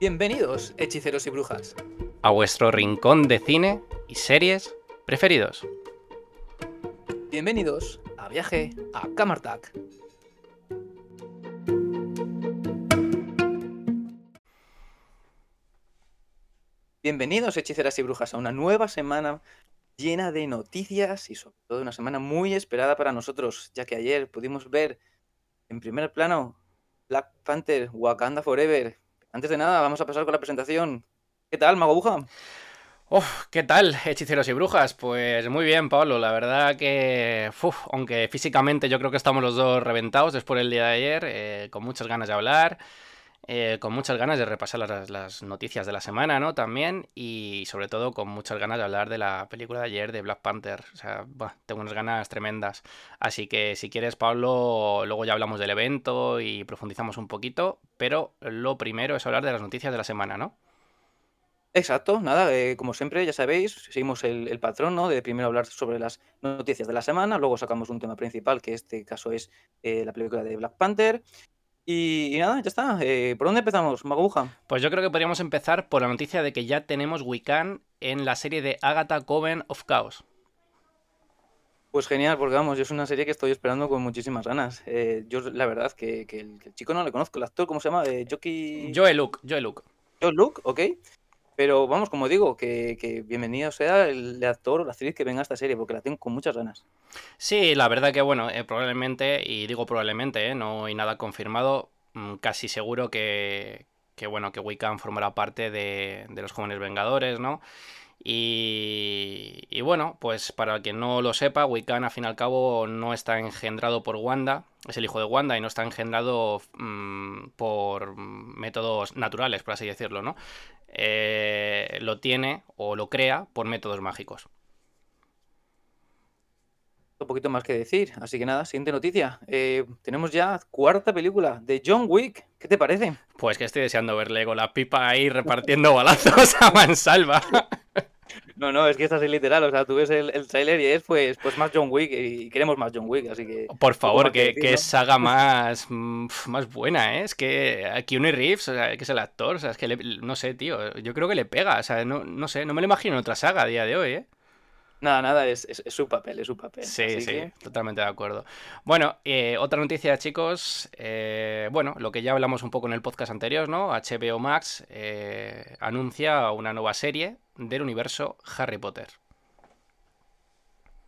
Bienvenidos, hechiceros y brujas. A vuestro rincón de cine y series preferidos. Bienvenidos a Viaje a Camartac. Bienvenidos, hechiceras y brujas, a una nueva semana llena de noticias y sobre todo una semana muy esperada para nosotros, ya que ayer pudimos ver en primer plano Black Panther, Wakanda Forever. Antes de nada, vamos a pasar con la presentación. ¿Qué tal, Mago Buja? Uf, ¿qué tal, hechiceros y brujas? Pues muy bien, Pablo. La verdad que, uf, aunque físicamente yo creo que estamos los dos reventados después del día de ayer, eh, con muchas ganas de hablar. Eh, con muchas ganas de repasar las, noticias de la semana, ¿no? También, y sobre todo con muchas ganas de hablar de la película de ayer de Black Panther. O sea, tengo unas ganas tremendas. Así que si quieres, Pablo, luego ya hablamos del evento y profundizamos un poquito, pero lo primero es hablar de las noticias de la semana, ¿no? Exacto, nada, eh, como siempre, ya sabéis, seguimos el, el, patrón, ¿no? De primero hablar sobre las noticias de la semana, luego sacamos un tema principal, que este caso es eh, la película de Black Panther, y, y, nada, ya está. Eh, ¿Por dónde empezamos, Maguja? Pues yo creo que podríamos empezar por la noticia de que ya tenemos Wiccan en la serie de Agatha Coven of Chaos. Pues genial, porque vamos, yo es una serie que estoy esperando con muchísimas ganas. Eh, yo, la verdad, que, que, el, que, el, chico no le conozco, el actor, ¿cómo se llama? Eh, Jockey... Joe Luke, Joe Luke. Joe Luke, ok. Pero vamos, como digo, que, que, bienvenido sea el actor o la actriz que venga a esta serie, porque la tengo con muchas ganas. Sí, la verdad que bueno, eh, probablemente, y digo probablemente, eh, no hay nada confirmado, mmm, casi seguro que, que, bueno, que Wiccan formará parte de, de los jóvenes Vengadores, ¿no? Y, y, bueno, pues para quien no lo sepa, Wiccan al fin y al cabo no está engendrado por Wanda, es el hijo de Wanda y no está engendrado mmm, por métodos naturales, por así decirlo, ¿no? Eh, lo tiene o lo crea por métodos mágicos. Un poquito más que decir, así que nada, siguiente noticia. Eh, tenemos ya cuarta película de John Wick. ¿Qué te parece? Pues que estoy deseando verle con la pipa ahí repartiendo balazos a mansalva. No, no, es que esta es literal, o sea, tú ves el, el trailer y es pues, pues más John Wick y queremos más John Wick, así que... Por favor, que, que, saga más, más buena, ¿eh? Es que aquí Keanu Reeves, o sea, que es el actor, o sea, es que le, no sé, tío, yo creo que le pega, o sea, no, no sé, no me lo imagino en otra saga a día de hoy, ¿eh? Nada, nada, es, es, es, su papel, es su papel. Sí, sí, que... totalmente de acuerdo. Bueno, eh, otra noticia, chicos. Eh, bueno, lo que ya hablamos un poco en el podcast anterior, ¿no? HBO Max eh, anuncia una nueva serie del universo Harry Potter.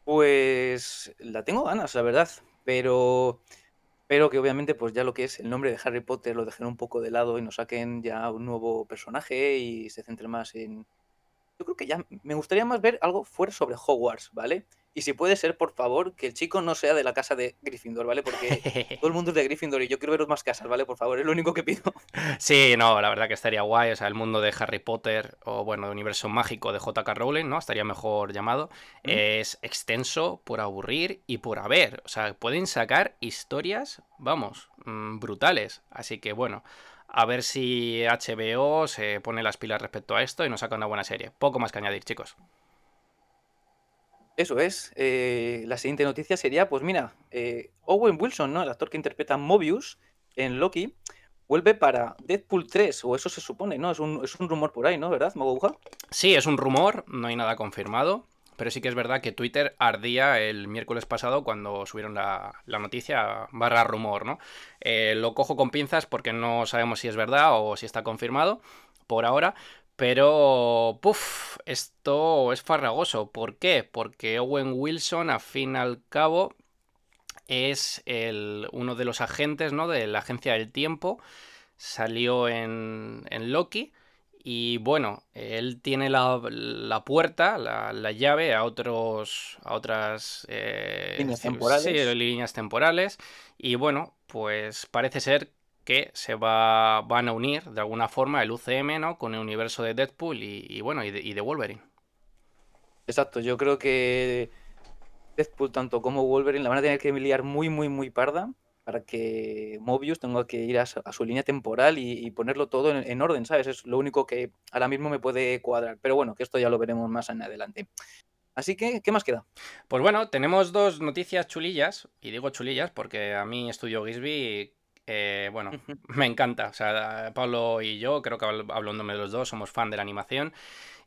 Pues la tengo ganas, la verdad, pero pero que obviamente pues ya lo que es el nombre de Harry Potter lo dejen un poco de lado y nos saquen ya un nuevo personaje y se centren más en, yo creo que ya me gustaría más ver algo fuera sobre Hogwarts, ¿vale? Y si puede ser, por favor, que el chico no sea de la casa de Gryffindor, ¿vale? Porque todo el mundo es de Gryffindor y yo quiero veros más casas, ¿vale? Por favor, es lo único que pido. Sí, no, la verdad que estaría guay. O sea, el mundo de Harry Potter, o bueno, el universo mágico de J.K. Rowling, ¿no? Estaría mejor llamado. ¿Mm? Es extenso por aburrir y por haber. O sea, pueden sacar historias, vamos, mmm, brutales. Así que bueno a ver si HBO se pone las pilas respecto a esto y nos saca una buena serie. Poco más que añadir, chicos. Eso es. Eh, la siguiente noticia sería, pues mira, eh, Owen Wilson, ¿no? El actor que interpreta Mobius en Loki, vuelve para Deadpool 3, o eso se supone, ¿no? Es un, es un rumor por ahí, ¿no? ¿Verdad, Magobuja? Sí, es un rumor, no hay nada confirmado. Pero sí que es verdad que Twitter ardía el miércoles pasado cuando subieron la, la noticia barra rumor, ¿no? Eh, lo cojo con pinzas porque no sabemos si es verdad o si está confirmado por ahora. Pero, puff, esto es farragoso. ¿Por qué? Porque Owen Wilson, a fin al cabo, es el, uno de los agentes ¿no? de la Agencia del Tiempo. Salió en, en Loki. Y bueno, él tiene la, la puerta, la, la, llave a otros a otras eh, líneas temporales. Sí, líneas temporales. Y bueno, pues parece ser que se va, van a unir de alguna forma el UCM ¿no? con el universo de Deadpool y, y bueno, y de, y de, Wolverine. Exacto, yo creo que Deadpool tanto como Wolverine la van a tener que liar muy, muy, muy parda para que Mobius tenga que ir a su, a su línea temporal y, y ponerlo todo en, en, orden, ¿sabes? Es lo único que ahora mismo me puede cuadrar. Pero bueno, que esto ya lo veremos más en adelante. Así que, ¿qué más queda? Pues bueno, tenemos dos noticias chulillas, y digo chulillas porque a mí Estudio Gisby Eh, bueno, me encanta. O sea, Pablo y yo, creo que hablándome de los dos, somos fan de la animación.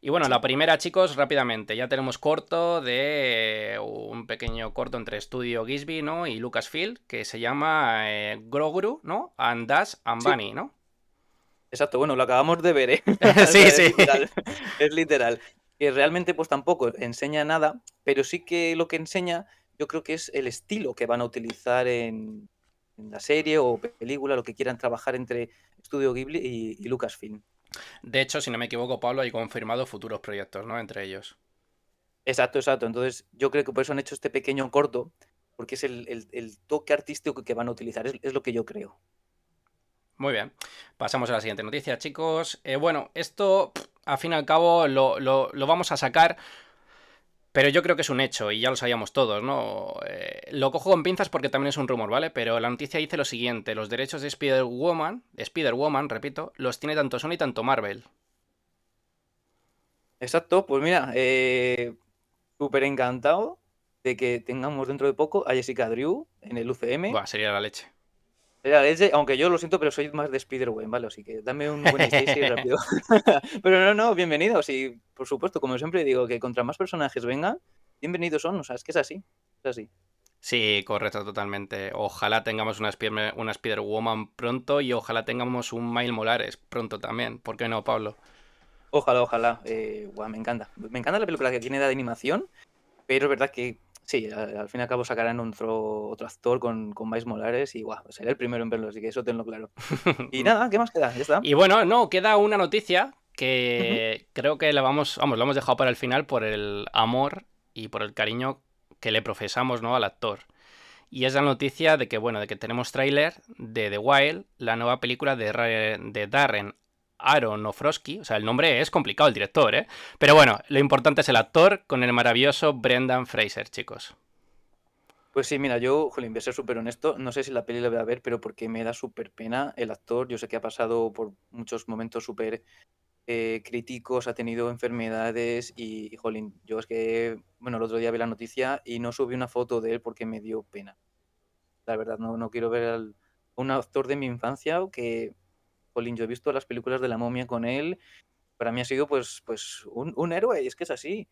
Y bueno, la primera, chicos, rápidamente. Ya tenemos corto de un pequeño corto entre Studio Gisby, ¿no? Y Lucasfilm, que se llama eh, Grogru, ¿no? And Dash and Bunny, ¿no? Exacto, bueno, lo acabamos de ver, ¿eh? sí, sí. es literal. Que realmente, pues tampoco enseña nada, pero sí que lo que enseña, yo creo que es el estilo que van a utilizar en, la serie o película, lo que quieran trabajar entre Studio Ghibli y Lucasfilm. De hecho, si no me equivoco, Pablo, hay confirmado futuros proyectos, ¿no? Entre ellos. Exacto, exacto. Entonces, yo creo que por eso han hecho este pequeño corto, porque es el, toque artístico que van a utilizar, es, lo que yo creo. Muy bien. Pasamos a la siguiente noticia, chicos. Eh, bueno, esto, al fin y al cabo, lo, lo vamos a sacar pero yo creo que es un hecho y ya lo sabíamos todos, ¿no? Eh, lo cojo con pinzas porque también es un rumor, ¿vale? Pero la noticia dice lo siguiente: los derechos de Spider-Woman, Spider-Woman, repito, los tiene tanto Sony tanto Marvel. Exacto, pues mira, eh, súper encantado de que tengamos dentro de poco a Jessica Drew en el UCM. Buah, sería la leche aunque yo lo siento, pero soy más de Spider-Man, ¿vale? Así que dame un buen Stacy rápido. pero no, no, bienvenidos. Y por supuesto, como siempre digo, que contra más personajes vengan, bienvenidos son. O sea, es que es así. Es así. Sí, correcto, totalmente. Ojalá tengamos una, Spider una Spider-Woman pronto y ojalá tengamos un Miles Molares pronto también. ¿Por qué no, Pablo? Ojalá, ojalá. Eh, me encanta. Me encanta la película que tiene de animación, pero es verdad que Sí, al, fin y al cabo sacarán otro, otro actor con, con más Molares y guau, seré el primero en verlo, así que eso tenlo claro. Y nada, ¿qué más queda? Ya está. Y bueno, no, queda una noticia que creo que la vamos, vamos, la hemos dejado para el final por el amor y por el cariño que le profesamos ¿no? al actor. Y es la noticia de que, bueno, de que tenemos tráiler de The Wild, la nueva película de, de Darren Aronofsky. O sea, el nombre es complicado, el director, ¿eh? Pero bueno, lo importante es el actor con el maravilloso Brendan Fraser, chicos. Pues sí, mira, yo, Jolín, voy a ser súper honesto. No sé si la peli la voy a ver, pero porque me da súper pena el actor. Yo sé que ha pasado por muchos momentos súper eh, críticos, ha tenido enfermedades y, jolín, yo es que, bueno, el otro día vi la noticia y no subí una foto de él porque me dio pena. La verdad, no, no quiero ver a un actor de mi infancia que Jolín, yo he visto las películas de la momia con él, para mí ha sido pues, pues un, un héroe, y es que es así.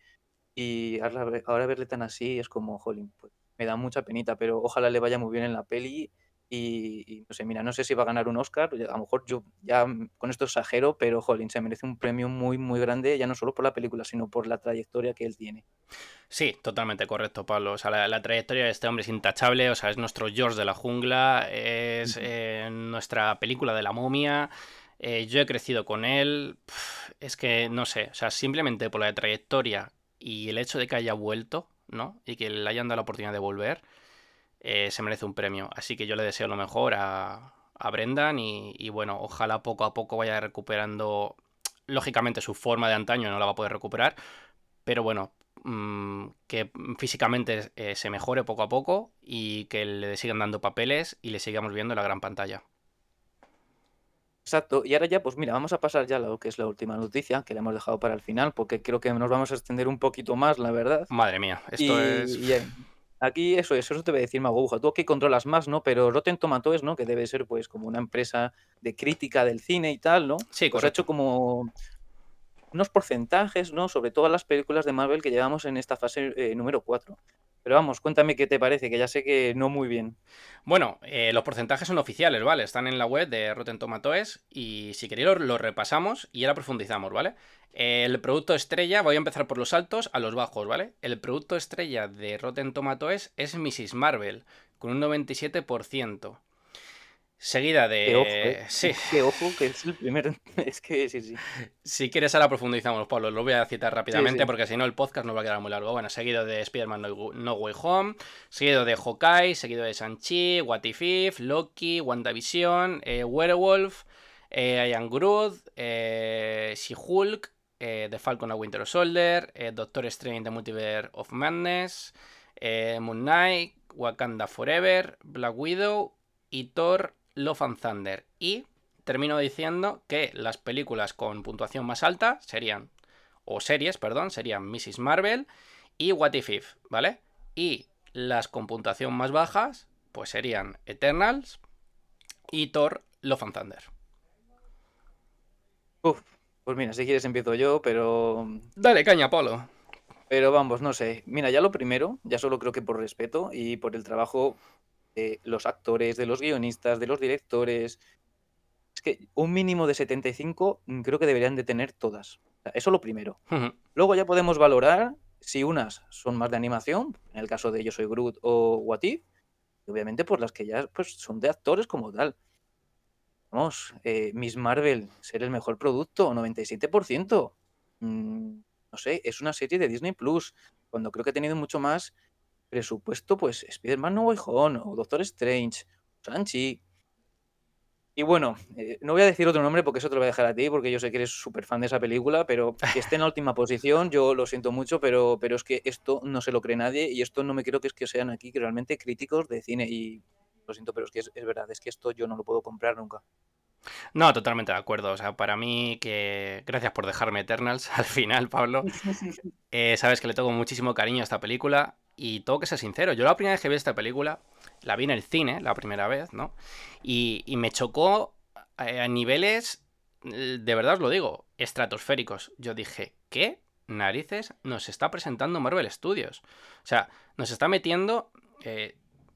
Y ahora, verle tan así es como, jolín, pues me da mucha penita, pero ojalá le vaya muy bien en la peli y, no sé, mira, no sé si va a ganar un Oscar, a lo mejor yo ya con esto exagero, pero jolín, se merece un premio muy, muy grande, ya no solo por la película, sino por la trayectoria que él tiene. Sí, totalmente correcto, Pablo. O sea, la, trayectoria de este hombre es intachable, o sea, es nuestro George de la jungla, es eh, nuestra película de la momia. Eh, yo he crecido con él. es que no sé, o sea, simplemente por la trayectoria y el hecho de que haya vuelto, ¿no? Y que le hayan dado la oportunidad de volver eh, se merece un premio. Así que yo le deseo lo mejor a, Brendan y, bueno, ojalá poco a poco vaya recuperando, lógicamente su forma de antaño no la va a poder recuperar, pero bueno, mm, que físicamente eh, se mejore poco a poco y que le sigan dando papeles y le sigamos viendo en la gran pantalla. Exacto, y ahora ya, pues mira, vamos a pasar ya a lo que es la última noticia, que la hemos dejado para el final, porque creo que nos vamos a extender un poquito más, la verdad. Madre mía, esto es... Aquí eso, eso te voy a decir Maguja. Tú aquí controlas más, ¿no? Pero Rotten Tomatoes, ¿no? Que debe ser pues como una empresa de crítica del cine y tal, ¿no? Sí, pues ha hecho como unos porcentajes, ¿no? Sobre todas las películas de Marvel que llevamos en esta fase eh, número 4. Pero vamos, cuéntame qué te parece, que ya sé que no muy bien. Bueno, eh, los porcentajes son oficiales, ¿vale? Están en la web de Rotten Tomatoes y si queréis lo, repasamos y ahora profundizamos, ¿vale? El producto estrella, voy a empezar por los altos a los bajos, ¿vale? El producto estrella de Rotten Tomatoes es Mrs. Marvel, con un 97%. Seguida de. Qué ojo, eh. sí. Qué ojo, que es el primer. es que sí, sí. Si quieres, ahora profundizamos, Pablo. Lo voy a citar rápidamente porque si no, el podcast nos va a quedar muy largo. Bueno, seguido de Spider-Man no, Way Home, seguido de Hawkeye, seguido de Shang-Chi, What If, If Loki, WandaVision, eh, Werewolf, eh, Ian Groot, eh, She-Hulk, eh, The Falcon and Winter Soldier, Doctor Strange, The Multiverse of Madness, Moon Knight, Wakanda Forever, Black Widow y Thor Love and Thunder. Y termino diciendo que las películas con puntuación más alta serían, o series, perdón, serían Mrs. Marvel y What If, If ¿vale? Y las con puntuación más bajas, pues serían Eternals, y Thor Love and Thunder. Uf, pues mira, si quieres empiezo yo, pero... Dale caña, Polo. Pero vamos, no sé. Mira, ya lo primero, ya solo creo que por respeto y por el trabajo de los actores, de los guionistas, de los directores. Es que un mínimo de 75 mm, creo que deberían de tener todas. O sea, eso lo primero. Luego ya podemos valorar si unas son más de animación, en el caso de Yo Soy Groot o What If, y obviamente por las que ya pues, son de actores como tal. Vamos, eh, Miss Marvel, ser el mejor producto, 97%. Mm, no sé, es una serie de Disney Plus, cuando creo que ha tenido mucho más presupuesto, pues Spider-Man No Way Home, o Doctor Strange, Sanchi. Y bueno, eh, no voy a decir otro nombre porque eso te lo voy a dejar a ti, porque yo sé que eres súper fan de esa película, pero que esté en la última posición, yo lo siento mucho, pero, pero es que esto no se lo cree nadie y esto no me creo que es que sean aquí realmente críticos de cine y lo siento, pero es que es, es verdad, es que esto yo no lo puedo comprar nunca. No, totalmente de acuerdo. O sea, para mí que... Gracias por dejarme Eternals al final, Pablo. Eh, sabes que le tengo muchísimo cariño a esta película y tengo que ser sincero. Yo la primera vez que vi esta película, la vi en el cine, la primera vez, ¿no? Y, me chocó eh, a niveles, eh, de verdad os lo digo, estratosféricos. Yo dije, ¿qué narices nos está presentando Marvel Studios? O sea, nos está metiendo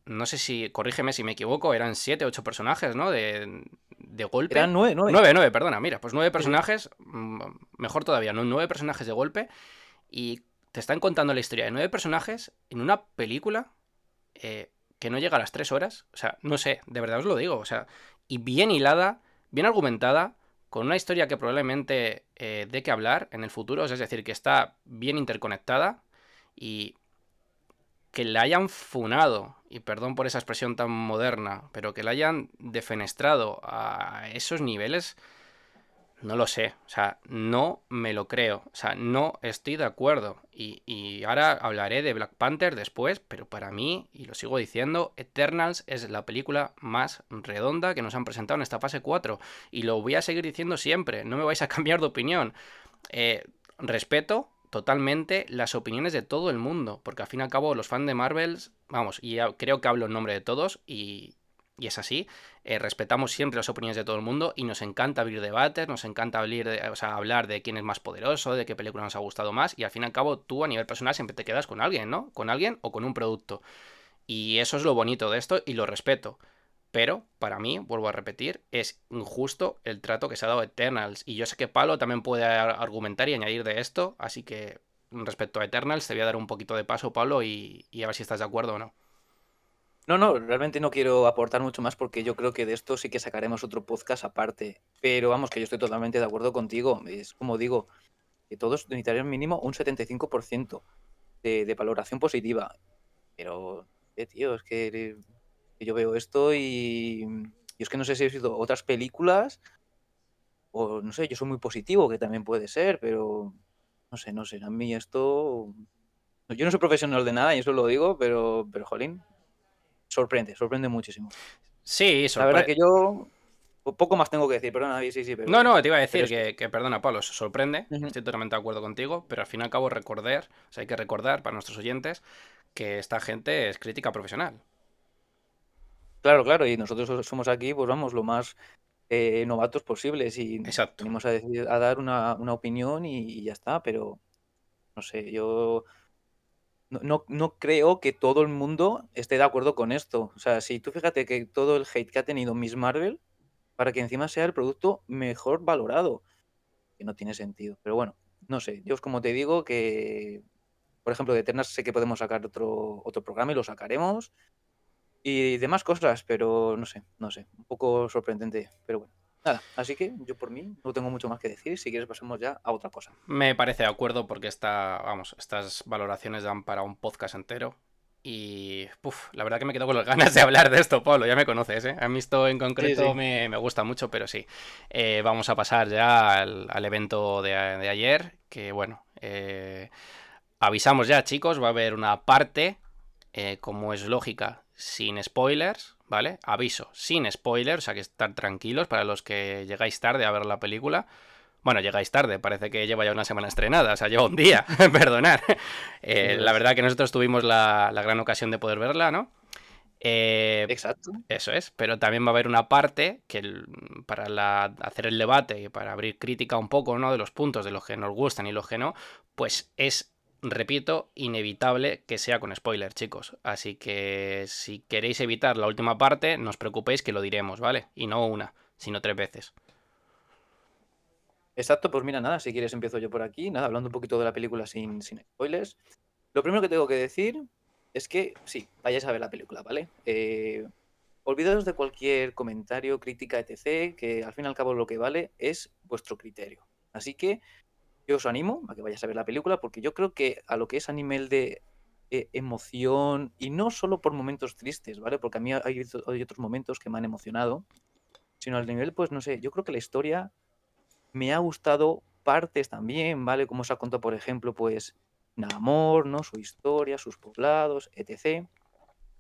no sé si, corrígeme si me equivoco, eran siete, ocho personajes, ¿no? De, de golpe. Eran nueve, nueve. Nueve, nueve, perdona, mira, pues nueve personajes, mm, mejor todavía, ¿no? Nueve personajes de golpe y te están contando la historia de nueve personajes en una película eh, que no llega a las tres horas. O sea, no sé, de verdad os lo digo, o sea, y bien hilada, bien argumentada, con una historia que probablemente eh, dé que hablar en el futuro, es decir, que está bien interconectada y que la hayan funado, y perdón por esa expresión tan moderna, pero que la hayan defenestrado a esos niveles, no lo sé, o sea, no me lo creo, o sea, no estoy de acuerdo. Y, y, ahora hablaré de Black Panther después, pero para mí, y lo sigo diciendo, Eternals es la película más redonda que nos han presentado en esta fase 4. Y lo voy a seguir diciendo siempre, no me vais a cambiar de opinión. Eh, respeto totalmente las opiniones de todo el mundo, porque al fin y al cabo los fans de Marvel, vamos, y creo que hablo en nombre de todos y, es así, eh, respetamos siempre las opiniones de todo el mundo y nos encanta abrir debates, nos encanta abrir de, hablar de quién es más poderoso, de qué película nos ha gustado más y al fin y al cabo tú a nivel personal siempre te quedas con alguien, ¿no? Con alguien o con un producto. Y eso es lo bonito de esto y lo respeto. Pero, para mí, vuelvo a repetir, es injusto el trato que se ha dado a Eternals. Y yo sé que Palo también puede argumentar y añadir de esto, así que respecto a Eternals te voy a dar un poquito de paso, Pablo, y, a ver si estás de acuerdo o no. No, no, realmente no quiero aportar mucho más porque yo creo que de esto sí que sacaremos otro podcast aparte. Pero vamos, que yo estoy totalmente de acuerdo contigo. Es como digo, que todos necesitarían mínimo un 75% de, de valoración positiva. Pero, eh, tío, es que yo veo esto y, es que no sé si he visto otras películas o no sé, yo soy muy positivo, que también puede ser, pero no sé, no sé, a mí esto... Yo no soy profesional de nada y eso lo digo, pero, pero jolín, sorprende, sorprende muchísimo. Sí, sorprende. La verdad que yo poco más tengo que decir, perdona, sí, sí, No, no, te iba a decir que, perdona, Pablo, sorprende, estoy totalmente de acuerdo contigo, pero al fin y al cabo recordar, o sea, hay que recordar para nuestros oyentes que esta gente es crítica profesional. Claro, claro, y nosotros somos aquí, pues vamos, lo más eh, novatos posibles y venimos a, decir, a dar una, opinión y, ya está, pero no sé, yo no, creo que todo el mundo esté de acuerdo con esto. O sea, si tú fíjate que todo el hate que ha tenido Miss Marvel, para que encima sea el producto mejor valorado, que no tiene sentido. Pero bueno, no sé, yo como te digo que, por ejemplo, de Eternas sé que podemos sacar otro, otro programa y lo sacaremos y demás cosas, pero no sé, no sé, un poco sorprendente, pero bueno. Nada, así que yo por mí no tengo mucho más que decir. Si quieres pasemos ya a otra cosa. Me parece de acuerdo porque esta, vamos, estas valoraciones dan para un podcast entero. Y puf, la verdad que me quedo con las ganas de hablar de esto, Pablo. Ya me conoces, ¿eh? A mí esto en concreto Me, gusta mucho, pero sí. Eh, vamos a pasar ya al, evento de, ayer. Que bueno, eh, avisamos ya, chicos, va a haber una parte, eh, como es lógica, sin spoilers, ¿vale? Aviso, sin spoilers, o sea que estar tranquilos para los que llegáis tarde a ver la película. Bueno, llegáis tarde, parece que lleva ya una semana estrenada, o sea, lleva un día, perdonad. Eh, la verdad que nosotros tuvimos la, gran ocasión de poder verla, ¿no? Eh, Exacto. Eso es, pero también va a haber una parte que para hacer el debate y para abrir crítica un poco ¿no? de los puntos de los que nos gustan y los que no, pues es, repito, inevitable que sea con spoiler, chicos. Así que si queréis evitar la última parte, no os preocupéis que lo diremos, ¿vale? Y no una, sino tres veces. Exacto, pues mira, nada, si quieres empiezo yo por aquí, nada, hablando un poquito de la película sin, sin spoilers. Lo primero que tengo que decir es que sí, vayáis a ver la película, ¿vale? Eh, olvidaos de cualquier comentario, crítica, etc., que al fin y al cabo lo que vale es vuestro criterio. Así que yo os animo a que vayáis a ver la película, porque yo creo que a lo que es a nivel de eh, emoción, y no solo por momentos tristes, ¿vale? Porque a mí hay, hay otros momentos que me han emocionado, sino al nivel, pues no sé, yo creo que la historia me ha gustado partes también, ¿vale? Como os ha contado, por ejemplo, pues Namor, ¿no? Su historia, sus poblados, etc.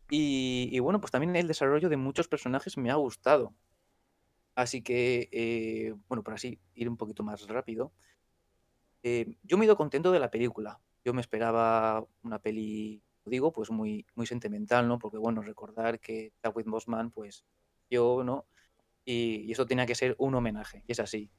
Y, bueno, pues también el desarrollo de muchos personajes me ha gustado. Así que, eh, bueno, por así ir un poquito más rápido. Eh, yo me he ido contento de la película. Yo me esperaba una peli, digo, pues muy, muy sentimental, ¿no? Porque, bueno, recordar que Chadwick Boseman, pues, yo, ¿no? Y, y eso tenía que ser un homenaje, y es así.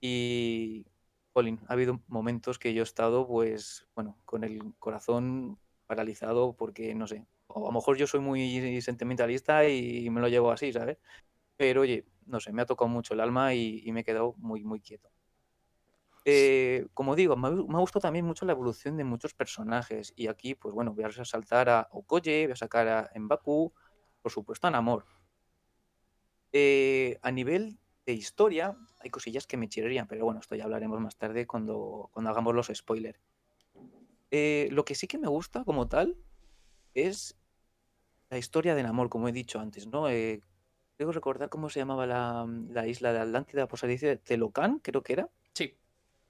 Y, Colin, ha habido momentos que yo he estado, pues, bueno, con el corazón paralizado porque, no sé, o a lo mejor yo soy muy sentimentalista y me lo llevo así, ¿sabes? Pero oye, no sé, me ha tocado mucho el alma y, me he quedado muy, muy quieto. Eh, como digo, me, ha gustado también mucho la evolución de muchos personajes. Y aquí, pues bueno, voy a resaltar a Okoye, voy a sacar a Mbaku, por supuesto a Namor. Eh, a nivel de historia hay cosillas que me chirrerían, pero bueno, esto ya hablaremos más tarde cuando, cuando hagamos los spoilers. Eh, lo que sí que me gusta como tal es la historia del amor, como he dicho antes, ¿no? Eh, creo recordar cómo se llamaba la, isla de Atlántida, pues se dice Telocan, creo que era. Sí.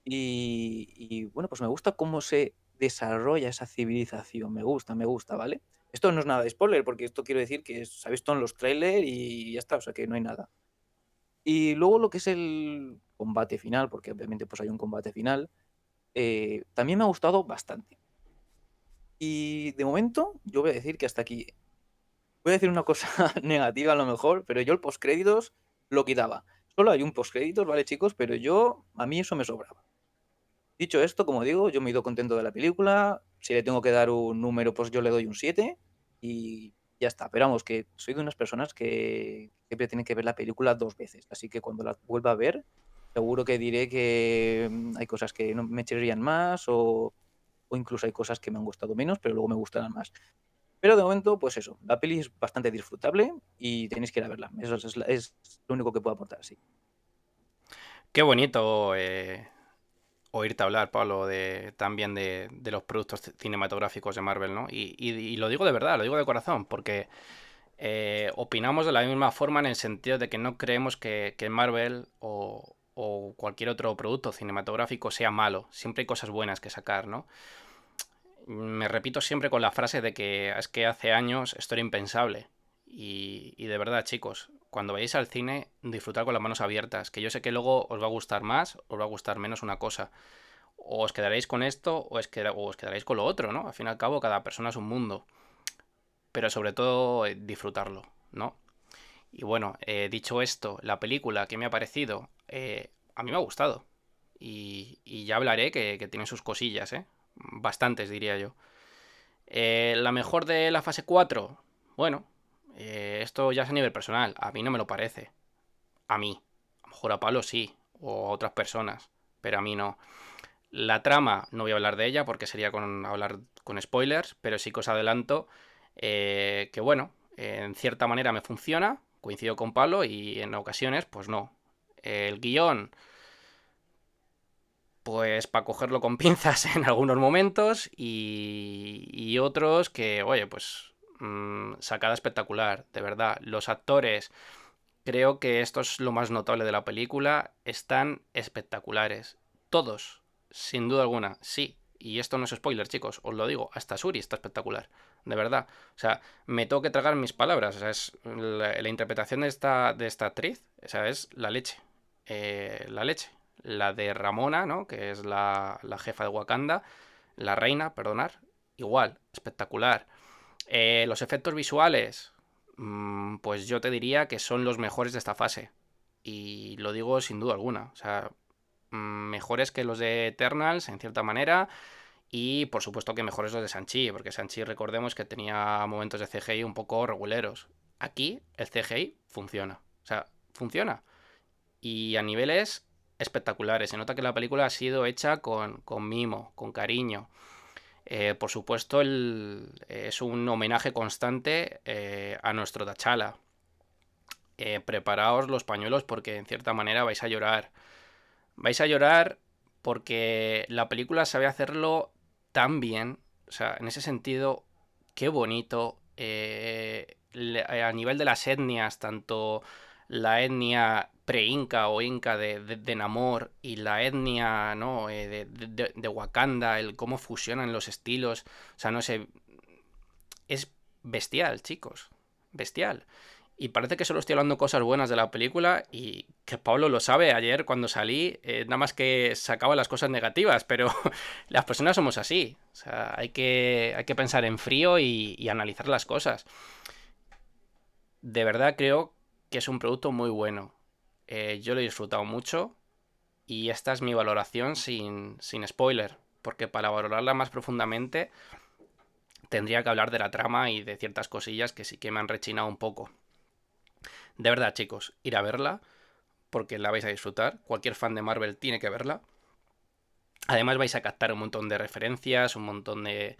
Y, bueno, pues me gusta cómo se desarrolla esa civilización, me gusta, me gusta, ¿vale? Esto no es nada de spoiler, porque esto quiero decir que se ha visto en los trailers y ya está, o sea que no hay nada. Y luego lo que es el combate final, porque obviamente pues hay un combate final, eh, también me ha gustado bastante. Y de momento yo voy a decir que hasta aquí. Voy a decir una cosa negativa a lo mejor, pero yo el postcréditos lo quitaba. Solo hay un postcréditos, ¿vale chicos? Pero yo, a mí eso me sobraba. Dicho esto, como digo, yo me he ido contento de la película. Si le tengo que dar un número, pues yo le doy un 7. Y ya está. Pero vamos, que soy de unas personas que siempre tienen que ver la película dos veces. Así que cuando la vuelva a ver, seguro que diré que mm, hay cosas que no me echarían más o, incluso hay cosas que me han gustado menos, pero luego me gustarán más. Pero de momento, pues eso, la peli es bastante disfrutable y tenéis que ir a verla. Eso es, lo único que puedo aportar, sí. Qué bonito eh, oírte hablar, Pablo, de, también de, los productos cinematográficos de Marvel, ¿no? Y, lo digo de verdad, lo digo de corazón, porque eh, opinamos de la misma forma en el sentido de que no creemos que, Marvel o, cualquier otro producto cinematográfico sea malo. Siempre hay cosas buenas que sacar, ¿no? Me repito siempre con la frase de que es que hace años esto era impensable. Y, y de verdad, chicos, cuando vayáis al cine, disfrutar con las manos abiertas, que yo sé que luego os va a gustar más, os va a gustar menos una cosa. O os quedaréis con esto o, os quedaréis con lo otro, ¿no? Al fin y al cabo, cada persona es un mundo. Pero sobre todo, eh, disfrutarlo, ¿no? Y bueno, eh, dicho esto, la película que me ha parecido, eh, a mí me ha gustado. Y, ya hablaré que, que, tiene sus cosillas, ¿eh? Bastantes, diría yo. la mejor de la fase 4, bueno, eh, esto ya es a nivel personal, a mí no me lo parece. A mí. A lo mejor a Pablo sí, o a otras personas, pero a mí no. La trama, no voy a hablar de ella porque sería con hablar con spoilers, pero sí que os adelanto eh, que bueno, en cierta manera me funciona, coincido con Pablo y en ocasiones pues no. El guion, pues para cogerlo con pinzas en algunos momentos y, y otros que, oye, pues Mm, sacada espectacular, de verdad. Los actores, creo que esto es lo más notable de la película, están espectaculares. Todos, sin duda alguna, sí. Y esto no es spoiler, chicos, os lo digo, hasta Suri está espectacular, de verdad. O sea, me tengo que tragar mis palabras, o sea, es la, interpretación de esta, de esta actriz, o sea, es la leche, eh, la leche. La de Ramona, ¿no? Que es la, la jefa de Wakanda, la reina, perdonar, igual, espectacular. Eh, los efectos visuales, mm, pues yo te diría que son los mejores de esta fase. Y lo digo sin duda alguna. O sea, mm, mejores que los de Eternals, en cierta manera. Y por supuesto que mejores los de Sanchi, porque Sanchi recordemos que tenía momentos de CGI un poco reguleros. Aquí el CGI funciona. O sea, funciona. Y a niveles espectaculares. Se nota que la película ha sido hecha con, mimo, con cariño. Eh, por supuesto, es un homenaje constante eh, a nuestro Tachala. Eh, preparaos los pañuelos porque en cierta manera vais a llorar. Vais a llorar porque la película sabe hacerlo tan bien. O sea, en ese sentido, qué bonito. a nivel de las etnias, tanto la etnia pre-inca o inca de, Namor y la etnia ¿no? Eh, de, de, Wakanda, el cómo fusionan los estilos. O sea, no sé. Es bestial, chicos. Bestial. Y parece que solo estoy hablando cosas buenas de la película y que Pablo lo sabe. Ayer cuando salí, eh, nada más que sacaba las cosas negativas, pero las personas somos así. O sea, hay que, hay que pensar en frío y analizar las cosas. De verdad creo que es un producto muy bueno. Eh, yo lo he disfrutado mucho y esta es mi valoración sin, sin spoiler, porque para valorarla más profundamente tendría que hablar de la trama y de ciertas cosillas que sí que me han rechinado un poco. De verdad, chicos, ir a verla porque la vais a disfrutar. Cualquier fan de Marvel tiene que verla. Además vais a captar un montón de referencias, un montón de,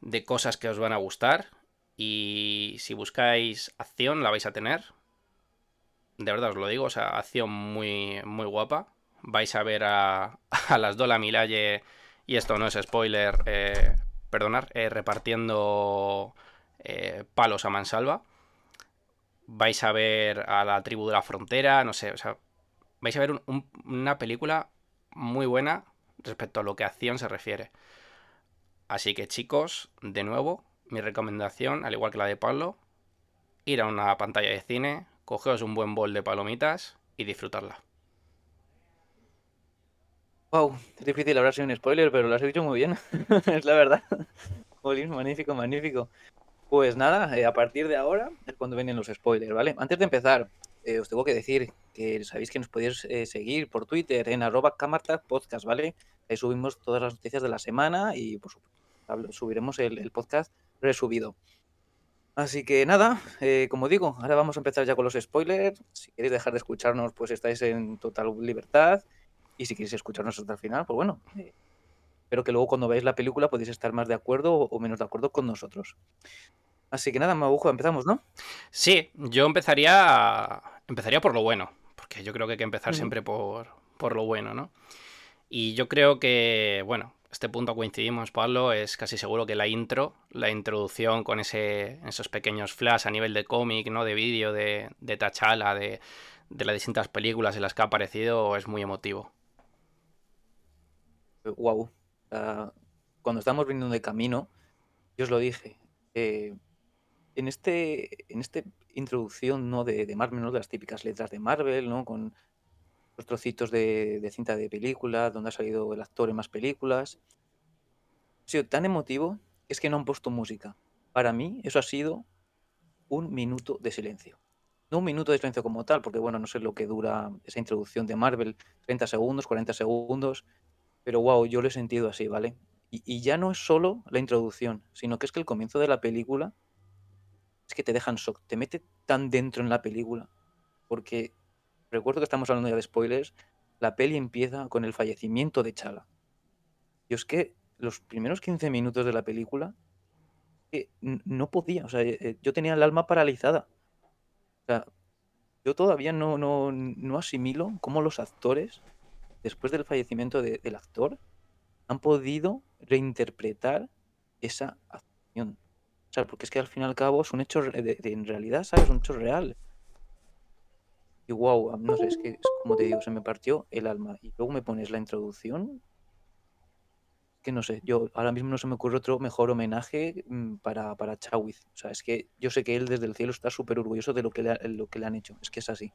de cosas que os van a gustar. Y si buscáis acción, la vais a tener de verdad os lo digo, o sea, acción muy, muy guapa. Vais a ver a, a las Dola Milaye, y esto no es spoiler, eh, perdonar, eh, repartiendo eh, palos a mansalva. Vais a ver a la tribu de la frontera, no sé, o sea, vais a ver una película muy buena respecto a lo que acción se refiere. Así que chicos, de nuevo, mi recomendación, al igual que la de Pablo, ir a una pantalla de cine, cogeos un buen bol de palomitas y disfrutarla. Wow, es difícil hablar sin un spoiler, pero lo has dicho muy bien. es la verdad. magnífico, magnífico. Pues nada, eh, a partir de ahora es cuando vienen los spoilers, ¿vale? Antes de empezar, eh, os tengo que decir que sabéis que nos podéis eh, seguir por Twitter en arroba podcast, ¿vale? Ahí subimos todas las noticias de la semana y supuesto subiremos el, el podcast resubido. Así que nada, eh, como digo, ahora vamos a empezar ya con los spoilers. Si queréis dejar de escucharnos, pues estáis en total libertad. Y si queréis escucharnos hasta el final, pues bueno, eh, espero que luego cuando veáis la película podéis estar más de acuerdo o menos de acuerdo con nosotros. Así que nada, Mabujo, empezamos, ¿no? Sí, yo empezaría, empezaría por lo bueno, porque yo creo que hay que empezar siempre por, por lo bueno, ¿no? Y yo creo que, bueno, este punto coincidimos, Pablo, es casi seguro que la intro, la introducción con ese, esos pequeños flash a nivel de cómic, ¿no? de vídeo, de, Tachala, de, las distintas películas en las que ha aparecido, es muy emotivo. Wow. cuando estamos viniendo de camino, yo os lo dije. Eh, en este. En esta introducción ¿no? de, de Marvel, ¿no? de las típicas letras de Marvel, ¿no? Con los trocitos de, cinta de película, donde ha salido el actor en más películas. Ha sido tan emotivo es que no han puesto música. Para mí eso ha sido un minuto de silencio. No un minuto de silencio como tal, porque bueno, no sé lo que dura esa introducción de Marvel, 30 segundos, 40 segundos, pero wow, yo lo he sentido así, ¿vale? Y, y ya no es solo la introducción, sino que es que el comienzo de la película es que te dejan shock, te mete tan dentro en la película, porque recuerdo que estamos hablando ya de spoilers, la peli empieza con el fallecimiento de Chala. Y es que los primeros 15 minutos de la película no podía, o sea, eh, eh, yo tenía el alma paralizada. O sea, yo todavía no, no, asimilo cómo los actores, después del fallecimiento del actor, han podido reinterpretar esa acción. O sea, porque es que al fin y al cabo es un hecho, de, en realidad, ¿sabes? Un hecho real. Y wow, no sé, es que como te digo, se me partió el alma. Y luego me pones la introducción. Que no sé, yo ahora mismo no se me ocurre otro mejor homenaje mm, para, para Chawith. O sea, es que yo sé que él desde el cielo está súper orgulloso de lo que, le, lo que le han hecho. Es que es así.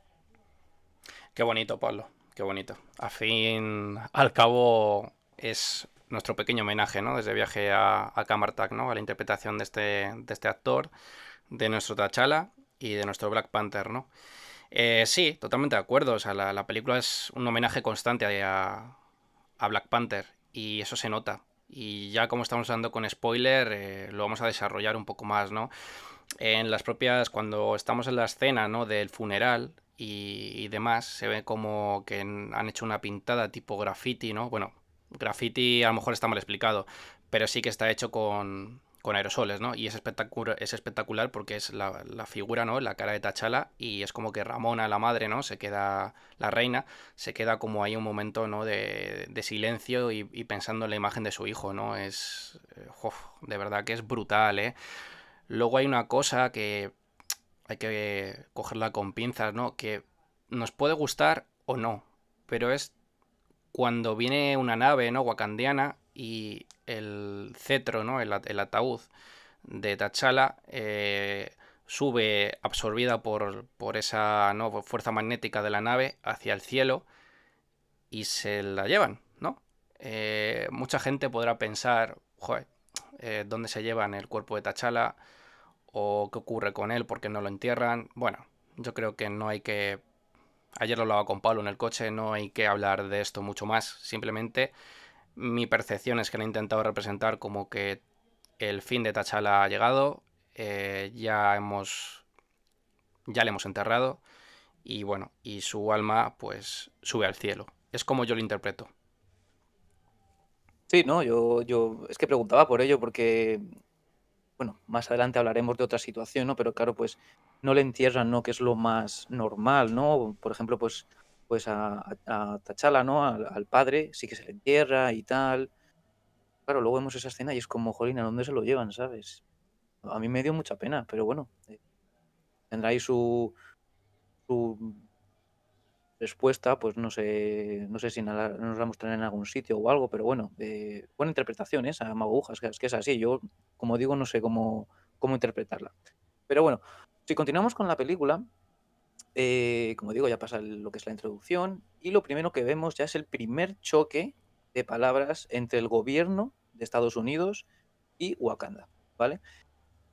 Qué bonito, Pablo. Qué bonito. A fin, al cabo, es nuestro pequeño homenaje, ¿no? Desde viaje a, a Camartac, ¿no? A la interpretación de este, de este actor, de nuestro T'Challa y de nuestro Black Panther, ¿no? Eh, sí, totalmente de acuerdo. O sea, la, película es un homenaje constante a, Black Panther y eso se nota. Y ya como estamos hablando con spoiler, eh, lo vamos a desarrollar un poco más, ¿no? En las propias, cuando estamos en la escena, ¿no? Del funeral y, y demás, se ve como que han hecho una pintada tipo graffiti, ¿no? Bueno, graffiti a lo mejor está mal explicado, pero sí que está hecho con, con aerosoles, ¿no? Y es espectacular, es espectacular porque es la, figura, ¿no? La cara de Tachala y es como que Ramona, la madre, ¿no? Se queda, la reina, se queda como ahí un momento, ¿no? De, silencio y, pensando en la imagen de su hijo, ¿no? Es, eh, de verdad que es brutal, ¿eh? Luego hay una cosa que hay que cogerla con pinzas, ¿no? Que nos puede gustar o no, pero es cuando viene una nave, ¿no? Wakandiana y el cetro, ¿no? el, ataúd de T'Challa eh, sube absorbida por, por esa fuerza magnética de la nave hacia el cielo y se la llevan, ¿no? Eh, mucha gente podrá pensar, joder, eh, ¿dónde se llevan el cuerpo de T'Challa? ¿O qué ocurre con él? ¿Por qué no lo entierran? Bueno, yo creo que no hay que... Ayer lo hablaba con Pablo en el coche, no hay que hablar de esto mucho más. Simplemente mi percepción es que lo he intentado representar como que el fin de T'Challa ha llegado, eh, ya hemos, ya le hemos enterrado y bueno, y su alma pues sube al cielo. Es como yo lo interpreto. Sí, no, yo, yo es que preguntaba por ello porque, bueno, más adelante hablaremos de otra situación, ¿no? Pero claro, pues no le entierran, ¿no? Que es lo más normal, ¿no? Por ejemplo, pues pues a, Tachala, ¿no? Al, padre, sí que se le entierra y tal. Claro, luego vemos esa escena y es como, jolín, ¿a dónde se lo llevan, sabes? A mí me dio mucha pena, pero bueno, eh, tendrá ahí su, su respuesta, pues no sé, no sé si nos la mostrarán en algún sitio o algo, pero bueno, eh, buena interpretación esa, Magujas, que es que es así. Yo, como digo, no sé cómo, cómo interpretarla. Pero bueno, si continuamos con la película, eh, como digo, ya pasa lo que es la introducción y lo primero que vemos ya es el primer choque de palabras entre el gobierno de Estados Unidos y Wakanda, ¿vale?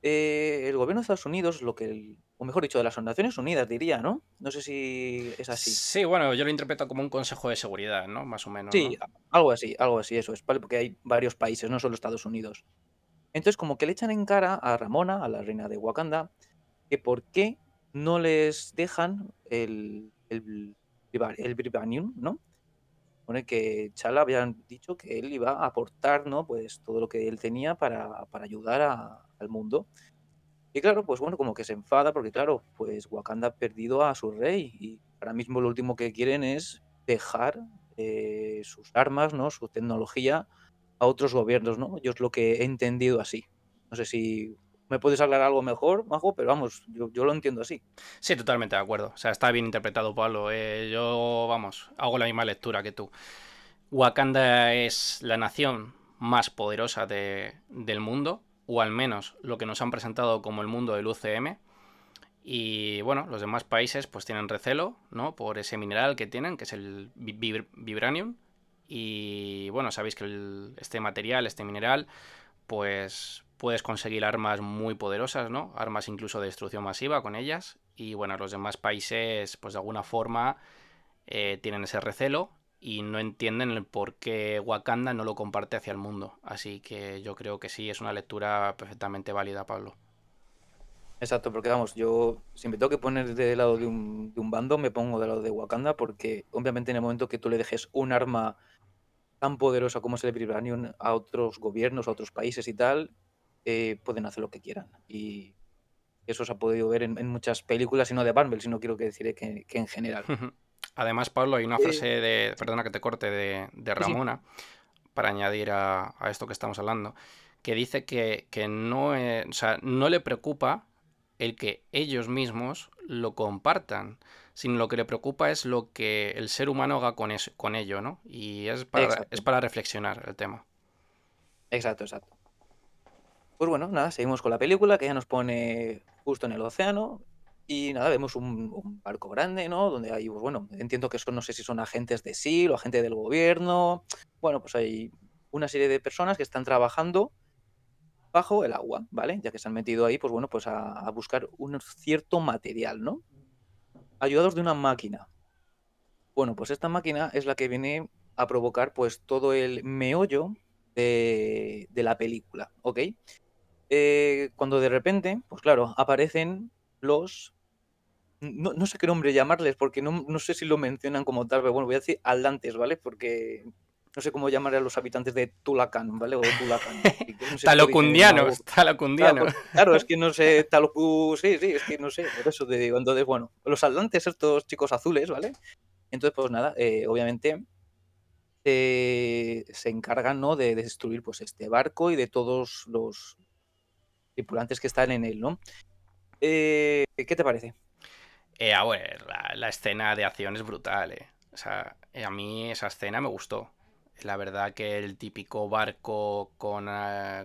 Eh, el gobierno de Estados Unidos, lo que, o mejor dicho, de las Naciones Unidas, diría, ¿no? No sé si es así. Sí, bueno, yo lo interpreto como un consejo de seguridad, ¿no? Más o menos. Sí, algo así, algo así, eso es. Porque hay varios países, no solo Estados Unidos. Entonces, como que le echan en cara a Ramona, a la reina de Wakanda, que por qué no les dejan el, el, el Vibranium, ¿no? Pone que Chala habían dicho que él iba a aportar, ¿no? Pues todo lo que él tenía para, ayudar al mundo. Y claro, pues bueno, como que se enfada porque claro, pues Wakanda ha perdido a su rey y ahora mismo lo último que quieren es dejar eh, sus armas, ¿no? Su tecnología a otros gobiernos, ¿no? Yo es lo que he entendido así. No sé si me puedes hablar algo mejor, Majo, pero vamos, yo, lo entiendo así. Sí, totalmente de acuerdo. O sea, está bien interpretado, Pablo. Eh, yo, vamos, hago la misma lectura que tú. Wakanda es la nación más poderosa del mundo, o al menos lo que nos han presentado como el mundo del UCM. Y bueno, los demás países pues tienen recelo, ¿no? Por ese mineral que tienen, que es el vibranium. Y bueno, sabéis que este material, este mineral, pues puedes conseguir armas muy poderosas, ¿no? Armas incluso de destrucción masiva con ellas. Y bueno, los demás países, pues de alguna forma, eh, tienen ese recelo y no entienden el por qué Wakanda no lo comparte hacia el mundo. Así que yo creo que sí, es una lectura perfectamente válida, Pablo. Exacto, porque vamos, yo si me tengo que poner del lado de un, de un bando, me pongo del lado de Wakanda, porque obviamente en el momento que tú le dejes un arma tan poderosa como es el Vibranium a otros gobiernos, a otros países y tal, eh, pueden hacer lo que quieran. Y eso se ha podido ver en, muchas películas, y no de Marvel, sino quiero que decir que, en general. Además, Pablo, hay una frase de, perdona que te corte, de, Ramona, para añadir a, esto que estamos hablando, que dice que, no, o sea, no le preocupa el que ellos mismos lo compartan, sino lo que le preocupa es lo que el ser humano haga con, eso, con ello, ¿no? Y es para, es para reflexionar el tema. Exacto, exacto. Pues bueno, nada, seguimos con la película que ya nos pone justo en el océano y nada, vemos un, barco grande, ¿no? Donde hay, pues bueno, entiendo que son, no sé si son agentes de SEAL o agentes del gobierno. Bueno, pues hay una serie de personas que están trabajando bajo el agua, ¿vale? Ya que se han metido ahí, pues bueno, pues a, a buscar un cierto material, ¿no? Ayudados de una máquina. Bueno, pues esta máquina es la que viene a provocar pues todo el meollo de, de la película, ¿ok? Eh, cuando de repente, pues claro, aparecen los... No, no sé qué nombre llamarles, porque no, no sé si lo mencionan como tal, pero bueno, voy a decir aldantes, ¿vale? Porque no sé cómo llamar a los habitantes de Tulacán, ¿vale? O de Tulacán. No sé talocundianos, talocundianos. Claro, claro, es que no sé, talocu, sí, sí, es que no sé, por eso te digo. Entonces, bueno, los aldantes, estos chicos azules, ¿vale? Entonces, pues nada, eh, obviamente eh, se encargan, ¿no? De destruir, pues, este barco y de todos los tripulantes que están en él, ¿no? Eh, ¿Qué te parece? Eh, a ver, la, escena de acción es brutal, eh. O sea, eh, a mí esa escena me gustó. La verdad que el típico barco con,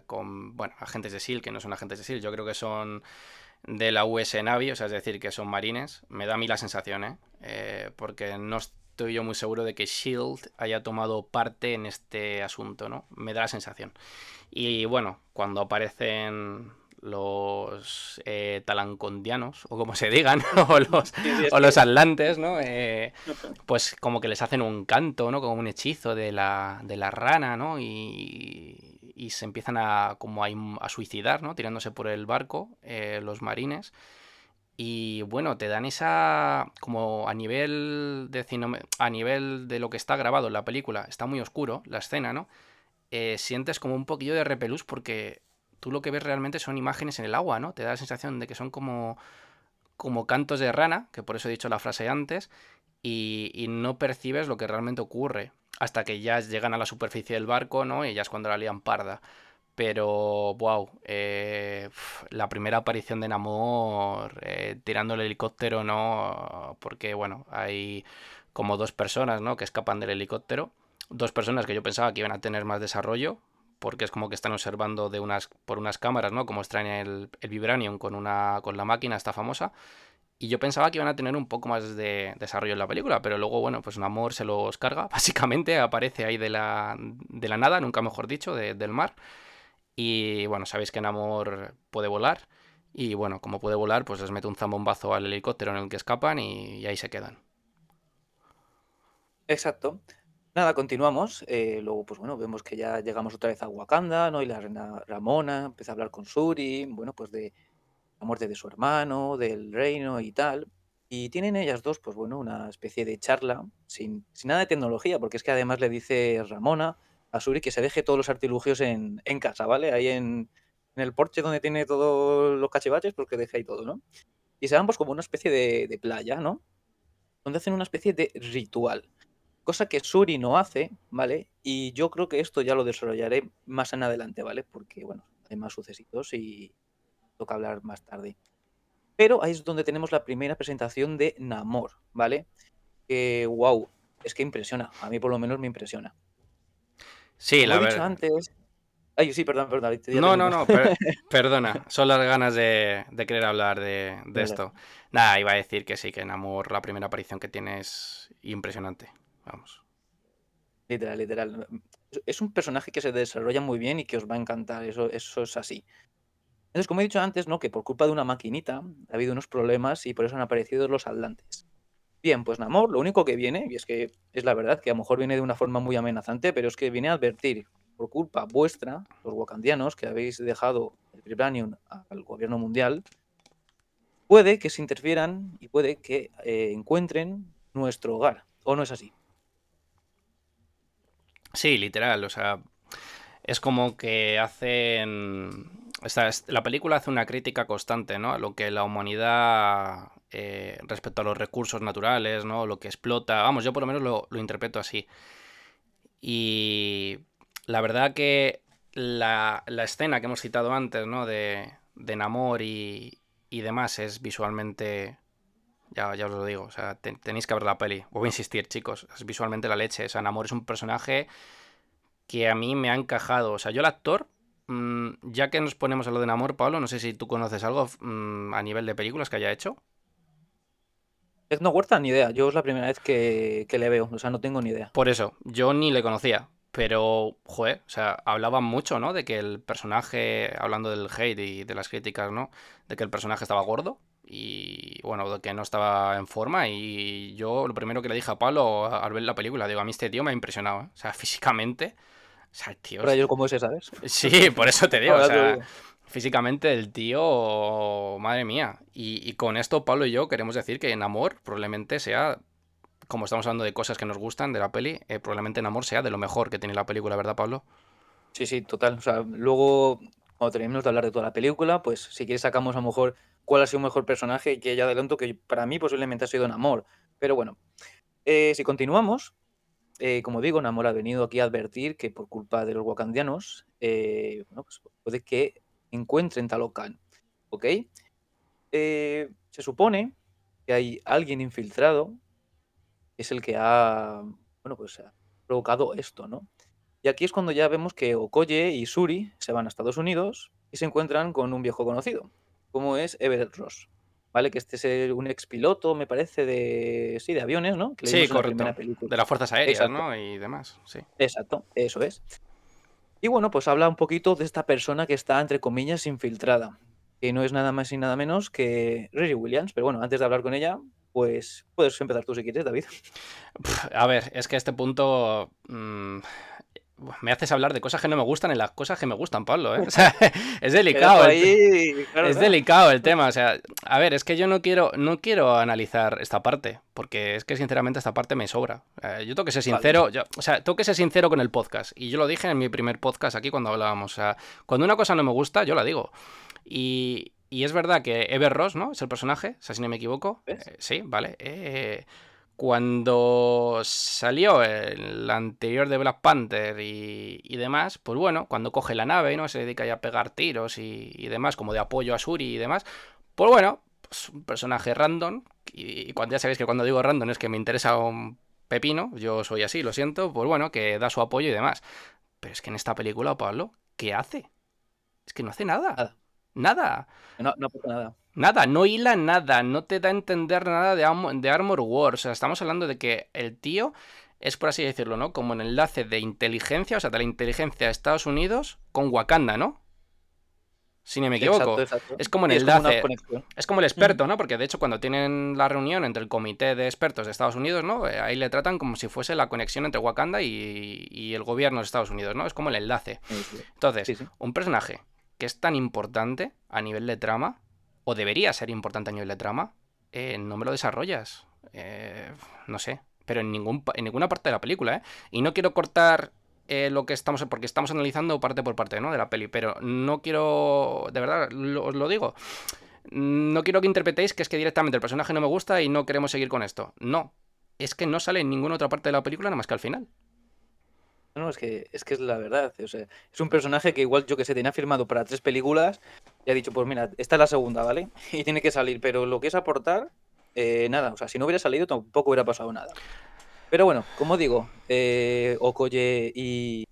con, bueno, agentes de SEAL, que no son agentes de SEAL, yo creo que son de la US Navy, o sea, es decir, que son marines, me da a mí la sensación, ¿eh? Eh, porque no estoy yo muy seguro de que SHIELD haya tomado parte en este asunto, ¿no? Me da la sensación. Y bueno, cuando aparecen los eh, talancondianos, o como se digan, o los, o los atlantes, ¿no? Eh, pues como que les hacen un canto, ¿no? Como un hechizo de la, de la rana, ¿no? Y, y se empiezan a, como a, suicidar, ¿no? Tirándose por el barco, eh, los marines. Y bueno, te dan esa, como a nivel de a nivel de lo que está grabado en la película, está muy oscuro la escena, ¿no? Eh, sientes como un poquillo de repelús porque tú lo que ves realmente son imágenes en el agua, ¿no? Te da la sensación de que son como, como cantos de rana, que por eso he dicho la frase antes, y, y no percibes lo que realmente ocurre hasta que ya llegan a la superficie del barco, ¿no? Y ya es cuando la lían parda. Pero, wow, la primera aparición de Namor eh, tirando el helicóptero, ¿no? Porque, bueno, hay como dos personas, ¿no? Que escapan del helicóptero. Dos personas que yo pensaba que iban a tener más desarrollo, porque es como que están observando de unas, por unas cámaras, ¿no? Como extraen el, el Vibranium con, una, con la máquina esta famosa. Y yo pensaba que iban a tener un poco más de desarrollo en la película, pero luego, bueno, pues Namor se los carga, básicamente aparece ahí de la, de la nada, nunca mejor dicho, de- del mar. Y bueno, sabéis que Namor puede volar. Y bueno, como puede volar, pues les mete un zambombazo al helicóptero en el que escapan y, y ahí se quedan. Exacto. Nada, continuamos. eh, luego, pues bueno, vemos que ya llegamos otra vez a Wakanda, ¿no? Y la reina Ramona empieza a hablar con Suri, bueno, pues de la muerte de su hermano, del reino y tal. Y tienen ellas dos, pues bueno, una especie de charla sin, nada de tecnología, porque es que además le dice Ramona a Suri que se deje todos los artilugios en, casa, ¿vale? Ahí en, el porche donde tiene todos los cachivaches, pues que deje ahí todo, ¿no? Y se van pues como una especie de playa, ¿no? Donde hacen una especie de ritual. Cosa que Suri no hace, ¿vale? Y yo creo que esto ya lo desarrollaré más en adelante, ¿vale? Porque, bueno, hay más sucesitos y toca hablar más tarde. Pero ahí es donde tenemos la primera presentación de Namor, ¿vale? Que, wow, es que impresiona. A mí por lo menos me impresiona. Sí, Como la verdad. antes... Ay, sí, perdón, perdón, No, no, no, per- perdona. Son las ganas de, de querer hablar de, de esto. Nada, iba a decir que sí, que Namor, la primera aparición que tiene es impresionante. Vamos. Literal, literal. Es un personaje que se desarrolla muy bien y que os va a encantar, eso, eso es así. Entonces, como he dicho antes, ¿no? Que por culpa de una maquinita ha habido unos problemas y por eso han aparecido los atlantes. Bien, pues Namor, lo único que viene, y es que es la verdad que a lo mejor viene de una forma muy amenazante, pero es que viene a advertir, por culpa vuestra, los wakandianos, que habéis dejado el Vibranium al gobierno mundial, puede que se interfieran y puede que eh, encuentren nuestro hogar. ¿O no es así? Sí, literal, o sea, es como que hacen... esta- es- la película hace una crítica constante, ¿no? A lo que la humanidad, eh, respecto a los recursos naturales, ¿no? Lo que explota, vamos, yo por lo menos lo, lo interpreto así. Y la verdad que la, la escena que hemos citado antes, ¿no? De, de Namor y, y demás es visualmente... Ya, ya os lo digo, o sea, te- tenéis que ver la peli. Voy a insistir, chicos, es visualmente la leche. O sea, Namor es un personaje que a mí me ha encajado. O sea, yo el actor, mm, ya que nos ponemos a lo de Namor, Pablo, no sé si tú conoces algo mm, a nivel de películas que haya hecho. Edno Huerta, ni idea. Yo es la primera vez que, que le veo, o sea, no tengo ni idea. Por eso, yo ni le conocía. Pero, joder, o sea, hablaban mucho, ¿no? De que el personaje, hablando del hate y de las críticas, ¿no? De que el personaje estaba gordo y, bueno, que no estaba en forma. Y yo lo primero que le dije a Pablo al ver la película, digo, a mí este tío me ha impresionado, ¿eh? O sea, físicamente, o sea, el tío... Ahora yo como ese, ¿sabes? Sí, por eso te digo, o sea, físicamente el tío, madre mía. Y, y con esto Pablo y yo queremos decir que en amor probablemente sea como estamos hablando de cosas que nos gustan de la peli, eh, probablemente en amor sea de lo mejor que tiene la película, ¿verdad, Pablo? Sí, sí, total. O sea, luego, cuando terminemos de hablar de toda la película, pues si quieres sacamos a lo mejor cuál ha sido mejor personaje, que ya adelanto que para mí posiblemente ha sido en amor. Pero bueno, eh, si continuamos, eh, como digo, Namor ha venido aquí a advertir que por culpa de los wakandianos, bueno, pues puede que encuentren Talocan, ¿ok? se supone que hay alguien infiltrado es el que ha, bueno, pues ha provocado esto, ¿no? Y aquí es cuando ya vemos que Okoye y Suri se van a Estados Unidos y se encuentran con un viejo conocido, como es Everett Ross. ¿Vale? Que este es un expiloto, me parece, de. Sí, de aviones, ¿no? sí, correcto. De las fuerzas aéreas, ¿no? Y demás, sí. Exacto, eso es. Y bueno, pues habla un poquito de esta persona que está, entre comillas, infiltrada. Que no es nada más y nada menos que Riri Williams. Pero bueno, antes de hablar con ella, pues puedes empezar tú si quieres, David. A ver, es que a este punto mm, me haces hablar de cosas que no me gustan en las cosas que me gustan, Pablo. ¿eh? O sea, es delicado. es delicado el tema. O sea, a ver, es que yo no quiero, no quiero analizar esta parte, porque es que sinceramente esta parte me sobra. yo tengo que ser sincero, yo, o sea, tengo que ser sincero con el podcast. Y yo lo dije en mi primer podcast aquí cuando hablábamos. O sea, cuando una cosa no me gusta, yo la digo. Y, y es verdad que Ever Ross, ¿no? Es el personaje, si no me equivoco. Eh, sí, vale. Eh, cuando salió el anterior de Black Panther y, demás, pues bueno, cuando coge la nave, ¿no? Se dedica ya a pegar tiros y, demás, como de apoyo a Suri y demás. Pues bueno, pues un personaje random. Y, cuando ya sabéis que cuando digo random es que me interesa un pepino, yo soy así, lo siento, pues bueno, que da su apoyo y demás. Pero es que en esta película, Pablo, ¿qué hace? Es que no hace nada. Nada. No, no pasa nada. Nada, no hila nada, no te da a entender nada de, de Armor Wars. O sea, estamos hablando de que el tío es, por así decirlo, ¿no? Como un enlace de inteligencia, o sea, de la inteligencia de Estados Unidos con Wakanda, ¿no? Si no me equivoco. Es como el enlace. Es como, el experto, ¿no? Porque de hecho, cuando tienen la reunión entre el comité de expertos de Estados Unidos, ¿no? Eh, ahí le tratan como si fuese la conexión entre Wakanda y, y el gobierno de Estados Unidos, ¿no? Es como el enlace. Entonces, un personaje que es tan importante a nivel de trama, o debería ser importante a nivel de trama, eh, no me lo desarrollas. Eh, no sé, pero en, ningún, en ninguna parte de la película, ¿eh? Y no quiero cortar eh, lo que estamos, porque estamos analizando parte por parte, ¿no? De la peli, pero no quiero, de verdad, os lo digo. No quiero que interpretéis que es que directamente el personaje no me gusta y no queremos seguir con esto. No, es que no sale en ninguna otra parte de la película nada más que al final. No, es que, es que es la verdad. O sea, es un personaje que igual yo que sé, tenía firmado para tres películas y ha dicho, pues mira, esta es la segunda, ¿vale? Y tiene que salir, pero lo que es aportar, eh, nada. O sea, si no hubiera salido tampoco hubiera pasado nada. Pero bueno, como digo, eh, y,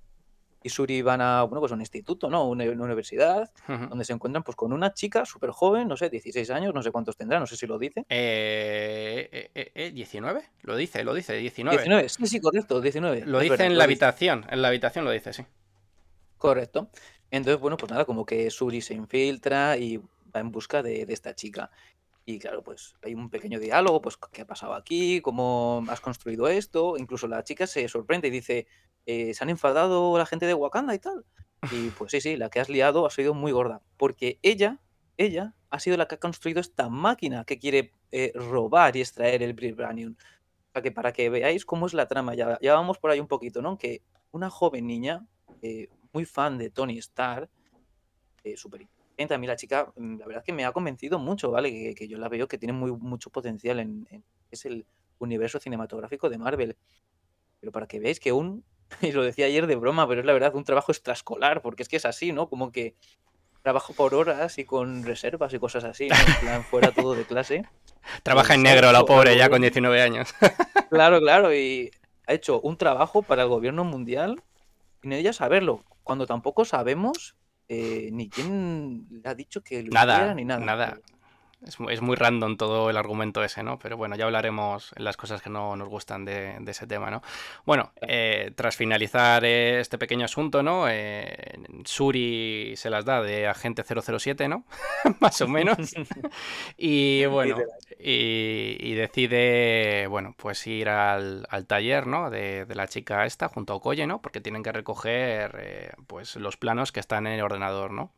y Suri van a, bueno, pues un instituto, ¿no? Una, universidad, donde se encuentran pues con una chica súper joven, no sé, 16 años, no sé cuántos tendrá, no sé si lo dice. Eh, eh, eh, 19, lo dice, lo dice, 19. 19, sí, sí, correcto, 19. Lo dice en la habitación, en la habitación lo dice, sí. Correcto. Entonces, bueno, pues nada, como que Suri se infiltra y va en busca de, de esta chica. Y claro, pues hay un pequeño diálogo, pues qué ha pasado aquí, cómo has construido esto. Incluso la chica se sorprende y dice, eh, se han enfadado la gente de Wakanda y tal. Y pues sí, sí, la que has liado ha sido muy gorda. Porque ella, ella, ha sido la que ha construido esta máquina que quiere eh, robar y extraer el Vibranium. Sea que para que veáis cómo es la trama, ya, ya vamos por ahí un poquito, ¿no? Que una joven niña, eh, muy fan de Tony Stark, súper inteligente, a mí la chica, mm, la verdad que me ha convencido mucho, ¿vale? Que, yo la veo que tiene muy, mucho potencial en, en es el universo cinematográfico de Marvel. Pero para que veáis que un y lo decía ayer de broma, pero es la verdad, un trabajo extraescolar, porque es que es así, ¿no? Como que trabajo por horas y con reservas y cosas así, ¿no? En plan, fuera todo de clase. Trabaja en negro la pobre ya con 19 años. claro, claro, y ha hecho un trabajo para el gobierno mundial sin ella saberlo, cuando tampoco sabemos eh, ni quién le ha dicho que lo nada, ni nada. Nada. Es, muy random todo el argumento ese, ¿no? Pero bueno, ya hablaremos en las cosas que no nos gustan de, ese tema, ¿no? Bueno, eh, tras finalizar eh, este pequeño asunto, ¿no? Eh, Suri se las da de agente 007, ¿no? Más o menos. y bueno, y, decide, bueno, pues ir al, taller, ¿no? De, de, la chica esta junto a Okoye, ¿no? Porque tienen que recoger, pues, los planos que están en el ordenador, ¿no?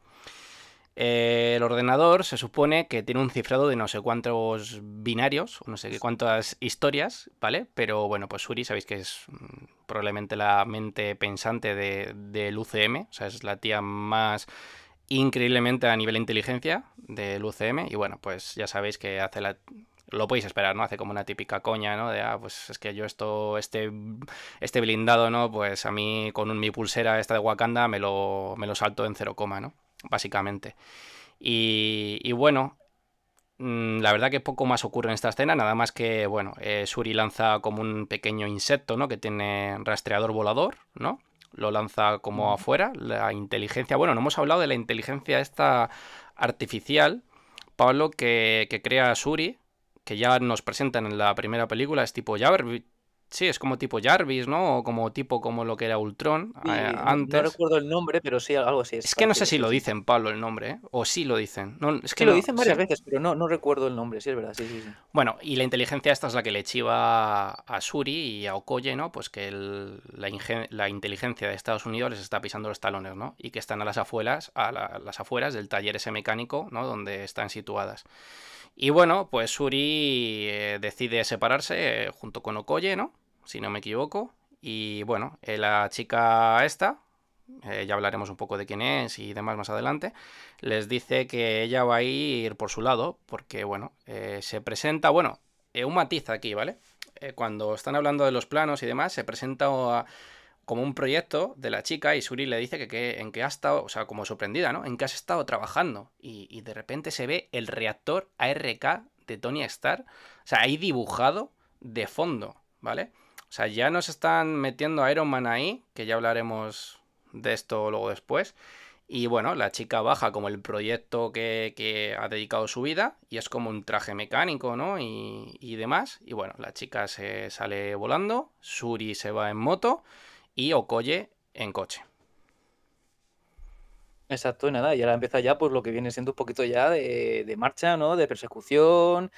El ordenador se supone que tiene un cifrado de no sé cuántos binarios, no sé cuántas historias, ¿vale? Pero bueno, pues Suri sabéis que es mm, probablemente la mente pensante del UCM, o sea, es la tía más increíblemente a nivel de inteligencia del UCM y bueno, pues ya sabéis que hace la lo podéis esperar, ¿no? Hace como una típica coña, ¿no? De, ah, pues es que yo esto, este, este blindado, ¿no? Pues a mí con mi pulsera esta de Wakanda me lo, me lo salto en cero coma, ¿no? Básicamente. Y, bueno, mm, la verdad que poco más ocurre en esta escena, nada más que, bueno, eh, Suri lanza como un pequeño insecto, ¿no? Que tiene rastreador volador, ¿no? Lo lanza como afuera. La inteligencia, bueno, no hemos hablado de la inteligencia esta artificial, Pablo, que, que crea Suri, que ya nos presentan en la primera película, es tipo Javer, Sí, es como tipo Jarvis, ¿no? O como tipo como lo que era Ultron eh, antes. No recuerdo el nombre, pero sí, algo así. Es, que no sé si lo dicen, Pablo, el nombre, ¿eh? O sí lo dicen. No, es que lo dicen varias veces, pero no, no recuerdo el nombre, sí es verdad, sí, sí, sí. Bueno, y la inteligencia esta es la que le chiva a Suri y a Okoye, ¿no? Pues que la, la, inteligencia de Estados Unidos les está pisando los talones, ¿no? Y que están a las afueras, a las afueras del taller ese mecánico, ¿no? Donde están situadas. Y bueno, pues Suri eh, decide separarse eh, junto con Okoye, ¿no? Si no me equivoco. Y bueno, eh, la chica esta, eh, ya hablaremos un poco de quién es y demás más adelante, les dice que ella va a ir por su lado, porque bueno, eh, se presenta, bueno, un matiz aquí, ¿vale? cuando están hablando de los planos y demás, se presenta como un proyecto de la chica y Suri le dice que, en qué ha estado, o sea, como sorprendida, ¿no? En qué has estado trabajando. Y, y de repente se ve el reactor ARK de Tony Stark, o sea, ahí dibujado de fondo, ¿vale? O sea, ya nos están metiendo a Iron Man ahí, que ya hablaremos de esto luego después. Y bueno, la chica baja como el proyecto que, ha dedicado su vida y es como un traje mecánico, ¿no? Y, y, demás. Y bueno, la chica se sale volando, Suri se va en moto y Okoye en coche. Exacto, y nada, y ahora empieza ya pues lo que viene siendo un poquito ya de, de marcha, ¿no? De persecución,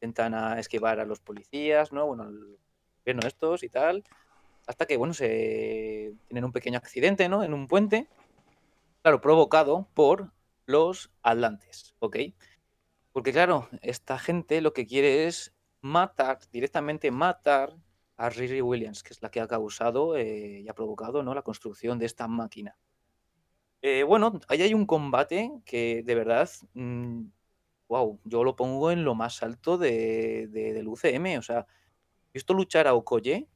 intentan esquivar a los policías, ¿no? Bueno, gobierno estos y tal, hasta que, bueno, se tienen un pequeño accidente, ¿no? En un puente, claro, provocado por los atlantes, ¿ok? Porque, claro, esta gente lo que quiere es matar, directamente matar a Riri Williams, que es la que ha causado eh, y ha provocado ¿no? la construcción de esta máquina. Eh, bueno, ahí hay un combate que de verdad, wow, mm, yo lo pongo en lo más alto de, del UCM, o sea, visto luchar a Okoye,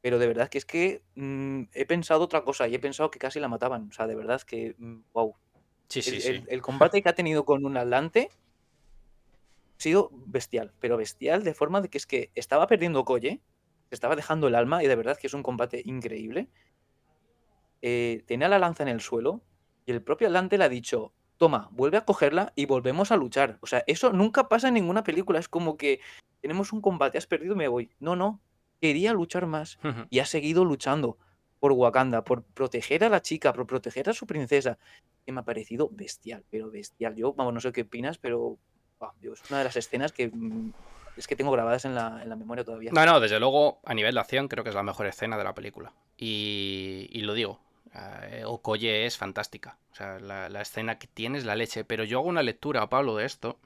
pero de verdad que es que mm, he pensado otra cosa y he pensado que casi la mataban. O sea, de verdad que, wow. Mm, sí, sí, el, sí. El, combate que ha tenido con un Atlante ha sido bestial, pero bestial de forma de que es que estaba perdiendo Okoye, estaba dejando el alma y de verdad que es un combate increíble. Eh, tenía la lanza en el suelo y el propio Atlante le ha dicho, toma, vuelve a cogerla y volvemos a luchar. O sea, eso nunca pasa en ninguna película. Es como que tenemos un combate, has perdido, me voy. No, no, quería luchar más y ha seguido luchando por Wakanda, por proteger a la chica, por proteger a su princesa, que me ha parecido bestial, pero bestial. Yo, vamos, no sé qué opinas, pero es una de las escenas que mm, es que tengo grabadas en la, en la, memoria todavía. No, no, desde luego, a nivel de acción, creo que es la mejor escena de la película. Y, y lo digo, eh, Okoye es fantástica. O sea, la, la, escena que tienes, la leche. Pero yo hago una lectura, Pablo, de esto,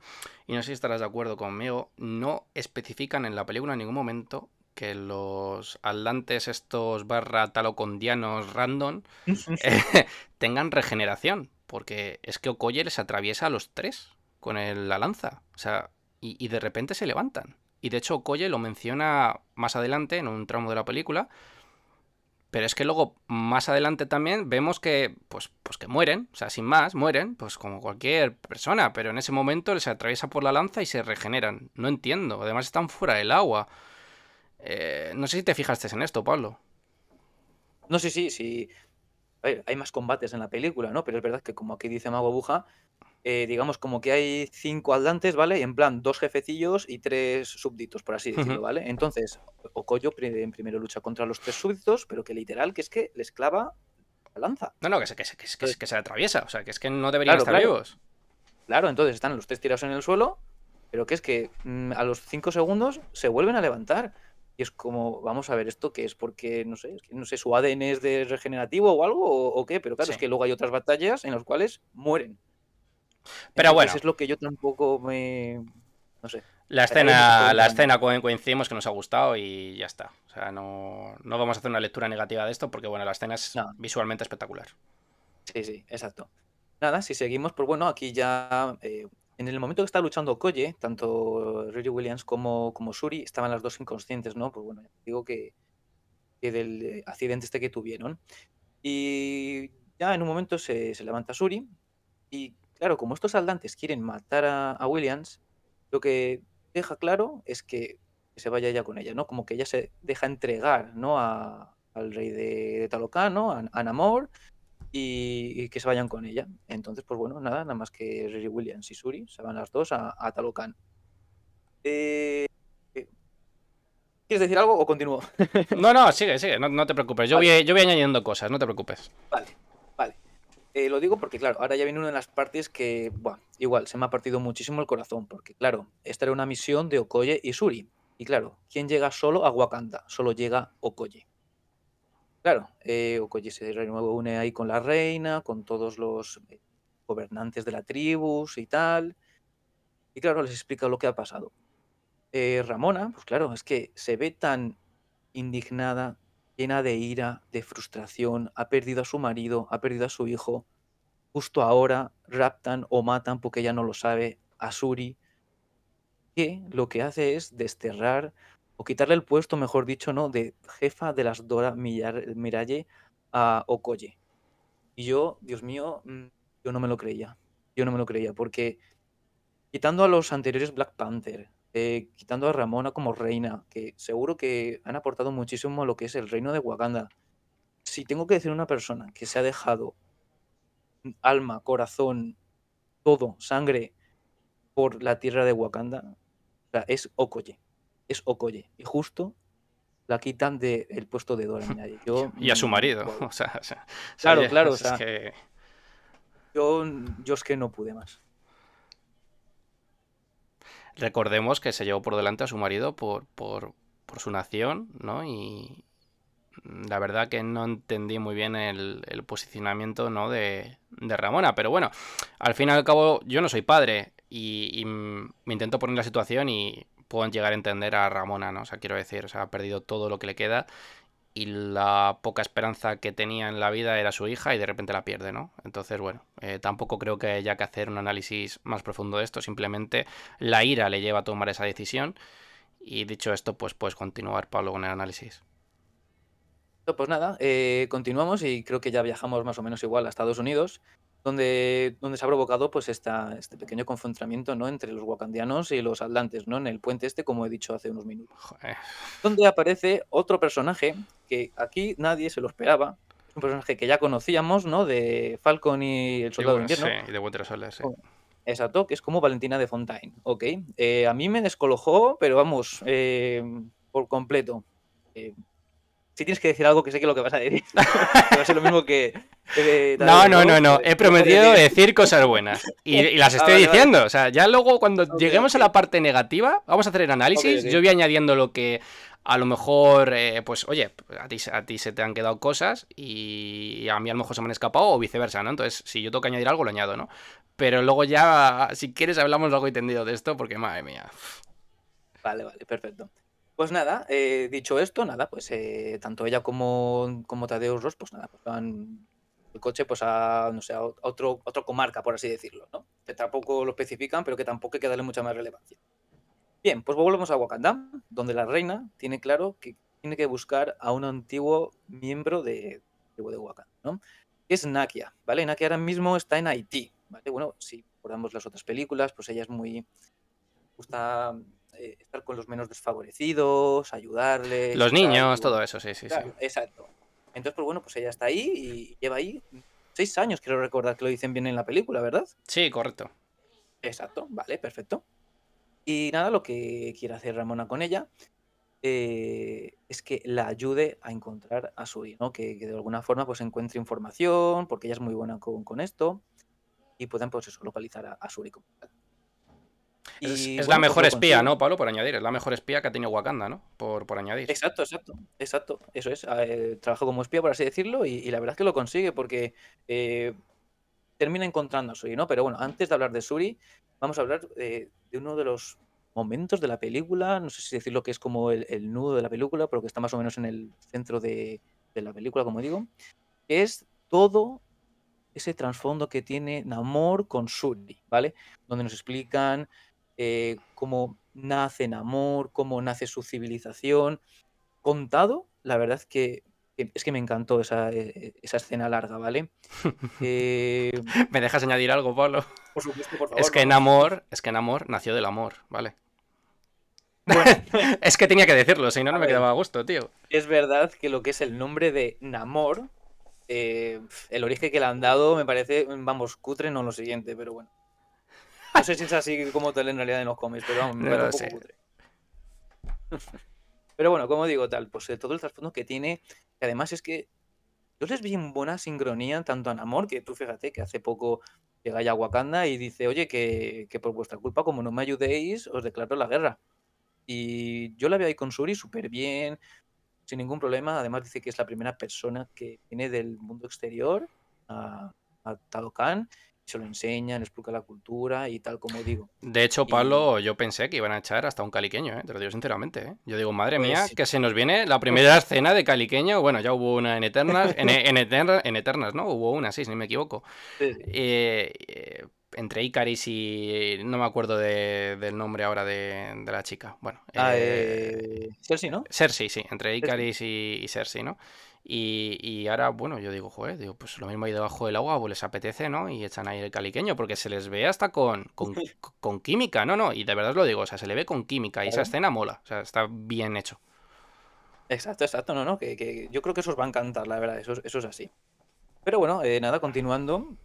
y no sé si estarás de acuerdo conmigo. No especifican en la película en ningún momento que los atlantes, estos barra talocondianos random, eh, tengan regeneración. Porque es que Okoye les atraviesa a los tres con el, la lanza. O sea, y, y de repente se levantan. Y de hecho, Okoye lo menciona más adelante en un tramo de la película pero es que luego, más adelante también, vemos que, pues, pues que mueren, o sea, sin más, mueren, pues como cualquier persona, pero en ese momento les atraviesa por la lanza y se regeneran. No entiendo, además están fuera del agua. Eh, no sé si te fijaste en esto, Pablo. No, sí, sí, sí. Hay más combates en la película, ¿no? Pero es verdad que como aquí dice Mago Buja, eh, digamos como que hay cinco atlantes, ¿vale? En plan, dos jefecillos y tres súbditos, por así decirlo, ¿vale? Entonces, Okoyo en primero lucha contra los tres súbditos, pero que literal, que es que les clava la lanza. No, no, que se, que, que, que se atraviesa, o sea, que es que no deberían estar vivos. Claro, entonces están los tres tirados en el suelo, pero que es que mm, a los cinco segundos se vuelven a levantar. Y es como, vamos a ver, ¿esto qué es? Porque, no sé, no sé, su ADN es de regenerativo o algo, o, qué, pero claro, es que luego hay otras batallas en las cuales mueren. Pero bueno. Es lo que yo tampoco me. No sé. La escena, la escena coincidimos que nos ha gustado y ya está. O sea, no, vamos a hacer una lectura negativa de esto porque, bueno, la escena es visualmente espectacular. Sí, sí, exacto. Nada, si seguimos, pues bueno, aquí ya eh, en el momento que está luchando Koye, tanto Riri Williams como, como Suri estaban las dos inconscientes, ¿no? Pues bueno, digo que, del accidente este que tuvieron. Y ya en un momento se, levanta Suri y claro, como estos saldantes quieren matar a, Williams, lo que deja claro es que, se vaya ella con ella, ¿no? Como que ella se deja entregar, ¿no? al rey de, de ¿no? A, Namor, y, que se vayan con ella. Entonces, pues bueno, nada, nada más que Riri Williams y Suri se van las dos a, a Talocan. Eh, eh, ¿Quieres decir algo o continúo? no, no, sigue, sigue, no, te preocupes. Yo, voy, yo voy añadiendo cosas, no te preocupes. Vale, vale. Eh, lo digo porque, claro, ahora ya viene una de las partes que, bueno, igual, se me ha partido muchísimo el corazón, porque, claro, esta era una misión de Okoye y Suri. Y claro, ¿quién llega solo a Wakanda? Solo llega Okoye. Claro, eh, Okoye se reúne ahí con la reina, con todos los eh, gobernantes de la tribu y tal. Y claro, les explica lo que ha pasado. Eh, Ramona, pues claro, es que se ve tan indignada, llena de ira, de frustración, ha perdido a su marido, ha perdido a su hijo. Justo ahora raptan o matan, porque ella no lo sabe, a Suri, que lo que hace es desterrar o quitarle el puesto, mejor dicho, ¿no? De jefa de las Dora Miralle a Okoye. Y yo, Dios mío, mm, yo no me lo creía. Yo no me lo creía, porque quitando a los anteriores Black Panther, eh, quitando a Ramona como reina, que seguro que han aportado muchísimo a lo que es el reino de Wakanda. Si tengo que decir una persona que se ha dejado alma, corazón, todo, sangre por la tierra de Wakanda, es Okoye es Okoye. Y justo la quitan del puesto de Dora Yo, y a su marido. claro, claro. yo, yo es que no pude más. Recordemos que se llevó por delante a su marido por, por, por su nación, ¿no? Y la verdad que no entendí muy bien el, posicionamiento ¿no? de, de, Ramona. Pero bueno, al fin y al cabo yo no soy padre y, y me intento poner la situación y pueden llegar a entender a Ramona, ¿no? O sea, quiero decir, o sea, ha perdido todo lo que le queda y la poca esperanza que tenía en la vida era su hija y de repente la pierde, ¿no? Entonces, bueno, eh, tampoco creo que haya que hacer un análisis más profundo de esto, simplemente la ira le lleva a tomar esa decisión y dicho esto, pues puedes continuar, Pablo, con el análisis. Pues nada, eh, continuamos y creo que ya viajamos más o menos igual a Estados Unidos donde, donde se ha provocado pues esta, este pequeño confrontamiento ¿no? entre los wakandianos y los atlantes, ¿no? en el puente este, como he dicho hace unos minutos. Donde aparece otro personaje que aquí nadie se lo esperaba. Un personaje que ya conocíamos, ¿no? De Falcon y el Soldado de Invierno. Sí, y de Winter Soldier, sí. Exacto, que es como Valentina de Fontaine, ¿ok? Eh, a mí me descolojó, pero vamos, eh, por completo. Eh, si tienes que decir algo que sé que lo que vas a decir va a ser lo mismo que... no, no, no, no, he prometido decir cosas buenas y, las estoy diciendo. O sea, ya luego cuando lleguemos a la parte negativa, vamos a hacer el análisis. Yo voy añadiendo lo que a lo mejor, eh, pues, oye, a ti, a ti se te han quedado cosas y a mí a lo mejor se me han escapado o viceversa, ¿no? Entonces, si yo tengo que añadir algo, lo añado, ¿no? Pero luego ya, si quieres, hablamos algo entendido de esto porque, madre mía. Vale, vale, perfecto. Pues nada, eh, dicho esto, nada, pues eh, tanto ella como, como Tadeusz Ross, pues nada, pues van el coche pues a, no sé, a otro, comarca, por así decirlo, ¿no? Que tampoco lo especifican, pero que tampoco hay que darle mucha más relevancia. Bien, pues volvemos a Wakanda, donde la reina tiene claro que tiene que buscar a un antiguo miembro de, de Wakanda, ¿no? Es Nakia, ¿vale? Nakia ahora mismo está en Haití, ¿vale? Bueno, si recordamos las otras películas, pues ella es muy... gusta eh, estar con los menos desfavorecidos, ayudarles. Los niños, todo eso, sí, sí, sí. Exacto. Entonces, pues bueno, pues ella está ahí y lleva ahí seis años, quiero recordar que lo dicen bien en la película, ¿verdad? Sí, correcto. Exacto, vale, perfecto. Y nada, lo que quiere hacer Ramona con ella eh, es que la ayude a encontrar a Suri, ¿no? Que, que de alguna forma pues encuentre información, porque ella es muy buena con, con esto, y puedan pues eso, localizar a, a Suri como tal. Es, Y es la bueno, mejor lo espía. ¿no, Pablo? Por añadir. Es la mejor espía que ha tenido Wakanda, ¿no? Por, por añadir. Exacto, exacto, exacto, eso es. eh, trabaja como espía, por así decirlo, y, y la verdad es que lo consigue porque eh, termina encontrando a Suri, ¿no? Pero bueno, antes de hablar de Suri, vamos a hablar eh, de uno de los momentos de la película, no sé si decirlo que es como el, el nudo de la película, pero que está más o menos en el centro de, de la película, como digo, que es todo ese trasfondo que tiene Namor con Suri, ¿vale? Donde nos explican eh, cómo nace Namor, cómo nace su civilización. Contado, la verdad es que, es que me encantó esa, eh, esa escena larga, ¿vale? Eh, ¿Me dejas añadir algo, Pablo? por supuesto, por Es favor, que en amor, es que en amor nació del amor, ¿vale? Bueno, Es que tenía que decirlo, si no, no me quedaba a gusto, tío. es verdad que lo que es el nombre de Namor, eh, el origen que le han dado me parece, vamos, cutre, no lo siguiente, pero bueno. No sé si es así como tal en realidad en los cómics, pero vamos, me No parece un poco cutre. Pero bueno, como digo, tal, pues eh, todo el trasfondo que tiene, y además es que yo les vi en buena sincronía tanto a Namor, que tú fíjate que hace poco llega ya a Wakanda y dice, oye, que, que por vuestra culpa, como no me ayudéis, os declaro la guerra. Y yo la veo ahí con Suri súper bien, sin ningún problema. Además dice que es la primera persona que viene del mundo exterior a, a Talocan, se lo enseña, le explica la cultura y tal como digo. De hecho, Y Pablo, yo pensé que iban a echar hasta un caliqueño, ¿eh? Te lo digo sinceramente, ¿eh? Yo digo, madre pues mía, sí, que se nos viene la primera escena de caliqueño. Bueno, ya hubo una en Eternas, en, en, Eterna- en Eternas, ¿no? Hubo una, sí, si no me equivoco. sí, sí. Eh, eh, entre Icaris y... no me acuerdo de- del nombre ahora de, de la chica. Bueno, Ah, eh, Cersei, ¿no? Cersei, sí, entre. Icaris y, y Cersei, ¿no? Y, y ahora, bueno, yo digo, joder, digo, pues lo mismo ahí debajo del agua, pues les apetece, ¿no? Y echan ahí el caliqueño, porque se les ve hasta con, con, con química, no, no, y de verdad os lo digo, o sea, se le ve con química, y esa escena mola, o sea, está bien hecho. Exacto, exacto, no, no, que, que yo creo que eso os va a encantar, la verdad, eso, es- eso es así. Pero bueno, eh, nada, continuando,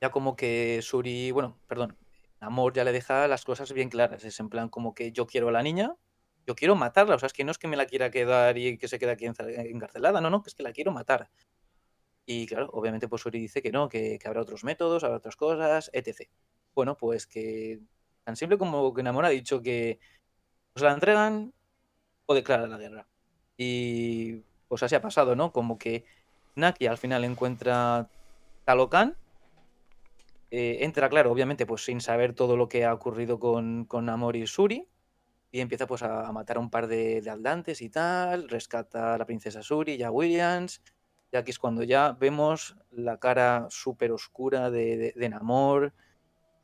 ya como que Suri, bueno, perdón, Namor ya le deja las cosas bien claras, es en plan como que yo quiero a la niña, yo quiero matarla, o sea, es que no es que me la quiera quedar y que se quede aquí encarcelada, no, no, que es que la quiero matar. Y claro, obviamente pues Suri dice que no, que, que habrá otros métodos, habrá otras cosas, etc. Bueno, pues que tan simple como que Namor ha dicho que os la entregan o declara la guerra. Y pues así ha pasado, ¿no? Como que Naki al final encuentra Talocan, eh, entra, claro, obviamente, pues sin saber todo lo que ha ocurrido con, con Namor y Suri, y empieza pues a, matar a un par de, de aldantes y tal, rescata a la princesa Suri y a Williams, y aquí es cuando ya vemos la cara súper oscura de, de, de Namor,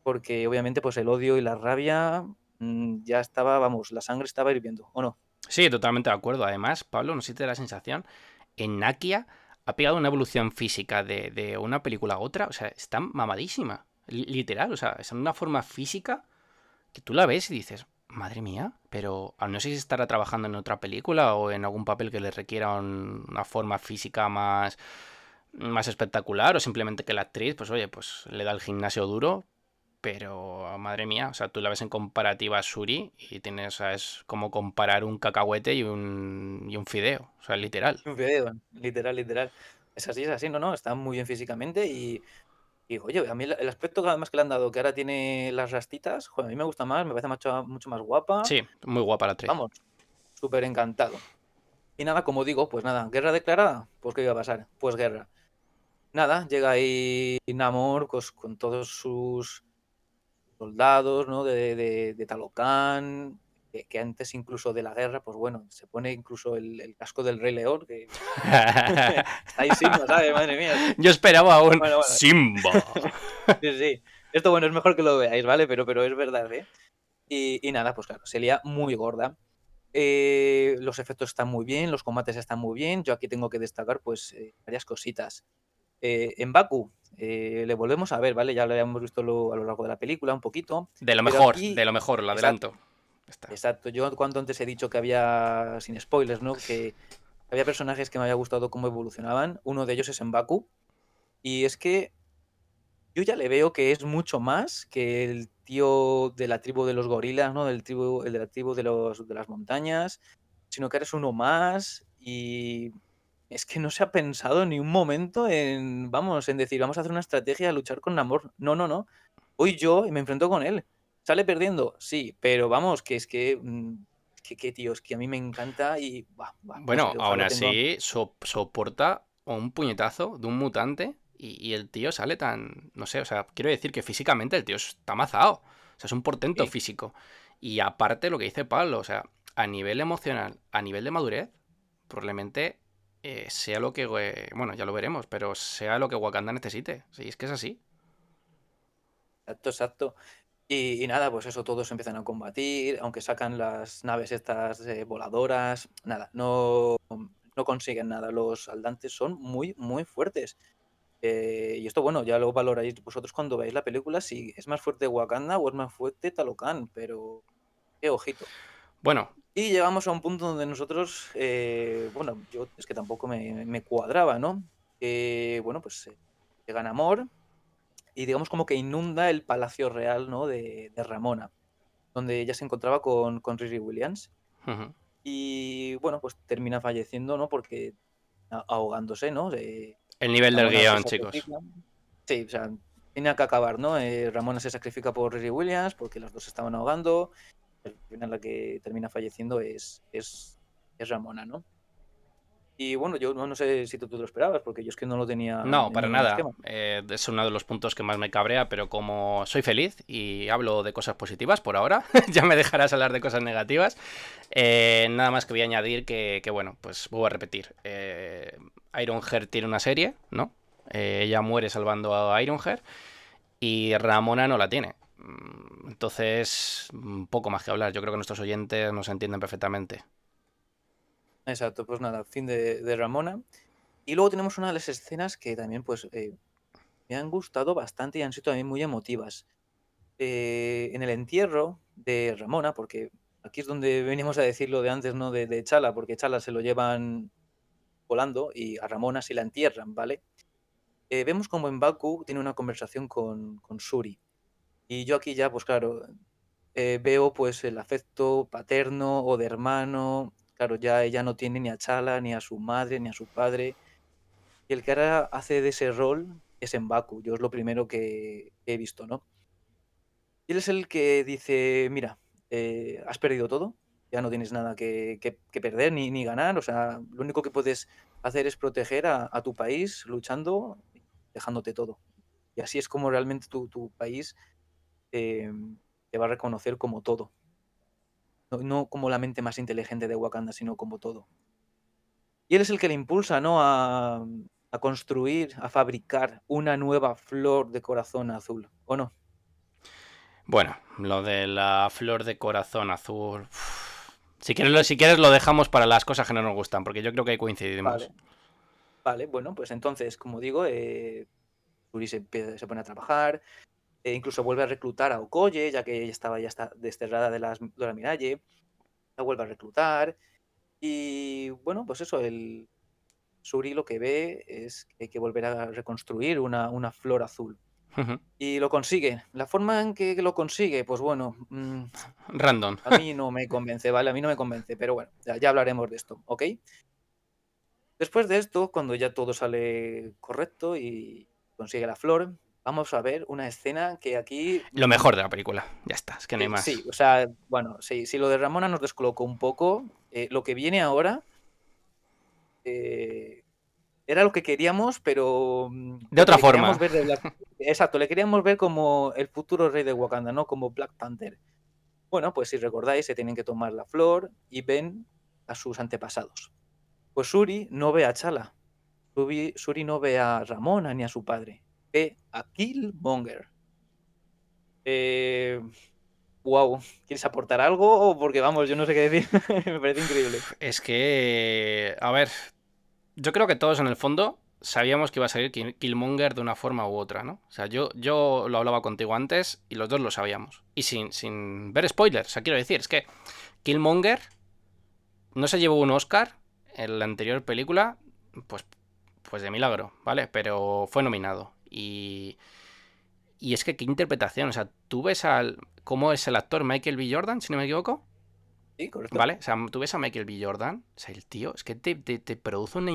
porque obviamente pues el odio y la rabia mm, ya estaba, vamos, la sangre estaba hirviendo, ¿o no? Sí, totalmente de acuerdo. Además, Pablo, no sé si te da la sensación, en Nakia ha pegado una evolución física de, de una película a otra, o sea, está mamadísima, li- literal, o sea, es en una forma física que tú la ves y dices, madre mía, pero no sé si estará trabajando en otra película o en algún papel que le requiera un- una forma física más, más espectacular o simplemente que la actriz, pues oye, pues le da el gimnasio duro, pero madre mía, o sea, tú la ves en comparativa a Suri y tienes, o sea, es como comparar un cacahuete y un, y un fideo, o sea, literal. Un video, literal, literal. Es así, es así, no, no, está muy bien físicamente y, y oye, a mí el, aspecto que además que le han dado, que ahora tiene las rastitas, joder, a mí me gusta más, me parece mucho, mucho más guapa. Sí, muy guapa la actriz. Vamos, súper encantado. Y nada, como digo, pues nada, guerra declarada, pues ¿qué iba a pasar? Pues guerra. Nada, llega ahí Namor pues, con todos sus soldados, ¿no? De, de, de Talocan, que, que antes incluso de la guerra, pues bueno, se pone incluso el, el casco del Rey León, que está ahí Simba, ¿sabes? Madre mía. Yo esperaba un Bueno, bueno. Simba. Sí, sí. Esto, bueno, es mejor que lo veáis, ¿vale? Pero, pero es verdad, ¿eh? Y, y nada, pues claro, se lía muy gorda. Eh, los efectos están muy bien, los combates están muy bien. Yo aquí tengo que destacar, pues, eh, varias cositas. Eh, en Baku eh, le volvemos a ver, ¿vale? Ya lo habíamos visto lo- a lo largo de la película un poquito. De lo mejor, aquí- de lo mejor, lo Exacto. Está. Exacto. Yo cuando antes he dicho que había, sin spoilers, ¿no? Que, había personajes que me había gustado cómo evolucionaban. Uno de ellos es en Baku. Y es que yo ya le veo que es mucho más que el tío de la tribu de los gorilas, ¿no? Del tribu, el de la tribu de, los, de las montañas, sino que eres uno más y es que no se ha pensado ni un momento en, vamos, en decir, vamos a hacer una estrategia a luchar con Namor. No, no, no. Voy yo y me enfrento con él. ¿Sale perdiendo? Sí, pero vamos, que es que mm, que, que tío, es que a mí me encanta y... bueno, aún así soporta un puñetazo de un mutante y, el tío sale tan... No sé, o sea, quiero decir que físicamente el tío está amazado. O sea, es un portento físico. Y aparte lo que dice Pablo, o sea, a nivel emocional, a nivel de madurez, probablemente eh, sea lo que... bueno, ya lo veremos, pero sea lo que Wakanda necesite. Sí, es que es así. Exacto, exacto. Y, nada, pues eso, todos empiezan a combatir, aunque sacan las naves estas eh, voladoras, nada, no, no consiguen nada. Los saldantes son muy, muy fuertes. Eh, y esto, bueno, ya lo valoráis vosotros cuando veáis la película, si es más fuerte Wakanda o es más fuerte Talocan, pero qué ojito. Bueno. Y llegamos a un punto donde nosotros, eh, bueno, yo es que tampoco me, me cuadraba, ¿no? bueno, pues llegan Amor, y digamos como que inunda el palacio real ¿no? de, Ramona, donde ella se encontraba con, con Riri Williams. Y bueno, pues termina falleciendo, ¿no? Porque ahogándose, ¿no? el nivel del guion, chicos. Sí, o sea, tiene que acabar, ¿no? Eh, Ramona se sacrifica por Riri Williams porque los dos estaban ahogando. Al final la que termina falleciendo es, es, es Ramona, ¿no? Y bueno, yo no, sé si tú, tú, lo esperabas, porque yo es que no lo tenía. No, para nada. Eh, es uno de los puntos que más me cabrea, pero como soy feliz y hablo de cosas positivas por ahora, ya me dejarás hablar de cosas negativas. Eh, nada más que voy a añadir que, bueno, pues voy a repetir. Eh, Ironheart tiene una serie, ¿no? Eh, ella muere salvando a Ironheart y Ramona no la tiene. Mm, entonces, poco más que hablar. Yo creo que nuestros oyentes nos entienden perfectamente. Exacto, pues nada, fin de, Ramona. Y luego tenemos una de las escenas que también pues eh, me han gustado bastante y han sido también muy emotivas. Eh, en el entierro de Ramona, porque aquí es donde venimos a decirlo de antes, ¿no? De, Chala, porque Chala se lo llevan volando y a Ramona se la entierran, ¿vale? Eh, vemos como en Baku tiene una conversación con, con Suri. Y yo aquí ya, pues claro, veo pues el afecto paterno o de hermano Claro, ya ella no tiene ni a Chala, ni a su madre, ni a su padre. Y el que ahora hace de ese rol es en Baku. Yo es lo primero que he visto, ¿no? Y él es el que dice, mira, eh, has perdido todo, ya no tienes nada que, perder ni, ni, ganar. O sea, lo único que puedes hacer es proteger a, tu país luchando, dejándote todo. Y así es como realmente tu, país eh, te va a reconocer como todo. No, como la mente más inteligente de Wakanda, sino como todo. Y él es el que le impulsa, ¿no? A, construir, a fabricar una nueva flor de corazón azul, ¿o no? Bueno, lo de la flor de corazón azul. Si quieres, si quieres lo dejamos para las cosas que no nos gustan, porque yo creo que ahí coincidimos. Vale, bueno, pues entonces, como digo, eh, se, se, pone a trabajar, e incluso vuelve a reclutar a Okoye, ya que ella estaba ya está desterrada de, las, de la Miralle. La vuelve a reclutar. Y bueno, pues eso, el Suri lo que ve es que hay que volver a reconstruir una, flor azul. Y lo consigue. La forma en que lo consigue, pues bueno. Mm, Random. A mí no me convence, ¿vale? A mí no me convence, pero bueno, ya, ya hablaremos de esto, ¿ok? Después de esto, cuando ya todo sale correcto y consigue la flor, vamos a ver una escena que aquí... Lo mejor de la película, ya está, es que no hay más. Sí, o sea, bueno, sí, si lo de Ramona nos descolocó un poco, eh, lo que viene ahora eh, era lo que queríamos, pero... Mm, de otra forma. Exacto, le queríamos ver como el futuro rey de Wakanda, ¿no? Como Black Panther. Bueno, pues si recordáis, se tienen que tomar la flor y ven a sus antepasados. Pues Suri no ve a Chala. Suri no ve a Ramona ni a su padre a Killmonger. Eh, wow, ¿quieres aportar algo? Porque vamos, yo no sé qué decir. Me parece increíble. Es que, a ver, yo creo que todos en el fondo sabíamos que iba a salir Killmonger de una forma u otra, ¿no? O sea, yo, yo lo hablaba contigo antes y los dos lo sabíamos. Y sin, sin ver spoilers, o sea, quiero decir, es que Killmonger no se llevó un Oscar en la anterior película, pues, pues de milagro, ¿vale? Pero fue nominado. Y, y es que qué interpretación, o sea, tú ves al... ¿Cómo es el actor Michael B. Jordan, si no me equivoco? Sí, correcto. ¿Vale? O sea, tú ves a Michael B. Jordan, o sea, el tío, es que te, te, te produce una,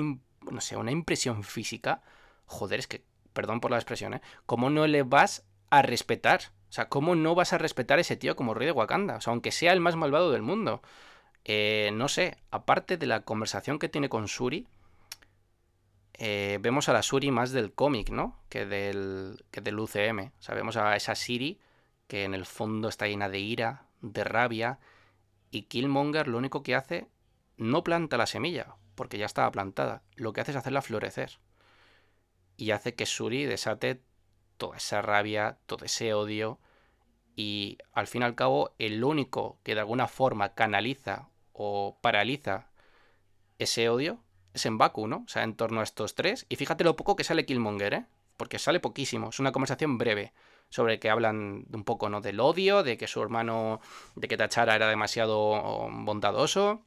no sé, una impresión física. Joder, es que, perdón por la expresión, ¿eh? ¿Cómo no le vas a respetar? O sea, ¿cómo no vas a respetar a ese tío como rey de Wakanda? O sea, aunque sea el más malvado del mundo. Eh, no sé, aparte de la conversación que tiene con Suri, eh, vemos a la Suri más del cómic, ¿no? Que del, que del UCM. Vemos a esa Siri que en el fondo está llena de ira, de rabia, y Killmonger lo único que hace, no planta la semilla, porque ya estaba plantada. Lo que hace es hacerla florecer. Y hace que Suri desate toda esa rabia, todo ese odio. Y al fin y al cabo, el único que de alguna forma canaliza o paraliza ese odio es en Baku, ¿no? O sea, en torno a estos tres. Y fíjate lo poco que sale Killmonger, ¿eh? Porque sale poquísimo. Es una conversación breve sobre que hablan un poco, ¿no? Del odio, de que su hermano, de que Tachara era demasiado bondadoso,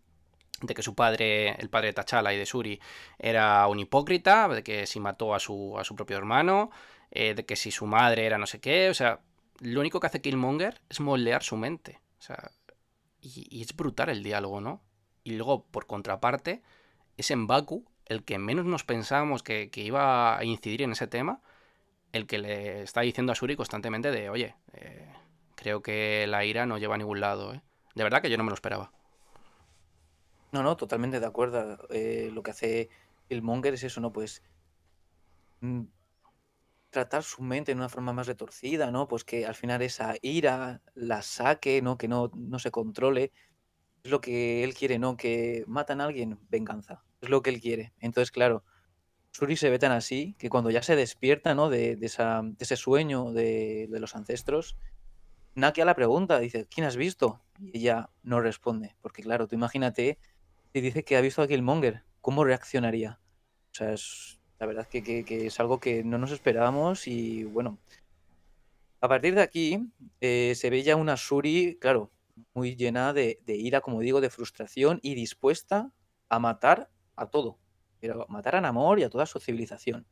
de que su padre, el padre de T'Challa y de Suri, era un hipócrita, de que si mató a su, a su propio hermano, eh, de que si su madre era no sé qué, o sea, lo único que hace Killmonger es moldear su mente, o sea, y es brutal el diálogo, ¿no? Y luego, por contraparte, es en Baku el que menos nos pensábamos que, iba a incidir en ese tema, el que le está diciendo a Suri constantemente de, oye, eh, creo que la ira no lleva a ningún lado, ¿eh? De verdad que yo no me lo esperaba. No, no, totalmente de acuerdo. Eh, lo que hace el Monger es eso, ¿no? Pues mm, tratar su mente de una forma más retorcida, ¿no? Pues que al final esa ira la saque, ¿no? Que no, no se controle. Es lo que él quiere, ¿no? Que matan a alguien, venganza. Es lo que él quiere. Entonces, claro, Suri se ve tan así que cuando ya se despierta, ¿no? De, de esa, de ese sueño de, de los ancestros, Nakia la pregunta, dice, ¿quién has visto? Y ella no responde, porque claro, tú imagínate si dice que ha visto a Killmonger, ¿cómo reaccionaría? O sea, es, la verdad que, que- que es algo que no nos esperábamos y bueno, a partir de aquí eh, se ve ya una Suri, claro, muy llena de, de ira, como digo, de frustración y dispuesta a matar a todo, pero matar a Namor y a toda su civilización.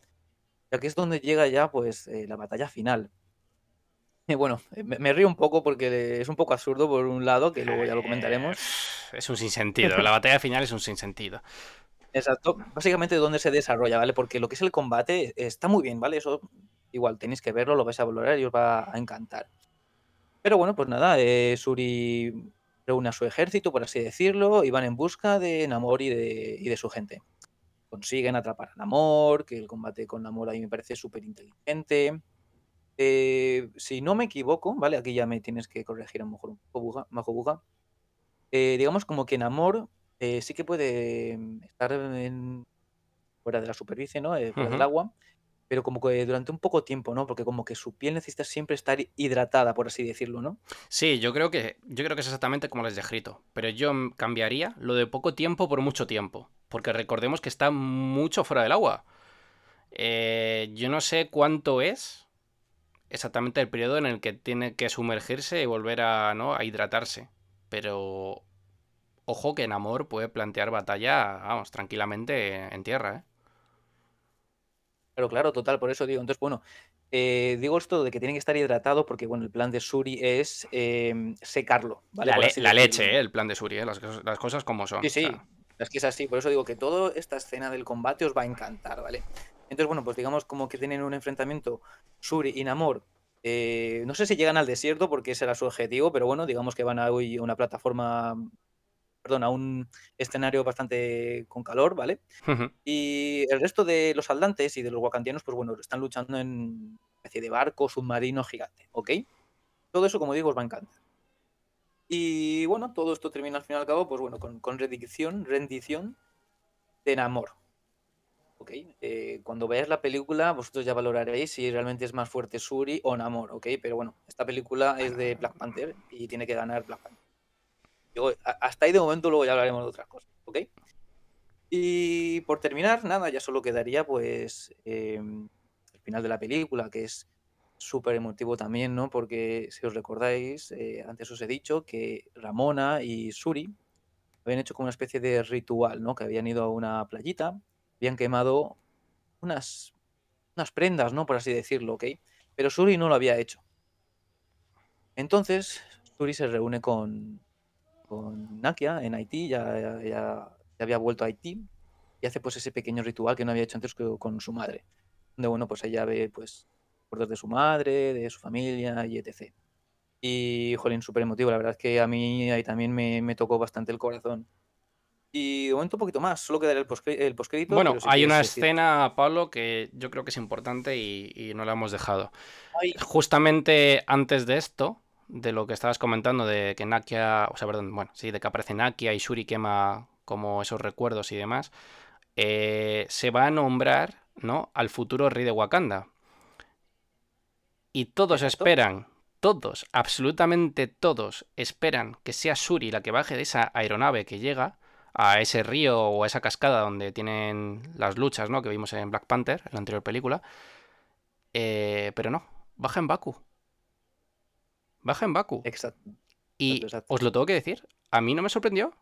Y aquí es donde llega ya pues eh, la batalla final. Y bueno, eh, me, me río un poco porque es un poco absurdo por un lado, que luego ya lo comentaremos. Eh, es un sinsentido. La batalla final es un sinsentido. Exacto. Básicamente dónde se desarrolla, ¿vale? Porque lo que es el combate está muy bien, ¿vale? Eso igual tenéis que verlo, lo vais a valorar y os va a encantar. Pero bueno, pues nada, eh, Suri reúne a su ejército, por así decirlo, y van en busca de Namor y de, y de su gente. Consiguen atrapar a Namor, que el combate con Namor ahí me parece súper inteligente. Eh, si no me equivoco, ¿vale? Aquí ya me tienes que corregir a lo mejor un poco, Majo Buga. Eh, digamos como que Namor eh, sí que puede mm, estar en- fuera de la superficie, ¿no? Eh, fuera del agua, pero como que durante un poco tiempo, ¿no? Porque como que su piel necesita siempre estar hidratada, por así decirlo, ¿no? Sí, yo creo que yo creo que es exactamente como les descrito. Pero yo cambiaría lo de poco tiempo por mucho tiempo. Porque recordemos que está mucho fuera del agua. Eh, yo no sé cuánto es exactamente el periodo en el que tiene que sumergirse y volver a, ¿no? a hidratarse. Pero ojo que Namor puede plantear batalla, vamos, tranquilamente en tierra, ¿eh? Claro, claro, total, por eso digo. Entonces, bueno, eh, digo esto de que tiene que estar hidratado porque, bueno, el plan de Suri es em, secarlo, ¿vale? La, le- leche, ¿eh? El plan de Suri, ¿eh? Las, las cosas como son. Sí, o sí, sea, es que es así, por eso digo que toda esta escena del combate os va a encantar, ¿vale? Entonces, bueno, pues digamos como que tienen un enfrentamiento Suri y Namor. eh, no sé si llegan al desierto porque ese era su objetivo, pero bueno, digamos que van a hoy a una plataforma, perdón, a un escenario bastante con calor, ¿vale? Y el resto de los saldantes y de los wakandianos, pues bueno, están luchando en una especie de barco submarino gigante, ¿ok? Todo eso, como digo, os va a encantar. Y bueno, todo esto termina al fin y al cabo, pues bueno, con, con rendición, rendición de Namor. ¿Ok? Eh, cuando veáis la película, vosotros ya valoraréis si realmente es más fuerte Suri o Namor, ¿ok? Pero bueno, esta película es de Black Panther y tiene que ganar Black Panther. Hasta ahí de momento, luego ya hablaremos de otras cosas, ¿ok? Y por terminar, nada, ya solo quedaría pues eh, el final de la película, que es súper emotivo también, ¿no? Porque si os recordáis, eh, antes os he dicho que Ramona y Suri habían hecho como una especie de ritual, ¿no? Que habían ido a una playita, habían quemado unas, unas prendas, ¿no? Por así decirlo, ¿ok? Pero Suri no lo había hecho. Entonces, Suri se reúne con, con Nakia en Haití, ya, ya, ya había vuelto a Haití, y hace pues ese pequeño ritual que no había hecho antes con su madre. Donde, bueno, pues ella ve, pues, recuerdos de su madre, de su familia y etc. Y, jolín, súper emotivo. La verdad es que a mí ahí también me, me tocó bastante el corazón. Y de momento un poquito más, solo quedará el, el postcrédito. Bueno, hay una escena, Pablo, que yo creo que es importante y, no la hemos dejado. Justamente antes de esto, de lo que estabas comentando, de que Nakia, o sea, perdón, bueno, sí, de que aparece Nakia y Shuri quema como esos recuerdos y demás, eh, se va a nombrar, ¿no? Al futuro rey de Wakanda. Y todos esperan todos, absolutamente todos, esperan que sea Suri la que baje de esa aeronave que llega a ese río o a esa cascada donde tienen las luchas, ¿no? Que vimos en Black Panther, en la anterior película. Eh, pero no, baja en Baku. Baja en Baku. Exacto. Y os lo tengo que decir, a mí no me sorprendió.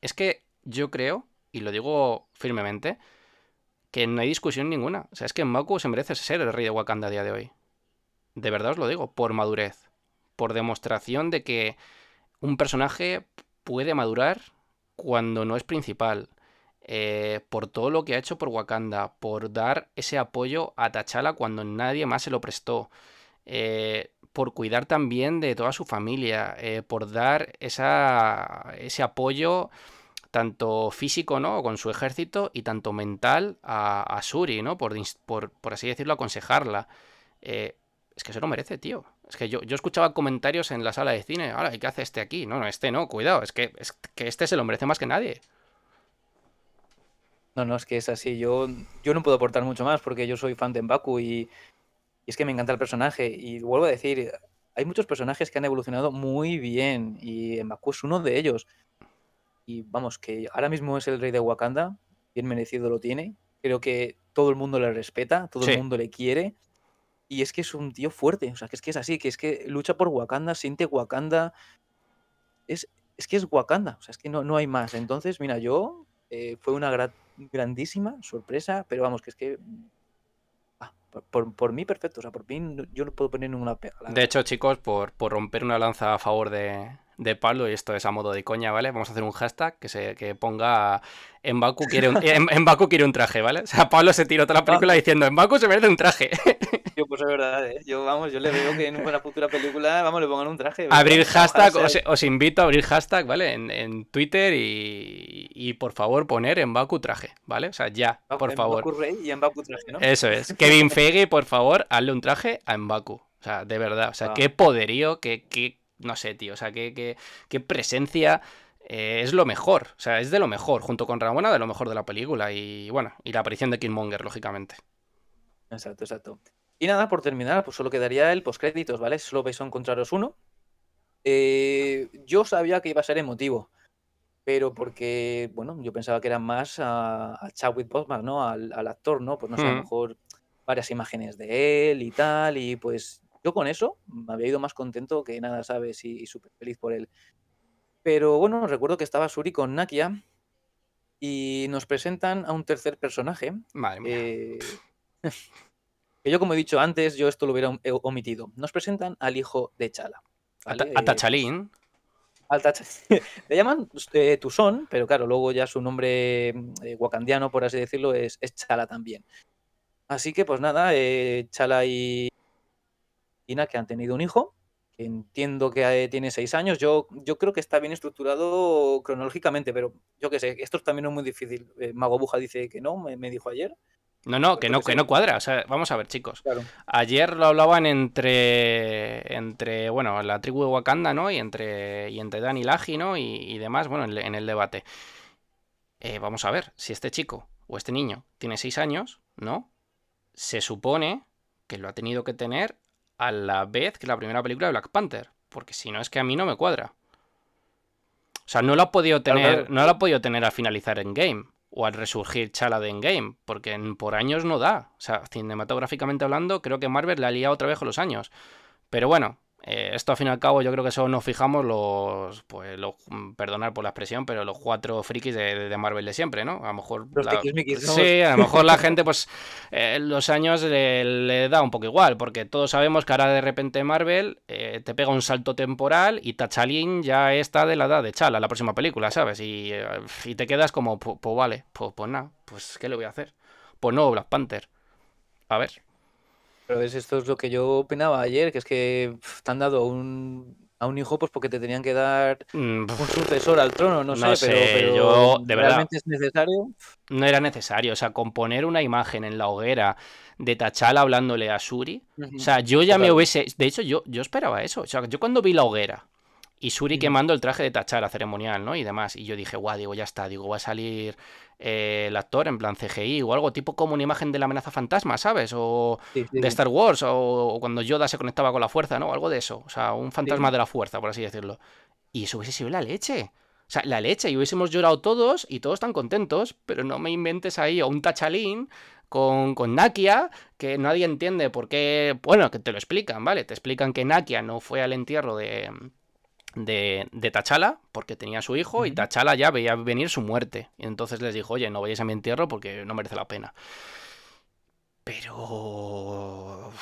Es que yo creo, y lo digo firmemente, que no hay discusión ninguna. O sea, es que en Baku se merece ser el rey de Wakanda a día de hoy de verdad os lo digo, por madurez, por demostración de que un personaje puede madurar cuando no es principal, eh, por todo lo que ha hecho por Wakanda, por dar ese apoyo a T'Challa cuando nadie más se lo prestó, eh, por cuidar también de toda su familia, eh, por dar ese apoyo tanto físico, ¿no? Con su ejército y tanto mental a, Suri, ¿no? Por, por, así decirlo, aconsejarla es que se lo merece, tío. Es que yo, yo escuchaba comentarios en la sala de cine, ahora, ¿y qué hace este aquí? No, no, este no, cuidado, es que, es que este se lo merece más que nadie. No, no, es que es así. Yo, yo no puedo aportar mucho más porque yo soy fan de Mbaku y, y es que me encanta el personaje. Y vuelvo a decir, hay muchos personajes que han evolucionado muy bien y Mbaku es uno de ellos. Y vamos, que ahora mismo es el rey de Wakanda, bien merecido lo tiene. Creo que todo el mundo le respeta, todo el mundo le quiere. Y es que es un tío fuerte, o sea, que es que es así, que es que lucha por Wakanda, siente Wakanda. Es, es que es Wakanda, o sea, es que no, no hay más. Entonces, mira, yo eh, fue una grandísima sorpresa, pero vamos, que es que por, por, mí perfecto, o sea, por mí yo no puedo poner ninguna pega. De hecho, chicos, por, por romper una lanza a favor de, de Pablo, y esto es a modo de coña, ¿vale? Vamos a hacer un hashtag que se que ponga en Baku quiere un, en, Baku quiere un traje, ¿vale? O sea, Pablo se tiró toda la película diciendo en Baku se merece un traje. Yo, pues es verdad, ¿eh? Yo, vamos, yo le veo que en una futura película, vamos, le pongan un traje. Abrir hashtag, os, invito a abrir hashtag, ¿vale? En, Twitter y, y, por favor poner en Baku traje, ¿vale? O sea, ya, por en favor. Baku Rey y en Baku traje, ¿no? Eso es. Kevin Feige, por favor, hazle un traje a Mbaku. O sea, de verdad, o sea, ah. qué poderío, qué, qué, no sé, tío, o sea, qué, qué, presencia. Eh, es lo mejor, o sea, es de lo mejor, junto con Ramona, de lo mejor de la película. Y bueno, y la aparición de Killmonger, lógicamente. Exacto, exacto. Y nada, por terminar, pues solo quedaría el postcréditos, ¿vale? Solo vais a encontraros uno. Eh, yo sabía que iba a ser emotivo, pero porque, bueno, yo pensaba que era más a, a Chadwick Boseman, ¿no? Al, actor, ¿no? Pues no sé, a lo mm. mejor varias imágenes de él y tal, y pues yo con eso me había ido más contento que nada, ¿sabes? Y, súper feliz por él. Pero bueno, recuerdo que estaba Suri con Nakia y nos presentan a un tercer personaje. Madre mía. Eh, que yo, como he dicho antes, yo esto lo hubiera omitido. Nos presentan al hijo de Chala. A, Tachalín. Al Le llaman eh, Tusón, pero claro, luego ya su nombre eh, wakandiano, por así decirlo, es, Chala también. Así que pues nada, Chala y, que han tenido un hijo, que entiendo que eh, tiene seis años. Yo, yo creo que está bien estructurado cronológicamente, pero yo qué sé, esto también es muy difícil. Eh, Mago Buja dice que no, me, dijo ayer. No, no, que no, que no cuadra. O sea, vamos a ver, chicos. Ayer lo hablaban entre, entre, bueno, la tribu de Wakanda, ¿no? Y entre, y entre Dan y Laji, ¿no? Y, demás, bueno, en, el debate. Eh, vamos a ver, si este chico o este niño tiene seis años, ¿no? Se supone que lo ha tenido que tener a la vez que la primera película de Black Panther. Porque si no es que a mí no me cuadra. O sea, no lo ha podido tener, no lo ha podido tener al finalizar en game o al resurgir Chala de Endgame, porque por años no da. O sea, cinematográficamente hablando, creo que Marvel la ha liado otra vez con los años. Pero bueno, Eh, esto al fin y al cabo yo creo que solo nos fijamos los, pues los, mm, perdonar por la expresión, pero los cuatro frikis de, Marvel de siempre, ¿no? A lo mejor... Sí, a lo mejor la gente pues eh, los años le, da un poco igual, porque todos sabemos que ahora de repente Marvel eh, te pega un salto temporal y Tachalín ya está de la edad de Chala, la próxima película, ¿sabes? Y, y te quedas como, pues, vale, pues, pues nada, pues ¿qué le voy a hacer? Pues no, Black Panther. A ver. Pero es, esto es lo que yo opinaba ayer, que es que te han dado un, a un hijo pues porque te tenían que dar mm, un sucesor al trono, no, sé, pero, yo, de ¿realmente es necesario? No era necesario, o sea, componer una imagen en la hoguera de Tachala hablándole a Suri, o sea, yo ya me hubiese, de hecho yo, yo esperaba eso, o sea, yo cuando vi la hoguera y Suri quemando el traje de Tachala ceremonial, ¿no? Y demás, y yo dije, guau, digo, ya está, digo, va a salir eh, el actor en plan CGI o algo tipo como una imagen de la amenaza fantasma, ¿sabes? O de Star Wars, o, cuando Yoda se conectaba con la fuerza, ¿no? Algo de eso. O sea, un fantasma de la fuerza, por así decirlo. Y eso hubiese sido la leche. O sea, la leche, y hubiésemos llorado todos y todos tan contentos, pero no me inventes ahí a un tachalín con, con, Nakia, que nadie entiende por qué. Bueno, que te lo explican, ¿vale? Te explican que Nakia no fue al entierro de, de, de Tachala, porque tenía a su hijo, y Tachala ya veía venir su muerte. Y entonces les dijo, oye, no vayáis a mi entierro porque no merece la pena. Pero...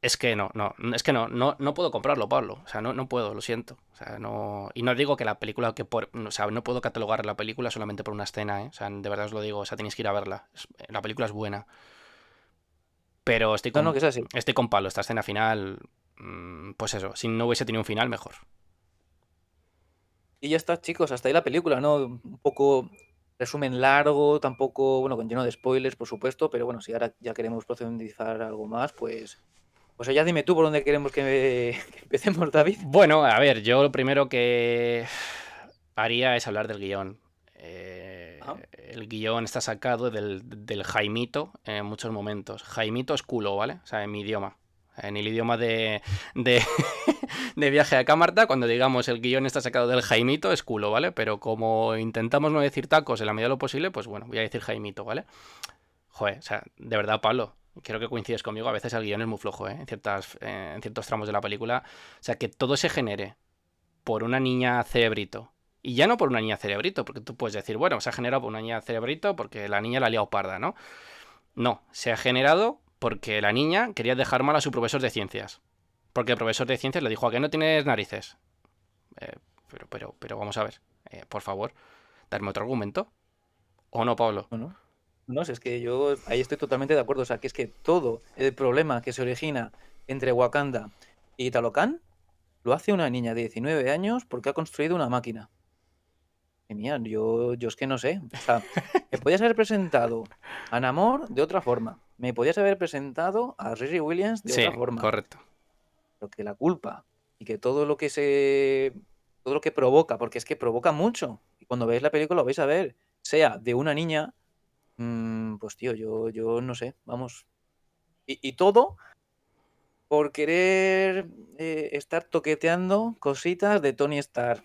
Es que no, no, es que no, no, no puedo comprarlo, Pablo. O sea, no, no puedo, lo siento. O sea, no... Y no digo que la película, que por... O sea, no puedo catalogar la película solamente por una escena, ¿eh? O sea, de verdad os lo digo, o sea, tenéis que ir a verla. La película es buena. Pero estoy con, estoy con Pablo, esta escena final, mm, pues eso, si no hubiese tenido un final, mejor. Y ya está, chicos, hasta ahí la película, ¿no? Un poco resumen largo, tampoco, bueno, con lleno de spoilers, por supuesto, pero bueno, si ahora ya queremos profundizar algo más, pues... Pues ya dime tú por dónde queremos que, empecemos, David. Bueno, a ver, yo lo primero que haría es hablar del guion. Eh, el guion está sacado del, del Jaimito en muchos momentos. Jaimito es culo, ¿vale? O sea, en mi idioma en el idioma de, de, viaje a Camarta, cuando digamos el guion está sacado del Jaimito, es culo, ¿vale? Pero como intentamos no decir tacos en la medida de lo posible, pues bueno, voy a decir Jaimito, ¿vale? Joder, o sea, de verdad, Pablo, creo que coincides conmigo, a veces el guion es muy flojo, ¿eh? En, eh, en ciertos tramos de la película. O sea, que todo se genere por una niña cerebrito. Y ya no por una niña cerebrito, porque tú puedes decir, bueno, se ha generado por una niña cerebrito porque la niña la ha liado parda, ¿no? No, se ha generado porque la niña quería dejar mal a su profesor de ciencias. Porque el profesor de ciencias le dijo a que no tienes narices. Eh, pero, pero, pero vamos a ver, eh, por favor, darme otro argumento. ¿O no, Pablo? No, no. es que yo ahí estoy totalmente de acuerdo. O sea, que es que todo el problema que se origina entre Wakanda y Talocan lo hace una niña de 19 años porque ha construido una máquina. Y mía, yo, yo es que no sé. O sea, me podías haber presentado a Namor de otra forma me podías haber presentado a Riri Williams de otra forma. Correcto. Pero que la culpa y que todo lo que se. todo lo que provoca, porque es que provoca mucho. Y cuando veis la película lo vais a ver. Sea de una niña. Mm, pues tío, yo, yo no sé. Vamos. Y, y todo por querer eh, estar toqueteando cositas de Tony Stark.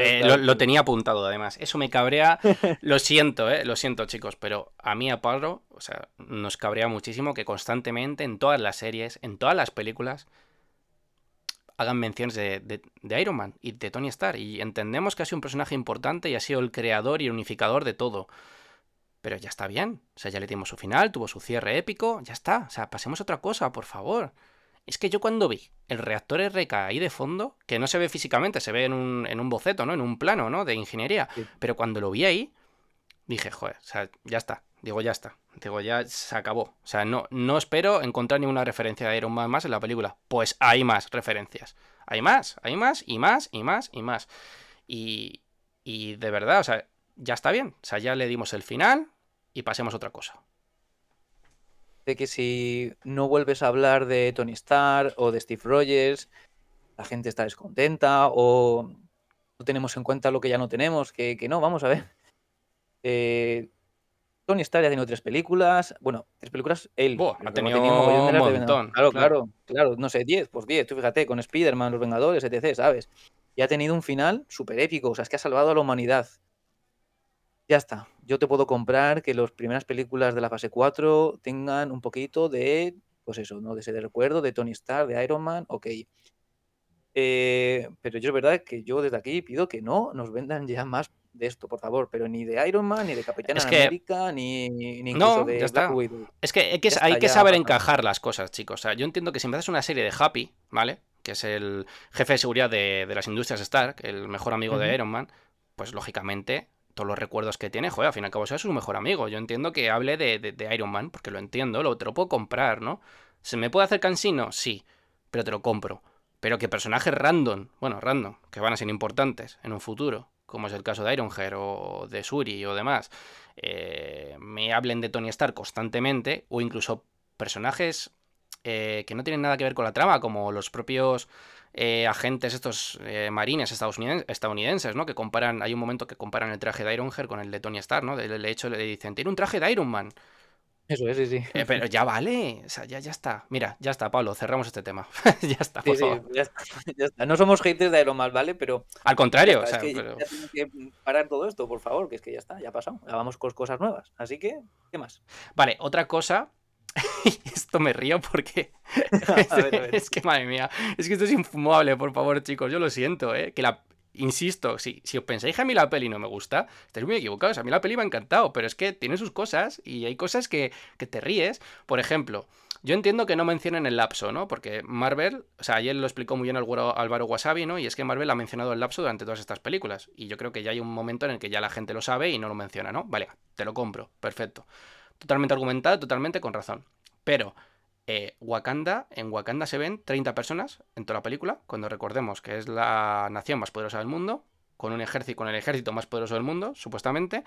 Eh, lo, tenía apuntado además. Eso me cabrea. lo siento, eh, lo siento chicos, pero a mí a Pablo, o sea, nos cabrea muchísimo que constantemente en todas las series, en todas las películas, hagan menciones de, de, Iron Man y de Tony Stark. Y entendemos que ha sido un personaje importante y ha sido el creador y el unificador de todo. Pero ya está bien. O sea, ya le dimos su final, tuvo su cierre épico, ya está. O sea, pasemos a otra cosa, por favor. Es que yo cuando vi el reactor RK ahí de fondo, que no se ve físicamente, se ve en un, en un boceto, ¿no? En un plano, ¿no? De ingeniería. Pero cuando lo vi ahí, dije, joder, o sea, ya está. Digo, ya está. Digo, ya se acabó. O sea, no, no espero encontrar ninguna referencia de Iron Man más en la película. Pues hay más referencias. Hay más, hay más, y más, y más, y más. Y, y de verdad, o sea, ya está bien. O sea, ya le dimos el final y pasemos a otra cosa de que si no vuelves a hablar de Tony Stark o de Steve Rogers, la gente está descontenta o no tenemos en cuenta lo que ya no tenemos, que, no, vamos a ver. Eh, Tony Stark ya ha tenido tres películas, bueno, tres películas, él ha tenido un montón. Claro, claro, claro, no sé, diez, pues diez, tú fíjate, con Spider-Man, Los Vengadores, etc., ¿sabes? Y ha tenido un final súper épico, o sea, es que ha salvado a la humanidad. Ya está. Yo te puedo comprar que las primeras películas de la fase 4 tengan un poquito de, pues eso, ¿no? De ese recuerdo de Tony Stark, de Iron Man, ok. Eh, pero yo es verdad que yo desde aquí pido que no nos vendan ya más de esto, por favor, pero ni de Iron Man, ni de Capitán América, ni, ni incluso de Black Widow. Es que hay que, hay que saber encajar las cosas, chicos. O sea, yo entiendo que si haces una serie de Happy, ¿vale? Que es el jefe de seguridad de, las industrias Stark, el mejor amigo de Iron Man, pues lógicamente todos los recuerdos que tiene, joder, al fin y al cabo es su mejor amigo. Yo entiendo que hable de, de, Iron Man, porque lo entiendo, lo, te lo puedo comprar, ¿no? ¿Se me puede hacer cansino? Sí, pero te lo compro. Pero que personajes random, bueno, random, que van a ser importantes en un futuro, como es el caso de Ironheart o de Suri o demás, eh, me hablen de Tony Stark constantemente, o incluso personajes eh, que no tienen nada que ver con la trama, como los propios eh, agentes, estos marines estadounidenses, ¿no? Que comparan, hay un momento que comparan el traje de Ironheart con el de Tony Stark, ¿no? De, hecho, le dicen, tiene un traje de Iron Man. Eso es, sí, sí. Eh, pero ya vale, o sea, ya, ya está. Mira, ya está, Pablo, cerramos este tema. ya está, por favor. ya, está, No somos haters de Iron Man, ¿vale? Pero. Al contrario, o sea, es que ya que parar todo esto, por favor, que es que ya está, ya ha pasado. Ya vamos con cosas nuevas. Así que, ¿qué más? Vale, otra cosa. esto me río porque. es que, madre mía, es que esto es infumable, por favor, chicos. Yo lo siento, ¿eh? Que la insisto, si, si os pensáis que a mí la peli no me gusta, estáis muy equivocados. A mí la peli me ha encantado, pero es que tiene sus cosas y hay cosas que, te ríes. Por ejemplo, yo entiendo que no mencionen el lapso, ¿no? Porque Marvel, o sea, ayer lo explicó muy bien Álvaro Wasabi, ¿no? Y es que Marvel ha mencionado el lapso durante todas estas películas. Y yo creo que ya hay un momento en el que ya la gente lo sabe y no lo menciona, ¿no? Vale, te lo compro, perfecto. Totalmente argumentado, totalmente con razón. Pero eh, Wakanda, en Wakanda se ven 30 personas en toda la película, cuando recordemos que es la nación más poderosa del mundo, con un ejército, con el ejército más poderoso del mundo, supuestamente,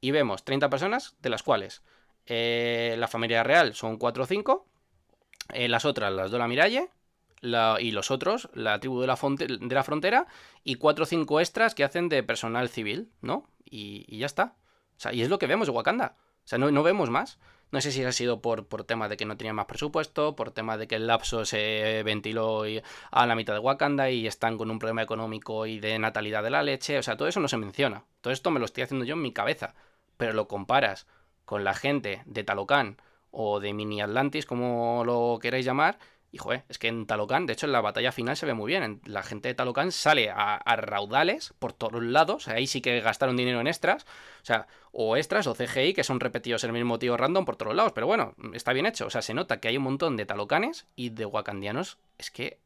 y vemos 30 personas, de las cuales eh, la familia real son 4 o 5, eh, las otras, las de la Miralle, y los otros, la tribu de la, de la frontera, y 4 o 5 extras que hacen de personal civil, ¿no? Y, ya está. O sea, y es lo que vemos de Wakanda. O sea, no, no vemos más. No sé si ha sido por, por tema de que no tenía más presupuesto, por tema de que el lapso se ventiló a la mitad de Wakanda y están con un problema económico y de natalidad de la leche. O sea, todo eso no se menciona. Todo esto me lo estoy haciendo yo en mi cabeza. Pero lo comparas con la gente de Talocan o de Mini Atlantis, como lo queráis llamar, y joder, es que en Talocan, de hecho en la batalla final se ve muy bien. La gente de Talocan sale a, raudales por todos lados. ahí sí que gastaron dinero en extras. O sea, o extras o CGI que son repetidos en el mismo tío random por todos lados. Pero bueno, está bien hecho. O sea, se nota que hay un montón de Talocanes y de Wakandianos. Es que.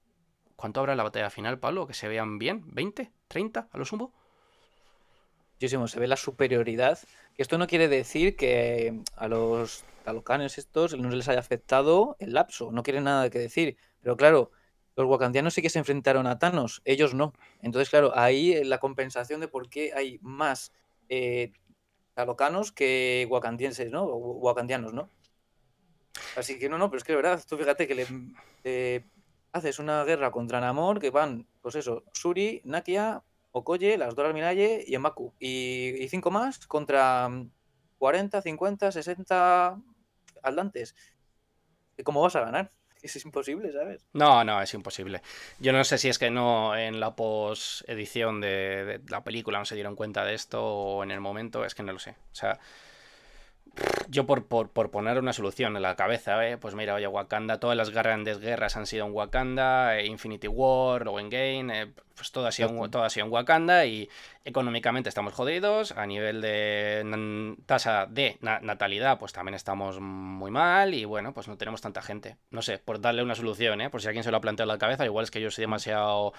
¿Cuánto habrá en la batalla final, Pablo? Que se vean bien. ¿20? ¿30 a lo sumo? Muchísimo, se ve la superioridad. Esto no quiere decir que a los talocanes estos no les haya afectado el lapso, no quieren nada que decir. Pero claro, los wakandianos sí que se enfrentaron a Thanos, ellos no. Entonces, claro, ahí la compensación de por qué hay más eh, talocanos que wakandienses, ¿no? wakandianos, ¿no? Así que no, no, pero es que de verdad, tú fíjate que le haces una guerra contra Namor que van, pues eso, Suri, Nakia, Okoye, las Dora Minaye y Emaku. Y cinco más contra 40, 50, 60 atlantes. ¿Cómo vas a ganar? Es imposible, ¿sabes? No, no, es imposible. Yo no sé si es que no en la post-edición de, de, la película no se dieron cuenta de esto o en el momento, es que no lo sé. O sea, yo por, por, poner una solución en la cabeza, ¿eh? pues mira, oye, Wakanda, todas las grandes guerras han sido en Wakanda, eh, Infinity War o Endgame, eh, pues todo ha, sido, todo ha sido en Wakanda y económicamente estamos jodidos, a nivel de tasa de natalidad pues también estamos muy mal y bueno, pues no tenemos tanta gente. No sé, por darle una solución, ¿eh? por si alguien se lo ha planteado en la cabeza, igual es que yo soy demasiado...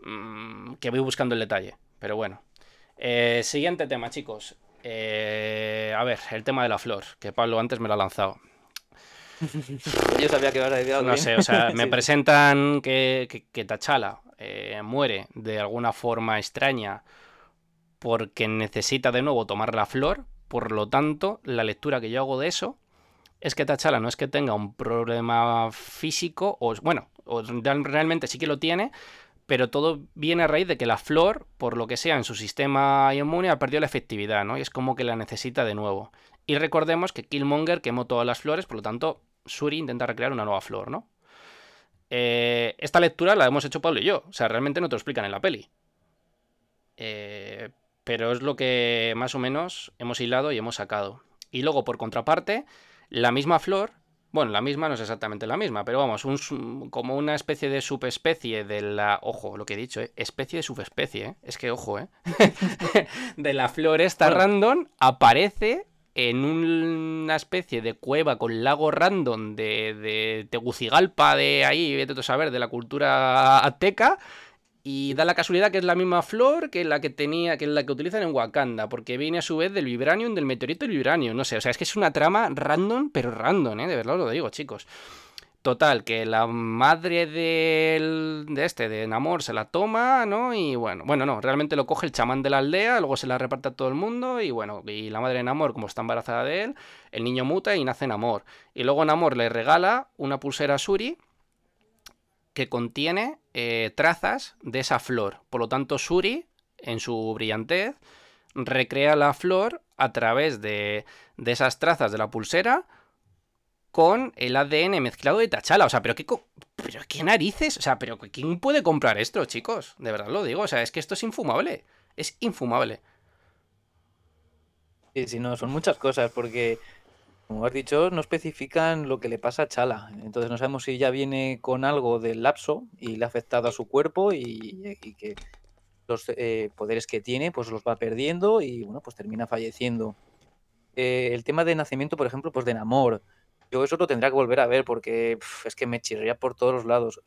Mm, que voy buscando el detalle, pero bueno. siguiente tema, chicos. Eh, a ver, el tema de la flor, que Pablo antes me lo ha lanzado. Yo sabía que iba a No sé, o sea, me presentan que, que, Tachala eh, muere de alguna forma extraña porque necesita de nuevo tomar la flor. Por lo tanto, la lectura que yo hago de eso es que Tachala no es que tenga un problema físico, o bueno, o realmente sí que lo tiene, pero todo viene a raíz de que la flor, por lo que sea, en su sistema inmune ha perdido la efectividad, ¿no? Y es como que la necesita de nuevo. Y recordemos que Killmonger quemó todas las flores, por lo tanto, Suri intenta recrear una nueva flor, ¿no? Eh, esta lectura la hemos hecho Pablo y yo, o sea, realmente no te lo explican en la peli. Eh, pero es lo que más o menos hemos hilado y hemos sacado. Y luego, por contraparte, la misma flor Bueno, la misma no es exactamente la misma, pero vamos, un, como una especie de subespecie de la. Ojo, lo que he dicho, ¿eh? especie de subespecie, ¿eh? Es que, ojo, ¿eh? de la floresta random aparece en una especie de cueva con lago random de, de Tegucigalpa, de ahí, vete a saber, de la cultura azteca y da la casualidad que es la misma flor que la que tenía, que es la que utilizan en Wakanda, porque viene a su vez del vibranium, del meteorito del vibranium. No sé, o sea, es que es una trama random, pero random, ¿eh? De verdad lo digo, chicos. Total, que la madre de este, de Namor, se la toma, ¿no? Y bueno, bueno, no, realmente lo coge el chamán de la aldea, luego se la reparte a todo el mundo y bueno, y la madre de Namor, como está embarazada de él, el niño muta y nace Namor. Y luego Namor le regala una pulsera Suri que contiene eh, trazas de esa flor. Por lo tanto, Suri, en su brillantez, recrea la flor a través de, de esas trazas de la pulsera con el ADN mezclado de Tachala. O sea, pero qué, pero qué narices. O sea, pero ¿quién puede comprar esto, chicos? De verdad lo digo. O sea, es que esto es infumable. Es infumable. Sí, sí, no, son muchas cosas, porque como has dicho, no especifican lo que le pasa a Chala. Entonces no sabemos si ya viene con algo del lapso y le ha afectado a su cuerpo y, que los eh, poderes que tiene pues los va perdiendo y bueno, pues termina falleciendo. Eh, el tema de nacimiento, por ejemplo, pues de Namor. Yo eso lo tendría que volver a ver porque es que me chirría por todos los lados.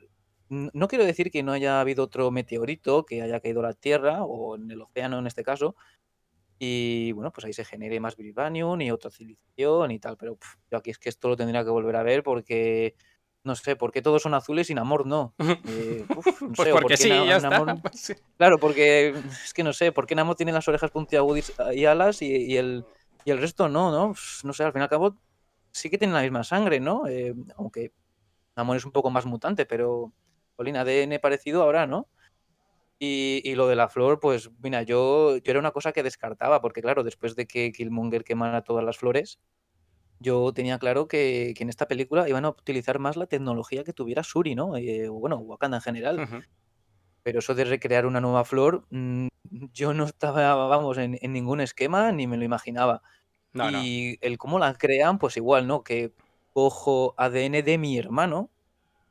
No quiero decir que no haya habido otro meteorito que haya caído a la Tierra o en el océano en este caso, y bueno, pues ahí se genere más Vibranium y otra civilización y tal. Pero yo aquí es que esto lo tendría que volver a ver porque no sé, ¿por qué todos son azules y Namor no? Eh, no pues porque sí, ya está. Pues claro, porque es que no sé, ¿por qué Namor tiene las orejas puntiagudas y alas y, el, y el resto no, no? No sé, al fin y al cabo sí que tienen la misma sangre, ¿no? Eh, aunque Namor es un poco más mutante, pero Colin ADN parecido ahora, ¿no? Y, lo de la flor, pues mira, yo, yo era una cosa que descartaba, porque claro, después de que Killmonger quemara todas las flores, yo tenía claro que, en esta película iban a utilizar más la tecnología que tuviera Suri, ¿no? Eh, o bueno, Wakanda en general. Pero eso de recrear una nueva flor, mm, yo no estaba, vamos, en, ningún esquema ni me lo imaginaba. y el cómo la crean, pues igual, ¿no? Que cojo ADN de mi hermano,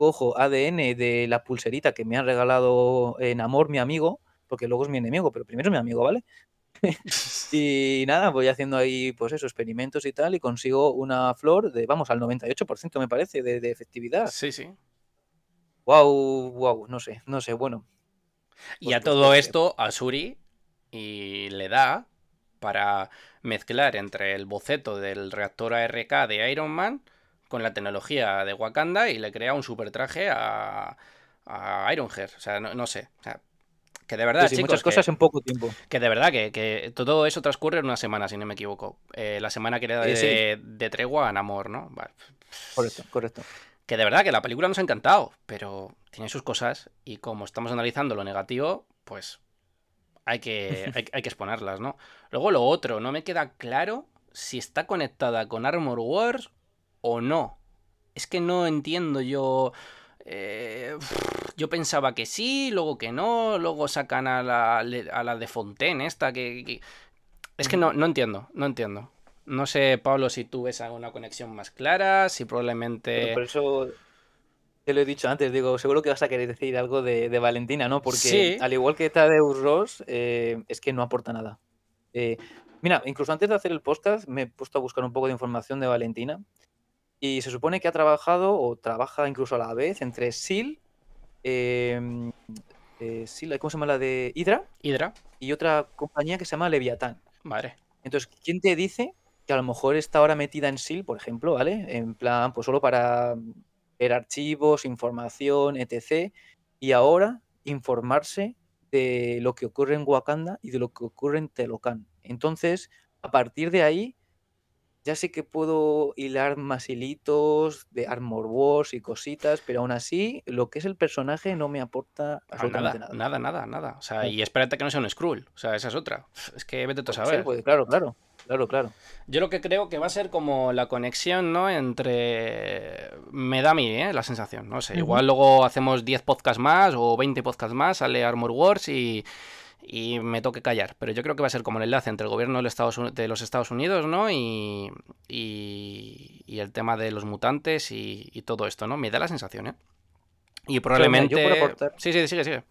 cojo ADN de la pulserita que me ha regalado en amor mi amigo, porque luego es mi enemigo, pero primero es mi amigo, ¿vale? y nada, voy haciendo ahí, pues eso, experimentos y tal, y consigo una flor de, vamos, al 98% me parece, de, efectividad. Sí, sí. Wow, wow, no sé, no sé, bueno. Y pues a todo esto, a Suri y le da para mezclar entre el boceto del reactor ARK de Iron Man con la tecnología de Wakanda y le crea un super traje a, a Ironheart. O sea, no, sé. O sea, que de verdad, chicos, muchas cosas en poco tiempo. Que de verdad, que, todo eso transcurre en una semana, si no me equivoco. Eh, la semana que era de, de, tregua a Namor, ¿no? Correcto, correcto. Que de verdad, que la película nos ha encantado, pero tiene sus cosas y como estamos analizando lo negativo, pues hay que, hay, hay que exponerlas, ¿no? Luego lo otro, no me queda claro si está conectada con Armor Wars o no. Es que no entiendo yo... Eh, yo pensaba que sí, luego que no, luego sacan a la, a la de Fontaine esta que, Es que no, no entiendo, no entiendo. No sé, Pablo, si tú ves alguna conexión más clara, si probablemente... por eso te lo he dicho antes, digo, seguro que vas a querer decir algo de, Valentina, ¿no? Porque al igual que Tadeusz Ross, eh, es que no aporta nada. Eh, mira, incluso antes de hacer el podcast me he puesto a buscar un poco de información de Valentina y se supone que ha trabajado o trabaja incluso a la vez entre SEAL, em, eh, ¿cómo se llama la de Hydra? Hydra. Y otra compañía que se llama Leviatán. Vale. Entonces, ¿quién te dice que a lo mejor está ahora metida en SEAL, por ejemplo, ¿vale? En plan, pues solo para ver archivos, información, etc. Y ahora informarse de lo que ocurre en Wakanda y de lo que ocurre en Telocan. Entonces, a partir de ahí, ya sé que puedo hilar más hilitos de Armor Wars y cositas, pero aún así, lo que es el personaje no me aporta ah, absolutamente nada. Nada, nada, nada. O sea, y espérate que no sea un Skrull. O sea, esa es otra. Es que vete tú a saber. Pues, claro, claro. Claro, claro. Yo lo que creo que va a ser como la conexión, ¿no? Entre. Me da a mí, ¿eh? La sensación. No sé. Igual luego hacemos 10 podcasts más o 20 podcasts más, sale Armor Wars y y me toque callar. Pero yo creo que va a ser como el enlace entre el gobierno de los Estados, Unidos, ¿no? Y, y, y, el tema de los mutantes y, y, todo esto, ¿no? Me da la sensación, ¿eh? Y probablemente... Yo aportar... Sí, sí, sigue, sigue.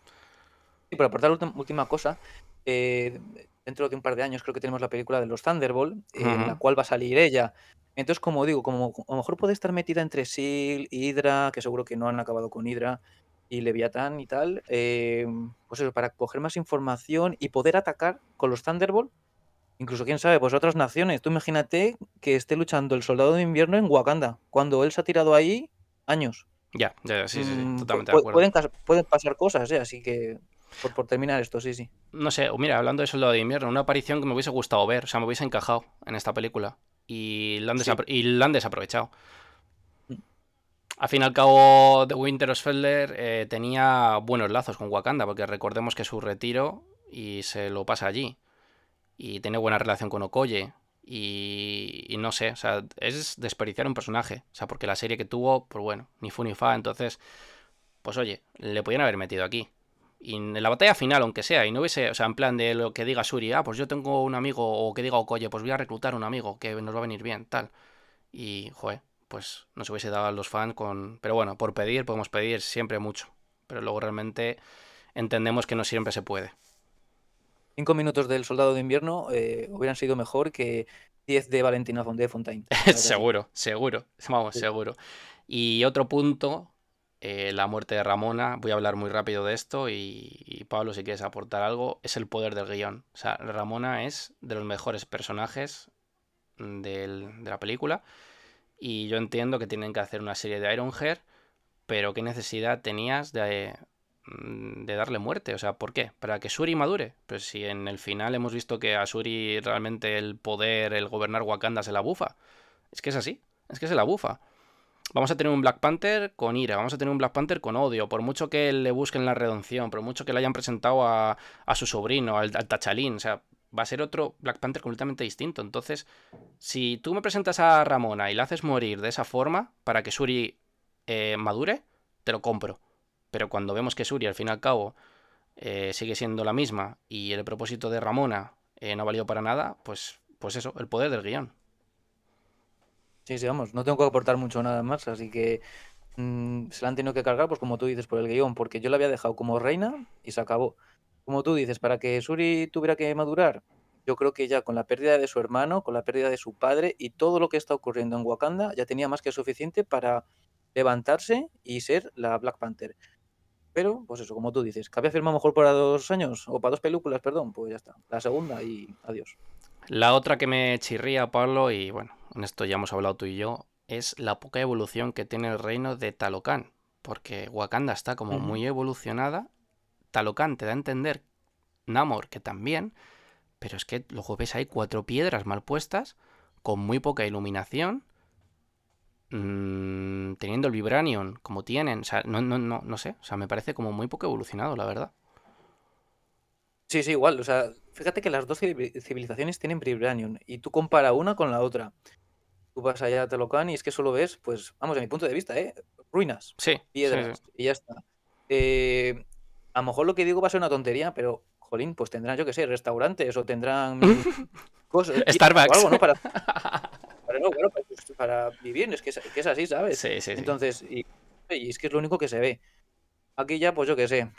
Sí, por aportar última, cosa, eh, dentro de un par de años creo que tenemos la película de los Thunderbolt, eh, uh -huh. en la cual va a salir ella. Entonces, como digo, como a lo mejor puede estar metida entre Sil, Hydra, que seguro que no han acabado con Hydra, y Leviatán y tal, eh, pues eso, para coger más información y poder atacar con los Thunderbolt, incluso quién sabe, pues otras naciones. Tú imagínate que esté luchando el soldado de invierno en Wakanda, cuando él se ha tirado ahí años. Ya, ya, sí, sí, sí Mm, totalmente de acuerdo. pueden, pueden pasar cosas, ¿eh? así que por, por terminar esto, sí, sí. No sé, mira, hablando de Soldado de Invierno, una aparición que me hubiese gustado ver, o sea, me hubiese encajado en esta película. Y la han, Sí. desapro- y la han desaprovechado. Al fin y al cabo, The Winter Soldier eh, tenía buenos lazos con Wakanda, porque recordemos que su retiro y se lo pasa allí. Y tiene buena relación con Okoye. Y, y no sé, o sea, es desperdiciar un personaje. O sea, porque la serie que tuvo, pues bueno, ni fu ni fa. Entonces, pues oye, le podían haber metido aquí. Y en la batalla final, aunque sea, y no hubiese, o sea, en plan de lo que diga Suri, ah, pues yo tengo un amigo, o que diga Okoye, pues voy a reclutar un amigo que nos va a venir bien, tal. Y, joder, pues no se hubiese dado a los fans con... Pero bueno, por pedir, podemos pedir siempre mucho. Pero luego realmente entendemos que no siempre se puede. Cinco minutos del soldado de invierno eh, hubieran sido mejor que 10 de Valentina de Fontaine. seguro, seguro, vamos, Sí. seguro. Y otro punto, eh, la muerte de Ramona, voy a hablar muy rápido de esto y, y Pablo, si quieres aportar algo, es el poder del guion. O sea, Ramona es de los mejores personajes del- de la película y yo entiendo que tienen que hacer una serie de Ironheart, pero ¿qué necesidad tenías de, mm, de darle muerte? O sea, ¿por qué? ¿Para que Shuri madure? Pues si en el final hemos visto que a Shuri realmente el poder, el gobernar Wakanda se la bufa. Es que es así, es que se la bufa. Vamos a tener un Black Panther con ira, vamos a tener un Black Panther con odio, por mucho que le busquen la redención, por mucho que le hayan presentado a, a su sobrino, al, al Tachalín, o sea, va a ser otro Black Panther completamente distinto. Entonces, si tú me presentas a Ramona y la haces morir de esa forma para que Shuri eh, madure, te lo compro. Pero cuando vemos que Shuri, al fin y al cabo, eh, sigue siendo la misma y el propósito de Ramona eh, no ha valido para nada, pues, pues eso, el poder del guion. Sí, sí, vamos, no tengo que aportar mucho nada más, así que mm, se la han tenido que cargar, pues como tú dices, por el guion, porque yo la había dejado como reina y se acabó. Como tú dices, para que Suri tuviera que madurar, yo creo que ya con la pérdida de su hermano, con la pérdida de su padre y todo lo que está ocurriendo en Wakanda, ya tenía más que suficiente para levantarse y ser la Black Panther. Pero, pues eso, como tú dices, que había firmado mejor para dos años, o para dos películas, perdón, pues ya está. La segunda y adiós. La otra que me chirría, Pablo, y bueno, en esto ya hemos hablado tú y yo, es la poca evolución que tiene el reino de Talocan. Porque Wakanda está como muy evolucionada. Talocan te da a entender, Namor que también, pero es que luego ves ahí cuatro piedras mal puestas, con muy poca iluminación, mm, teniendo el Vibranium como tienen. O sea, no, no, no, no sé, o sea, me parece como muy poco evolucionado, la verdad. Sí, sí, igual. O sea, fíjate que las dos civi- civilizaciones tienen Vibranium y tú compara una con la otra. Tú vas allá a Telocan y es que solo ves, pues, vamos, a mi punto de vista, ¿eh? Ruinas, Sí, sí, sí. piedras y ya está. Eh, a lo mejor lo que digo va a ser una tontería, pero, jolín, pues tendrán, yo qué sé, restaurantes o tendrán cosas, tiendas o Starbucks. algo, ¿no? Para, para, no, bueno, pues, para vivir, es que es, que es así, ¿sabes? Sí, sí, sí. Entonces, y, y es que es lo único que se ve. Aquí ya, pues yo qué sé,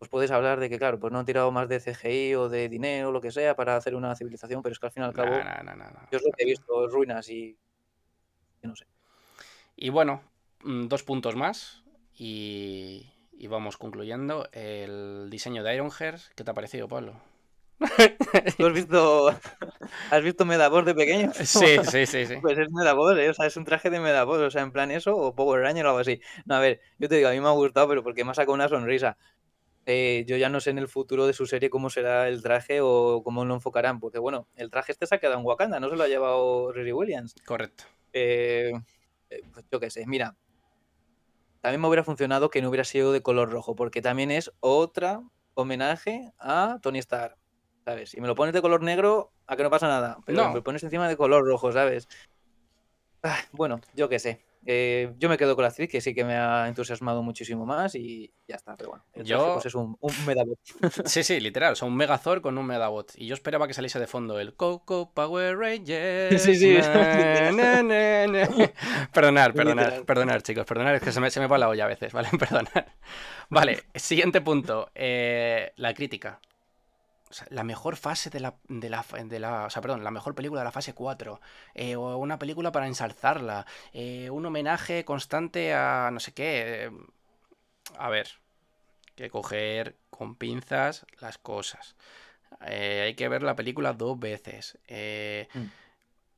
pues puedes hablar de que, claro, pues no han tirado más de CGI o de dinero o lo que sea para hacer una civilización, pero es que al fin y al cabo, no, no, no, no. yo es lo que he visto, ruinas y, y no sé. Y bueno, mm, dos puntos más y, y vamos concluyendo. El diseño de Ironheart, ¿qué te ha parecido, Pablo? ¿Tú has visto, has visto Medabot de pequeño? Sí, sí, sí, sí. Pues es Medabot, ¿eh? O sea, es un traje de Medabot, o sea, en plan eso, o Power Ranger o algo así. No, a ver, yo te digo, a mí me ha gustado, pero porque me ha sacado una sonrisa. Eh, yo ya no sé en el futuro de su serie cómo será el traje o cómo lo enfocarán, porque bueno, el traje este se ha quedado en Wakanda, no se lo ha llevado Riri Williams. Correcto. Eh, eh, pues yo qué sé, mira, también me hubiera funcionado que no hubiera sido de color rojo, porque también es otra homenaje a Tony Stark, ¿sabes? Si me lo pones de color negro, a que no pasa nada, pero No. me lo pones encima de color rojo, ¿sabes? Ah, bueno, yo qué sé. Eh, yo me quedo con la actriz, que sí que me ha entusiasmado muchísimo más y ya está. Pero bueno, el Yo- pues es un, un medabot. Sí, sí, literal. O sea, un Megazord con un Medabot. Y yo esperaba que saliese de fondo el Coco Power Rangers. Sí, sí. na, na, na, na. Perdonar, perdonar, perdonar, chicos. Perdonar, es que se me, se me va la olla a veces, ¿vale? Perdonar. Vale, siguiente punto. eh, la crítica. O sea, la mejor fase de la, de la, de la- O sea, perdón, la mejor película de la fase 4. eh, o una película para ensalzarla. eh, un homenaje constante a no sé qué. eh, a ver. Que coger con pinzas las cosas. Eh, hay que ver la película dos veces. eh,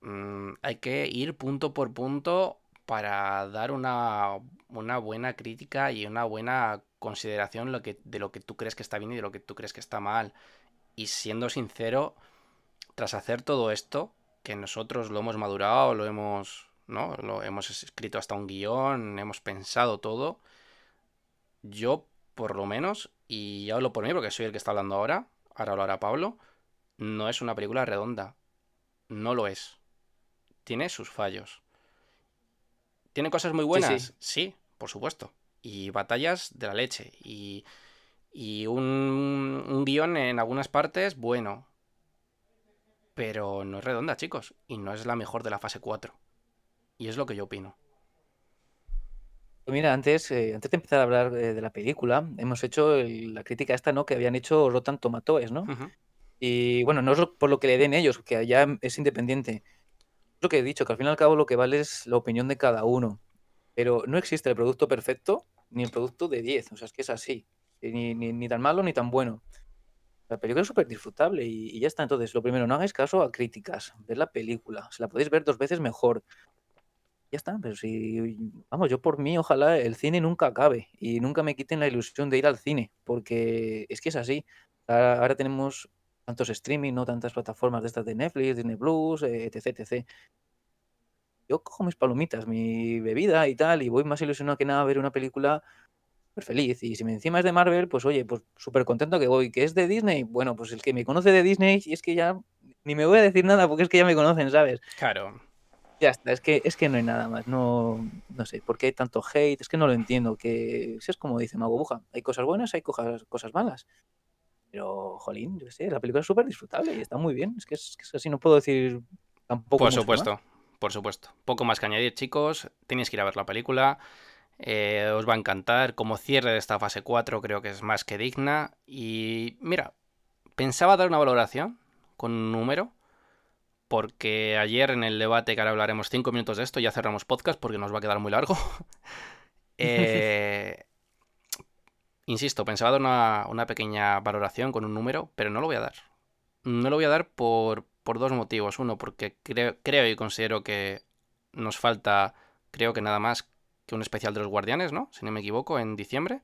mm, hay que ir punto por punto para dar una, una buena crítica y una buena consideración lo que, de lo que tú crees que está bien y de lo que tú crees que está mal. Y siendo sincero, tras hacer todo esto, que nosotros lo hemos madurado, lo hemos, ¿no? Lo hemos escrito hasta un guion, hemos pensado todo, yo por lo menos, y hablo por mí porque soy el que está hablando ahora, ahora hablará Pablo, no es una película redonda. No lo es. Tiene sus fallos. ¿Tiene cosas muy buenas? Sí, por supuesto. Y batallas de la leche. Y, y un, un guion en algunas partes, bueno. Pero no es redonda, chicos. Y no es la mejor de la fase 4. Y es lo que yo opino. Mira, antes, eh, antes de empezar a hablar eh, de la película, hemos hecho el- la crítica esta, ¿no? Que habían hecho Rotten Tomatoes, ¿no? Y bueno, no es por lo que le den ellos, que ya es independiente. Es lo que he dicho, que al fin y al cabo lo que vale es la opinión de cada uno. Pero no existe el producto perfecto ni el producto de 10. O sea, es que es así. Ni, ni, tan malo ni tan bueno. La película es súper disfrutable y, ya está. Entonces, lo primero, no hagáis caso a críticas. Ver la película. Si la podéis ver dos veces, mejor. Ya está. Pero si, vamos, yo por mí, ojalá el cine nunca acabe y nunca me quiten la ilusión de ir al cine. Porque es que es así. Ahora, ahora tenemos tantos streaming, no tantas plataformas de estas de Netflix, Disney Plus, eh, etc, etc. Yo cojo mis palomitas, mi bebida y tal, y voy más ilusionado que nada a ver una película feliz. Y si me encima es de Marvel, pues oye, pues súper contento que voy. ¿Que es de Disney? Bueno, pues el que me conoce de Disney, y es que ya ni me voy a decir nada porque es que ya me conocen, ¿sabes? Claro. Ya está, es que, es que no hay nada más. No, no sé, ¿por qué hay tanto hate? Es que no lo entiendo. Que es como dice Mago Buja, hay cosas buenas, hay cosas, cosas malas. Pero, jolín, yo sé, la película es súper disfrutable y está muy bien. Es que es, que es así, no puedo decir tampoco. Por más. supuesto, por supuesto. Poco más que añadir, chicos. Tenéis que ir a ver la película. Eh, os va a encantar. Como cierre de esta fase 4, creo que es más que digna. Y mira, pensaba dar una valoración con un número. Porque ayer en el debate, que ahora hablaremos 5 minutos de esto, ya cerramos podcast porque nos va a quedar muy largo. Eh, insisto, pensaba dar una, una pequeña valoración con un número, pero no lo voy a dar. No lo voy a dar por, por dos motivos. Uno, porque creo, creo y considero que nos falta, creo que nada más un especial de los guardianes, ¿no? Si no me equivoco, en diciembre.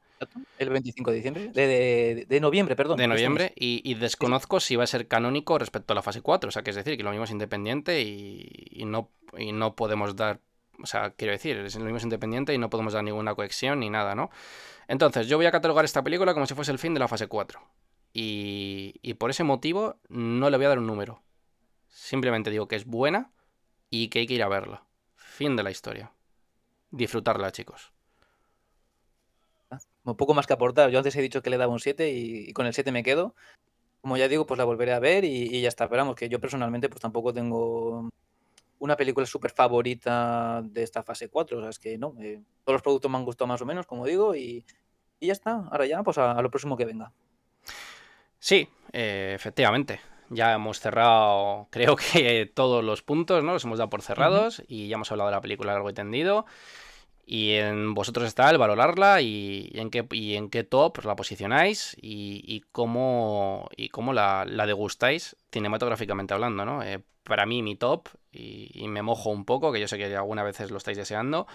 El 25 de diciembre. De, de- de noviembre, perdón. De noviembre. Y, y desconozco si va a ser canónico respecto a la fase 4. O sea, que es decir, que lo mismo es independiente y, y no, y no podemos dar... O sea, quiero decir, es lo mismo es independiente y no podemos dar ninguna conexión ni nada, ¿no? Entonces, yo voy a catalogar esta película como si fuese el fin de la fase 4. Y, y por ese motivo no le voy a dar un número. Simplemente digo que es buena y que hay que ir a verla. Fin de la historia. Disfrutarla, chicos. Un poco más que aportar. Yo antes he dicho que le daba un 7 y, y con el 7 me quedo. Como ya digo, pues la volveré a ver y, y ya está. Pero vamos, que yo personalmente pues tampoco tengo una película súper favorita de esta fase 4. O sea, es que no. eh, todos los productos me han gustado más o menos, como digo, y, y ya está. Ahora ya, pues a, a lo próximo que venga. Sí, eh, efectivamente. Ya hemos cerrado, creo que todos los puntos, ¿no? Los hemos dado por cerrados y ya hemos hablado de la película largo y tendido. Y en vosotros está el valorarla y, y en qué, y en qué top la posicionáis y, y cómo, y cómo la, la degustáis cinematográficamente hablando, ¿no? Eh, para mí mi top, y, me mojo un poco, que yo sé que algunas veces lo estáis deseando,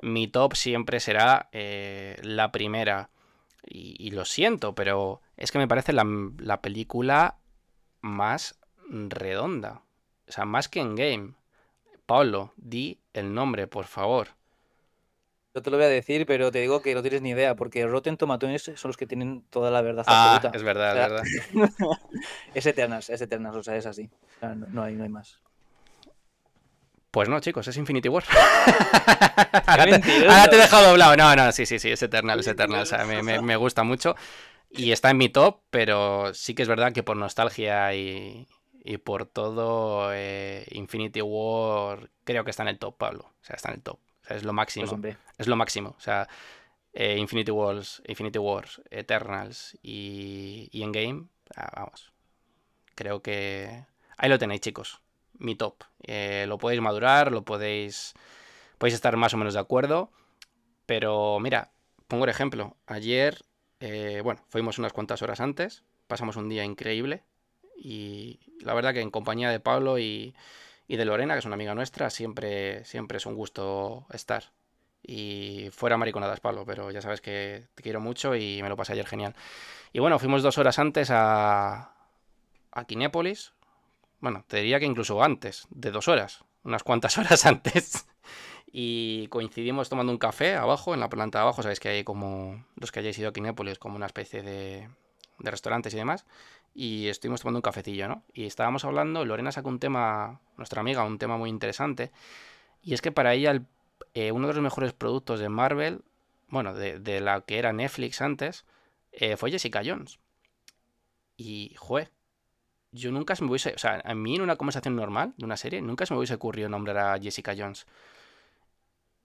mi top siempre será eh, la primera. Y, y lo siento, pero es que me parece la, la película más redonda. O sea, más que en game. Pablo, di el nombre, por favor. Yo te lo voy a decir, pero te digo que no tienes ni idea, porque Rotten Tomatoes son los que tienen toda la verdad Ah, absoluta. es verdad, O sea, es verdad. es Eternas, es Eternas, o sea, es así. O sea, no, no hay, no hay más. Pues no, chicos, es Infinity War. ahora, te, he dejado doblado. No, no, sí, sí, sí, es Eternal, es Eternal. O sea, me, gusta mucho. Y está en mi top, pero sí que es verdad que por nostalgia y, por todo, eh, Infinity War creo que está en el top, Pablo. O sea, está en el top. O sea, es lo máximo. Pues, es lo máximo. O sea, eh, Infinity Wars, Infinity Wars, Eternals y, y Endgame, ah, vamos. Creo que ahí lo tenéis, chicos. Mi top. Eh, lo podéis madurar, lo podéis, podéis estar más o menos de acuerdo. Pero mira, pongo el ejemplo. Ayer, eh, bueno, fuimos unas cuantas horas antes, pasamos un día increíble y la verdad que en compañía de Pablo y, y de Lorena, que es una amiga nuestra, siempre, siempre es un gusto estar. Y fuera mariconadas, Pablo, pero ya sabes que te quiero mucho y me lo pasé ayer genial. Y bueno, fuimos dos horas antes a, a. Bueno, te diría que incluso antes, de dos horas, unas cuantas horas antes. Y coincidimos tomando un café abajo, en la planta de abajo. Sabéis que hay como, los que hayáis ido a Kinépolis, como una especie de, de restaurantes y demás. Y estuvimos tomando un cafecillo, ¿no? Y estábamos hablando, Lorena sacó un tema, nuestra amiga, un tema muy interesante. Y es que para ella el eh, uno de los mejores productos de Marvel, bueno, de, la que era Netflix antes, eh, fue Jessica Jones. Y, jue, yo nunca se me hubiese, o sea, a mí en una conversación normal de una serie, nunca se me hubiese ocurrido nombrar a Jessica Jones.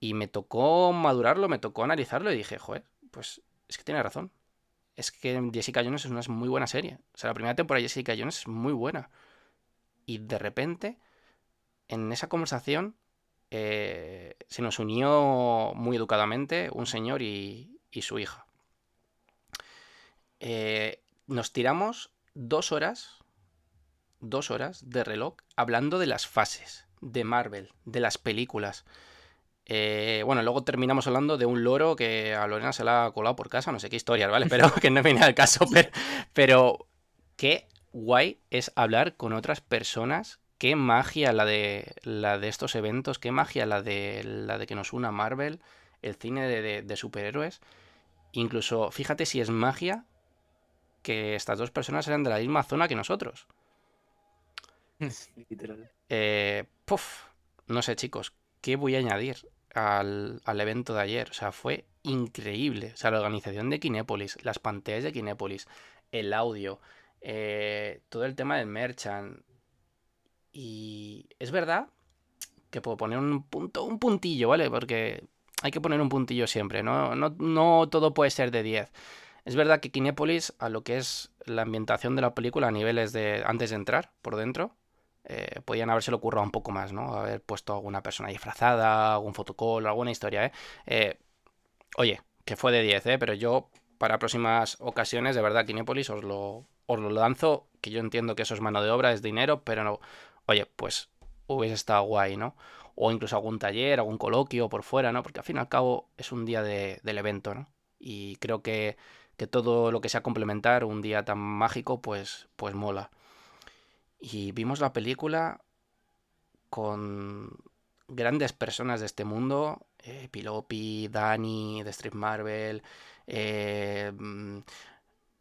Y me tocó madurarlo, me tocó analizarlo y dije, joder, pues es que tiene razón. Es que Jessica Jones es una muy buena serie. O sea, la primera temporada de Jessica Jones es muy buena. Y de repente, en esa conversación, eh, se nos unió muy educadamente un señor y, su hija. Eh, nos tiramos dos horas, dos horas de reloj hablando de las fases de Marvel, de las películas. Eh, bueno, luego terminamos hablando de un loro que a Lorena se la ha colado por casa, no sé qué historias, ¿vale? Pero que no viene al caso. Pero, pero qué guay es hablar con otras personas qué magia la de, la de estos eventos, qué magia la de, la de que nos una Marvel, el cine de, superhéroes. Incluso, fíjate si es magia que estas dos personas eran de la misma zona que nosotros. Literal. Eh, no sé, chicos, ¿qué voy a añadir al, al, evento de ayer? O sea, fue increíble. O sea, la organización de Kinépolis, las pantallas de Kinépolis, el audio, eh, todo el tema del merchant, y es verdad que puedo poner un punto, un puntillo, ¿vale? Porque hay que poner un puntillo siempre, ¿no? No, todo puede ser de 10. Es verdad que Kinépolis, a lo que es la ambientación de la película a niveles de. antes de entrar por dentro, eh, podían habérselo ocurrido un poco más, ¿no? Haber puesto alguna persona disfrazada, algún fotocall, alguna historia, ¿eh? ¿eh? Oye, que fue de 10, ¿eh? Pero yo, para próximas ocasiones, de verdad, Kinépolis os lo, os lo lanzo, que yo entiendo que eso es mano de obra, es dinero, pero no, oye, pues hubiese estado guay, ¿no? O incluso algún taller, algún coloquio por fuera, ¿no? Porque al fin y al cabo es un día del evento, ¿no? Y creo que, que, todo lo que sea complementar un día tan mágico, pues, pues mola. Y vimos la película con grandes personas de este mundo, eh, Pilopi, Dani, de Street Marvel, eh, mm,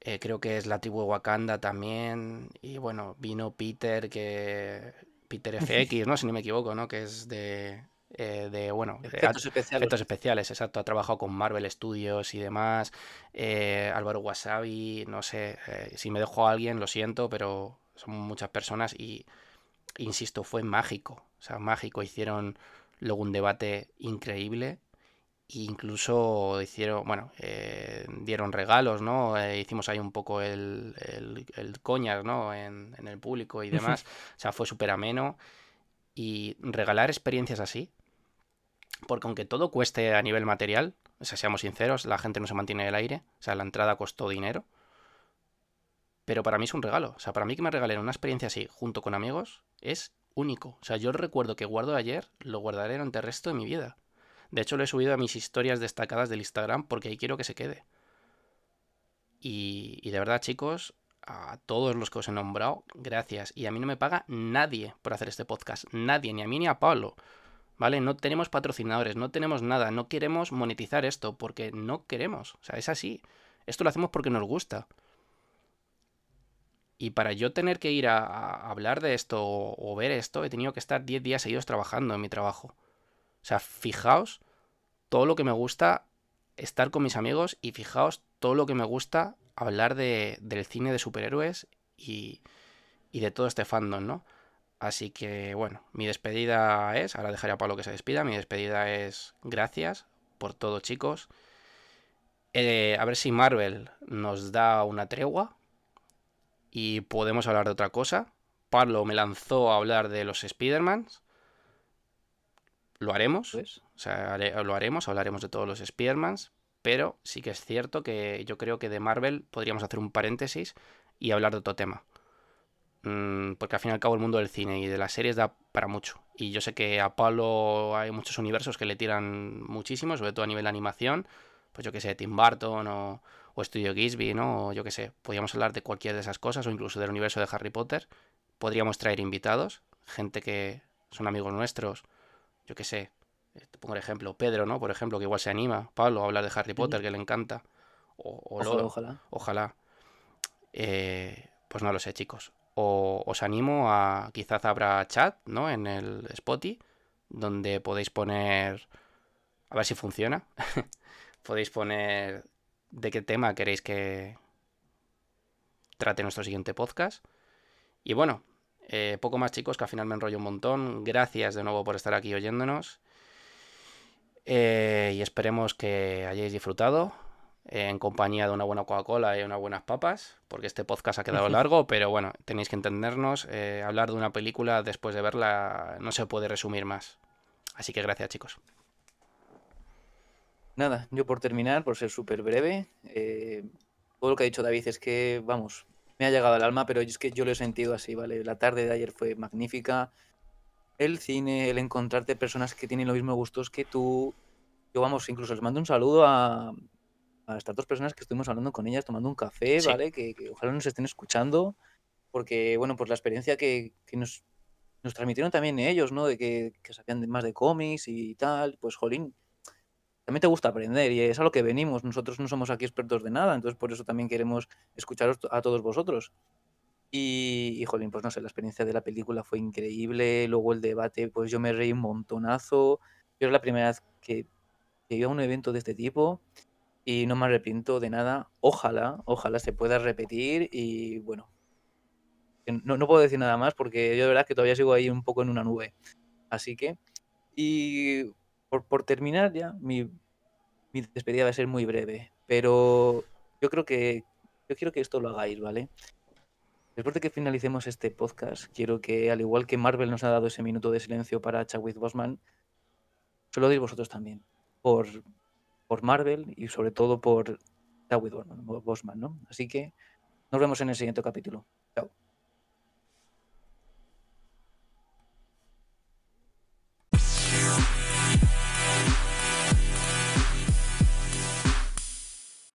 eh, creo que es la tribu de Wakanda también. Y bueno, vino Peter, que. Peter FX, ¿no? Si no me equivoco, ¿no? Que es de. Eh, de bueno, efectos especiales. Efectos especiales, exacto. Ha trabajado con Marvel Studios y demás. Eh, Álvaro Wasabi, no sé. si me dejo a alguien, lo siento, pero son muchas personas y. Insisto, fue mágico. O sea, mágico. Hicieron luego un debate increíble incluso hicieron, bueno, eh, dieron regalos, ¿no? Eh, hicimos ahí un poco el, el, coñas, ¿no? En, el público y demás. o sea, fue súper ameno. Y regalar experiencias así, porque aunque todo cueste a nivel material, o sea, seamos sinceros, la gente no se mantiene en el aire, o sea, la entrada costó dinero. Pero para mí es un regalo. O sea, para mí que me regalen una experiencia así junto con amigos es único. O sea, yo recuerdo que guardo ayer, lo guardaré durante el resto de mi vida. De hecho, lo he subido a mis historias destacadas del Instagram porque ahí quiero que se quede. Y, de verdad, chicos, a todos los que os he nombrado, gracias. Y a mí no me paga nadie por hacer este podcast. Nadie, ni a mí ni a Pablo. ¿Vale? No tenemos patrocinadores, no tenemos nada, no queremos monetizar esto porque no queremos. O sea, es así. Esto lo hacemos porque nos gusta. Y para yo tener que ir a, hablar de esto o, ver esto, he tenido que estar 10 días seguidos trabajando en mi trabajo. O sea, fijaos todo lo que me gusta estar con mis amigos y fijaos todo lo que me gusta hablar de, del cine de superhéroes y, y de todo este fandom, ¿no? Así que bueno, mi despedida es, ahora dejaré a Pablo que se despida, mi despedida es gracias por todo chicos. Eh, a ver si Marvel nos da una tregua y podemos hablar de otra cosa. Pablo me lanzó a hablar de los Spider-Mans. Lo haremos. Pues. O sea, lo haremos, hablaremos de todos los Spider-Mans. Pero sí que es cierto que yo creo que de Marvel podríamos hacer un paréntesis y hablar de otro tema. Mm, porque al fin y al cabo el mundo del cine y de las series da para mucho. Y yo sé que a Pablo hay muchos universos que le tiran muchísimo, sobre todo a nivel de animación. Pues yo que sé, Tim Burton o, o Studio Gisby, ¿no? O yo que sé, podríamos hablar de cualquiera de esas cosas o incluso del universo de Harry Potter. Podríamos traer invitados, gente que son amigos nuestros, yo que sé, eh, te pongo el ejemplo, Pedro, ¿no? Por ejemplo, que igual se anima, Pablo, a hablar de Harry Potter, que le encanta. O, ojalá, ojalá. Ojalá. Eh, pues no lo sé, chicos. O os animo a, quizás habrá chat, ¿no? En el Spotify, donde podéis poner, a ver si funciona. podéis poner de qué tema queréis que trate nuestro siguiente podcast. Y bueno, eh, poco más chicos, que al final me enrollo un montón. Gracias de nuevo por estar aquí oyéndonos. Eh, y esperemos que hayáis disfrutado en compañía de una buena Coca-Cola y unas buenas papas, porque este podcast ha quedado largo, pero bueno, tenéis que entendernos. Eh, hablar de una película después de verla no se puede resumir más. Así que gracias chicos. Nada, yo por terminar, por ser súper breve, eh, todo lo que ha dicho David es que, vamos, me ha llegado al alma, pero es que yo lo he sentido así, ¿vale? La tarde de ayer fue magnífica. El cine, el encontrarte personas que tienen los mismos gustos que tú. Yo, vamos, incluso les mando un saludo a, estas dos personas que estuvimos hablando con ellas, tomando un café, ¿vale? Que, ojalá nos estén escuchando, porque, bueno, pues la experiencia que, nos, nos transmitieron también ellos, ¿no? De que, que sabían más de cómics y tal, pues, jolín, también te gusta aprender y es a lo que venimos. Nosotros no somos aquí expertos de nada, entonces por eso también queremos escucharos a todos vosotros. Y, y, jolín, pues no sé, la experiencia de la película fue increíble. Luego el debate, pues yo me reí un montonazo. Yo era la primera vez que, que iba a un evento de este tipo y no me arrepiento de nada. Ojalá, ojalá se pueda repetir y bueno, no, no puedo decir nada más porque yo de verdad que todavía sigo ahí un poco en una nube. Así que, y por, terminar ya, mi, despedida va a ser muy breve, pero yo creo que yo quiero que esto lo hagáis, ¿vale? Después de que finalicemos este podcast, quiero que, al igual que Marvel nos ha dado ese minuto de silencio para Chadwick Bosman, se lo deis vosotros también. Por, por Marvel y sobre todo por Chadwick Bosman, ¿no? Así que nos vemos en el siguiente capítulo.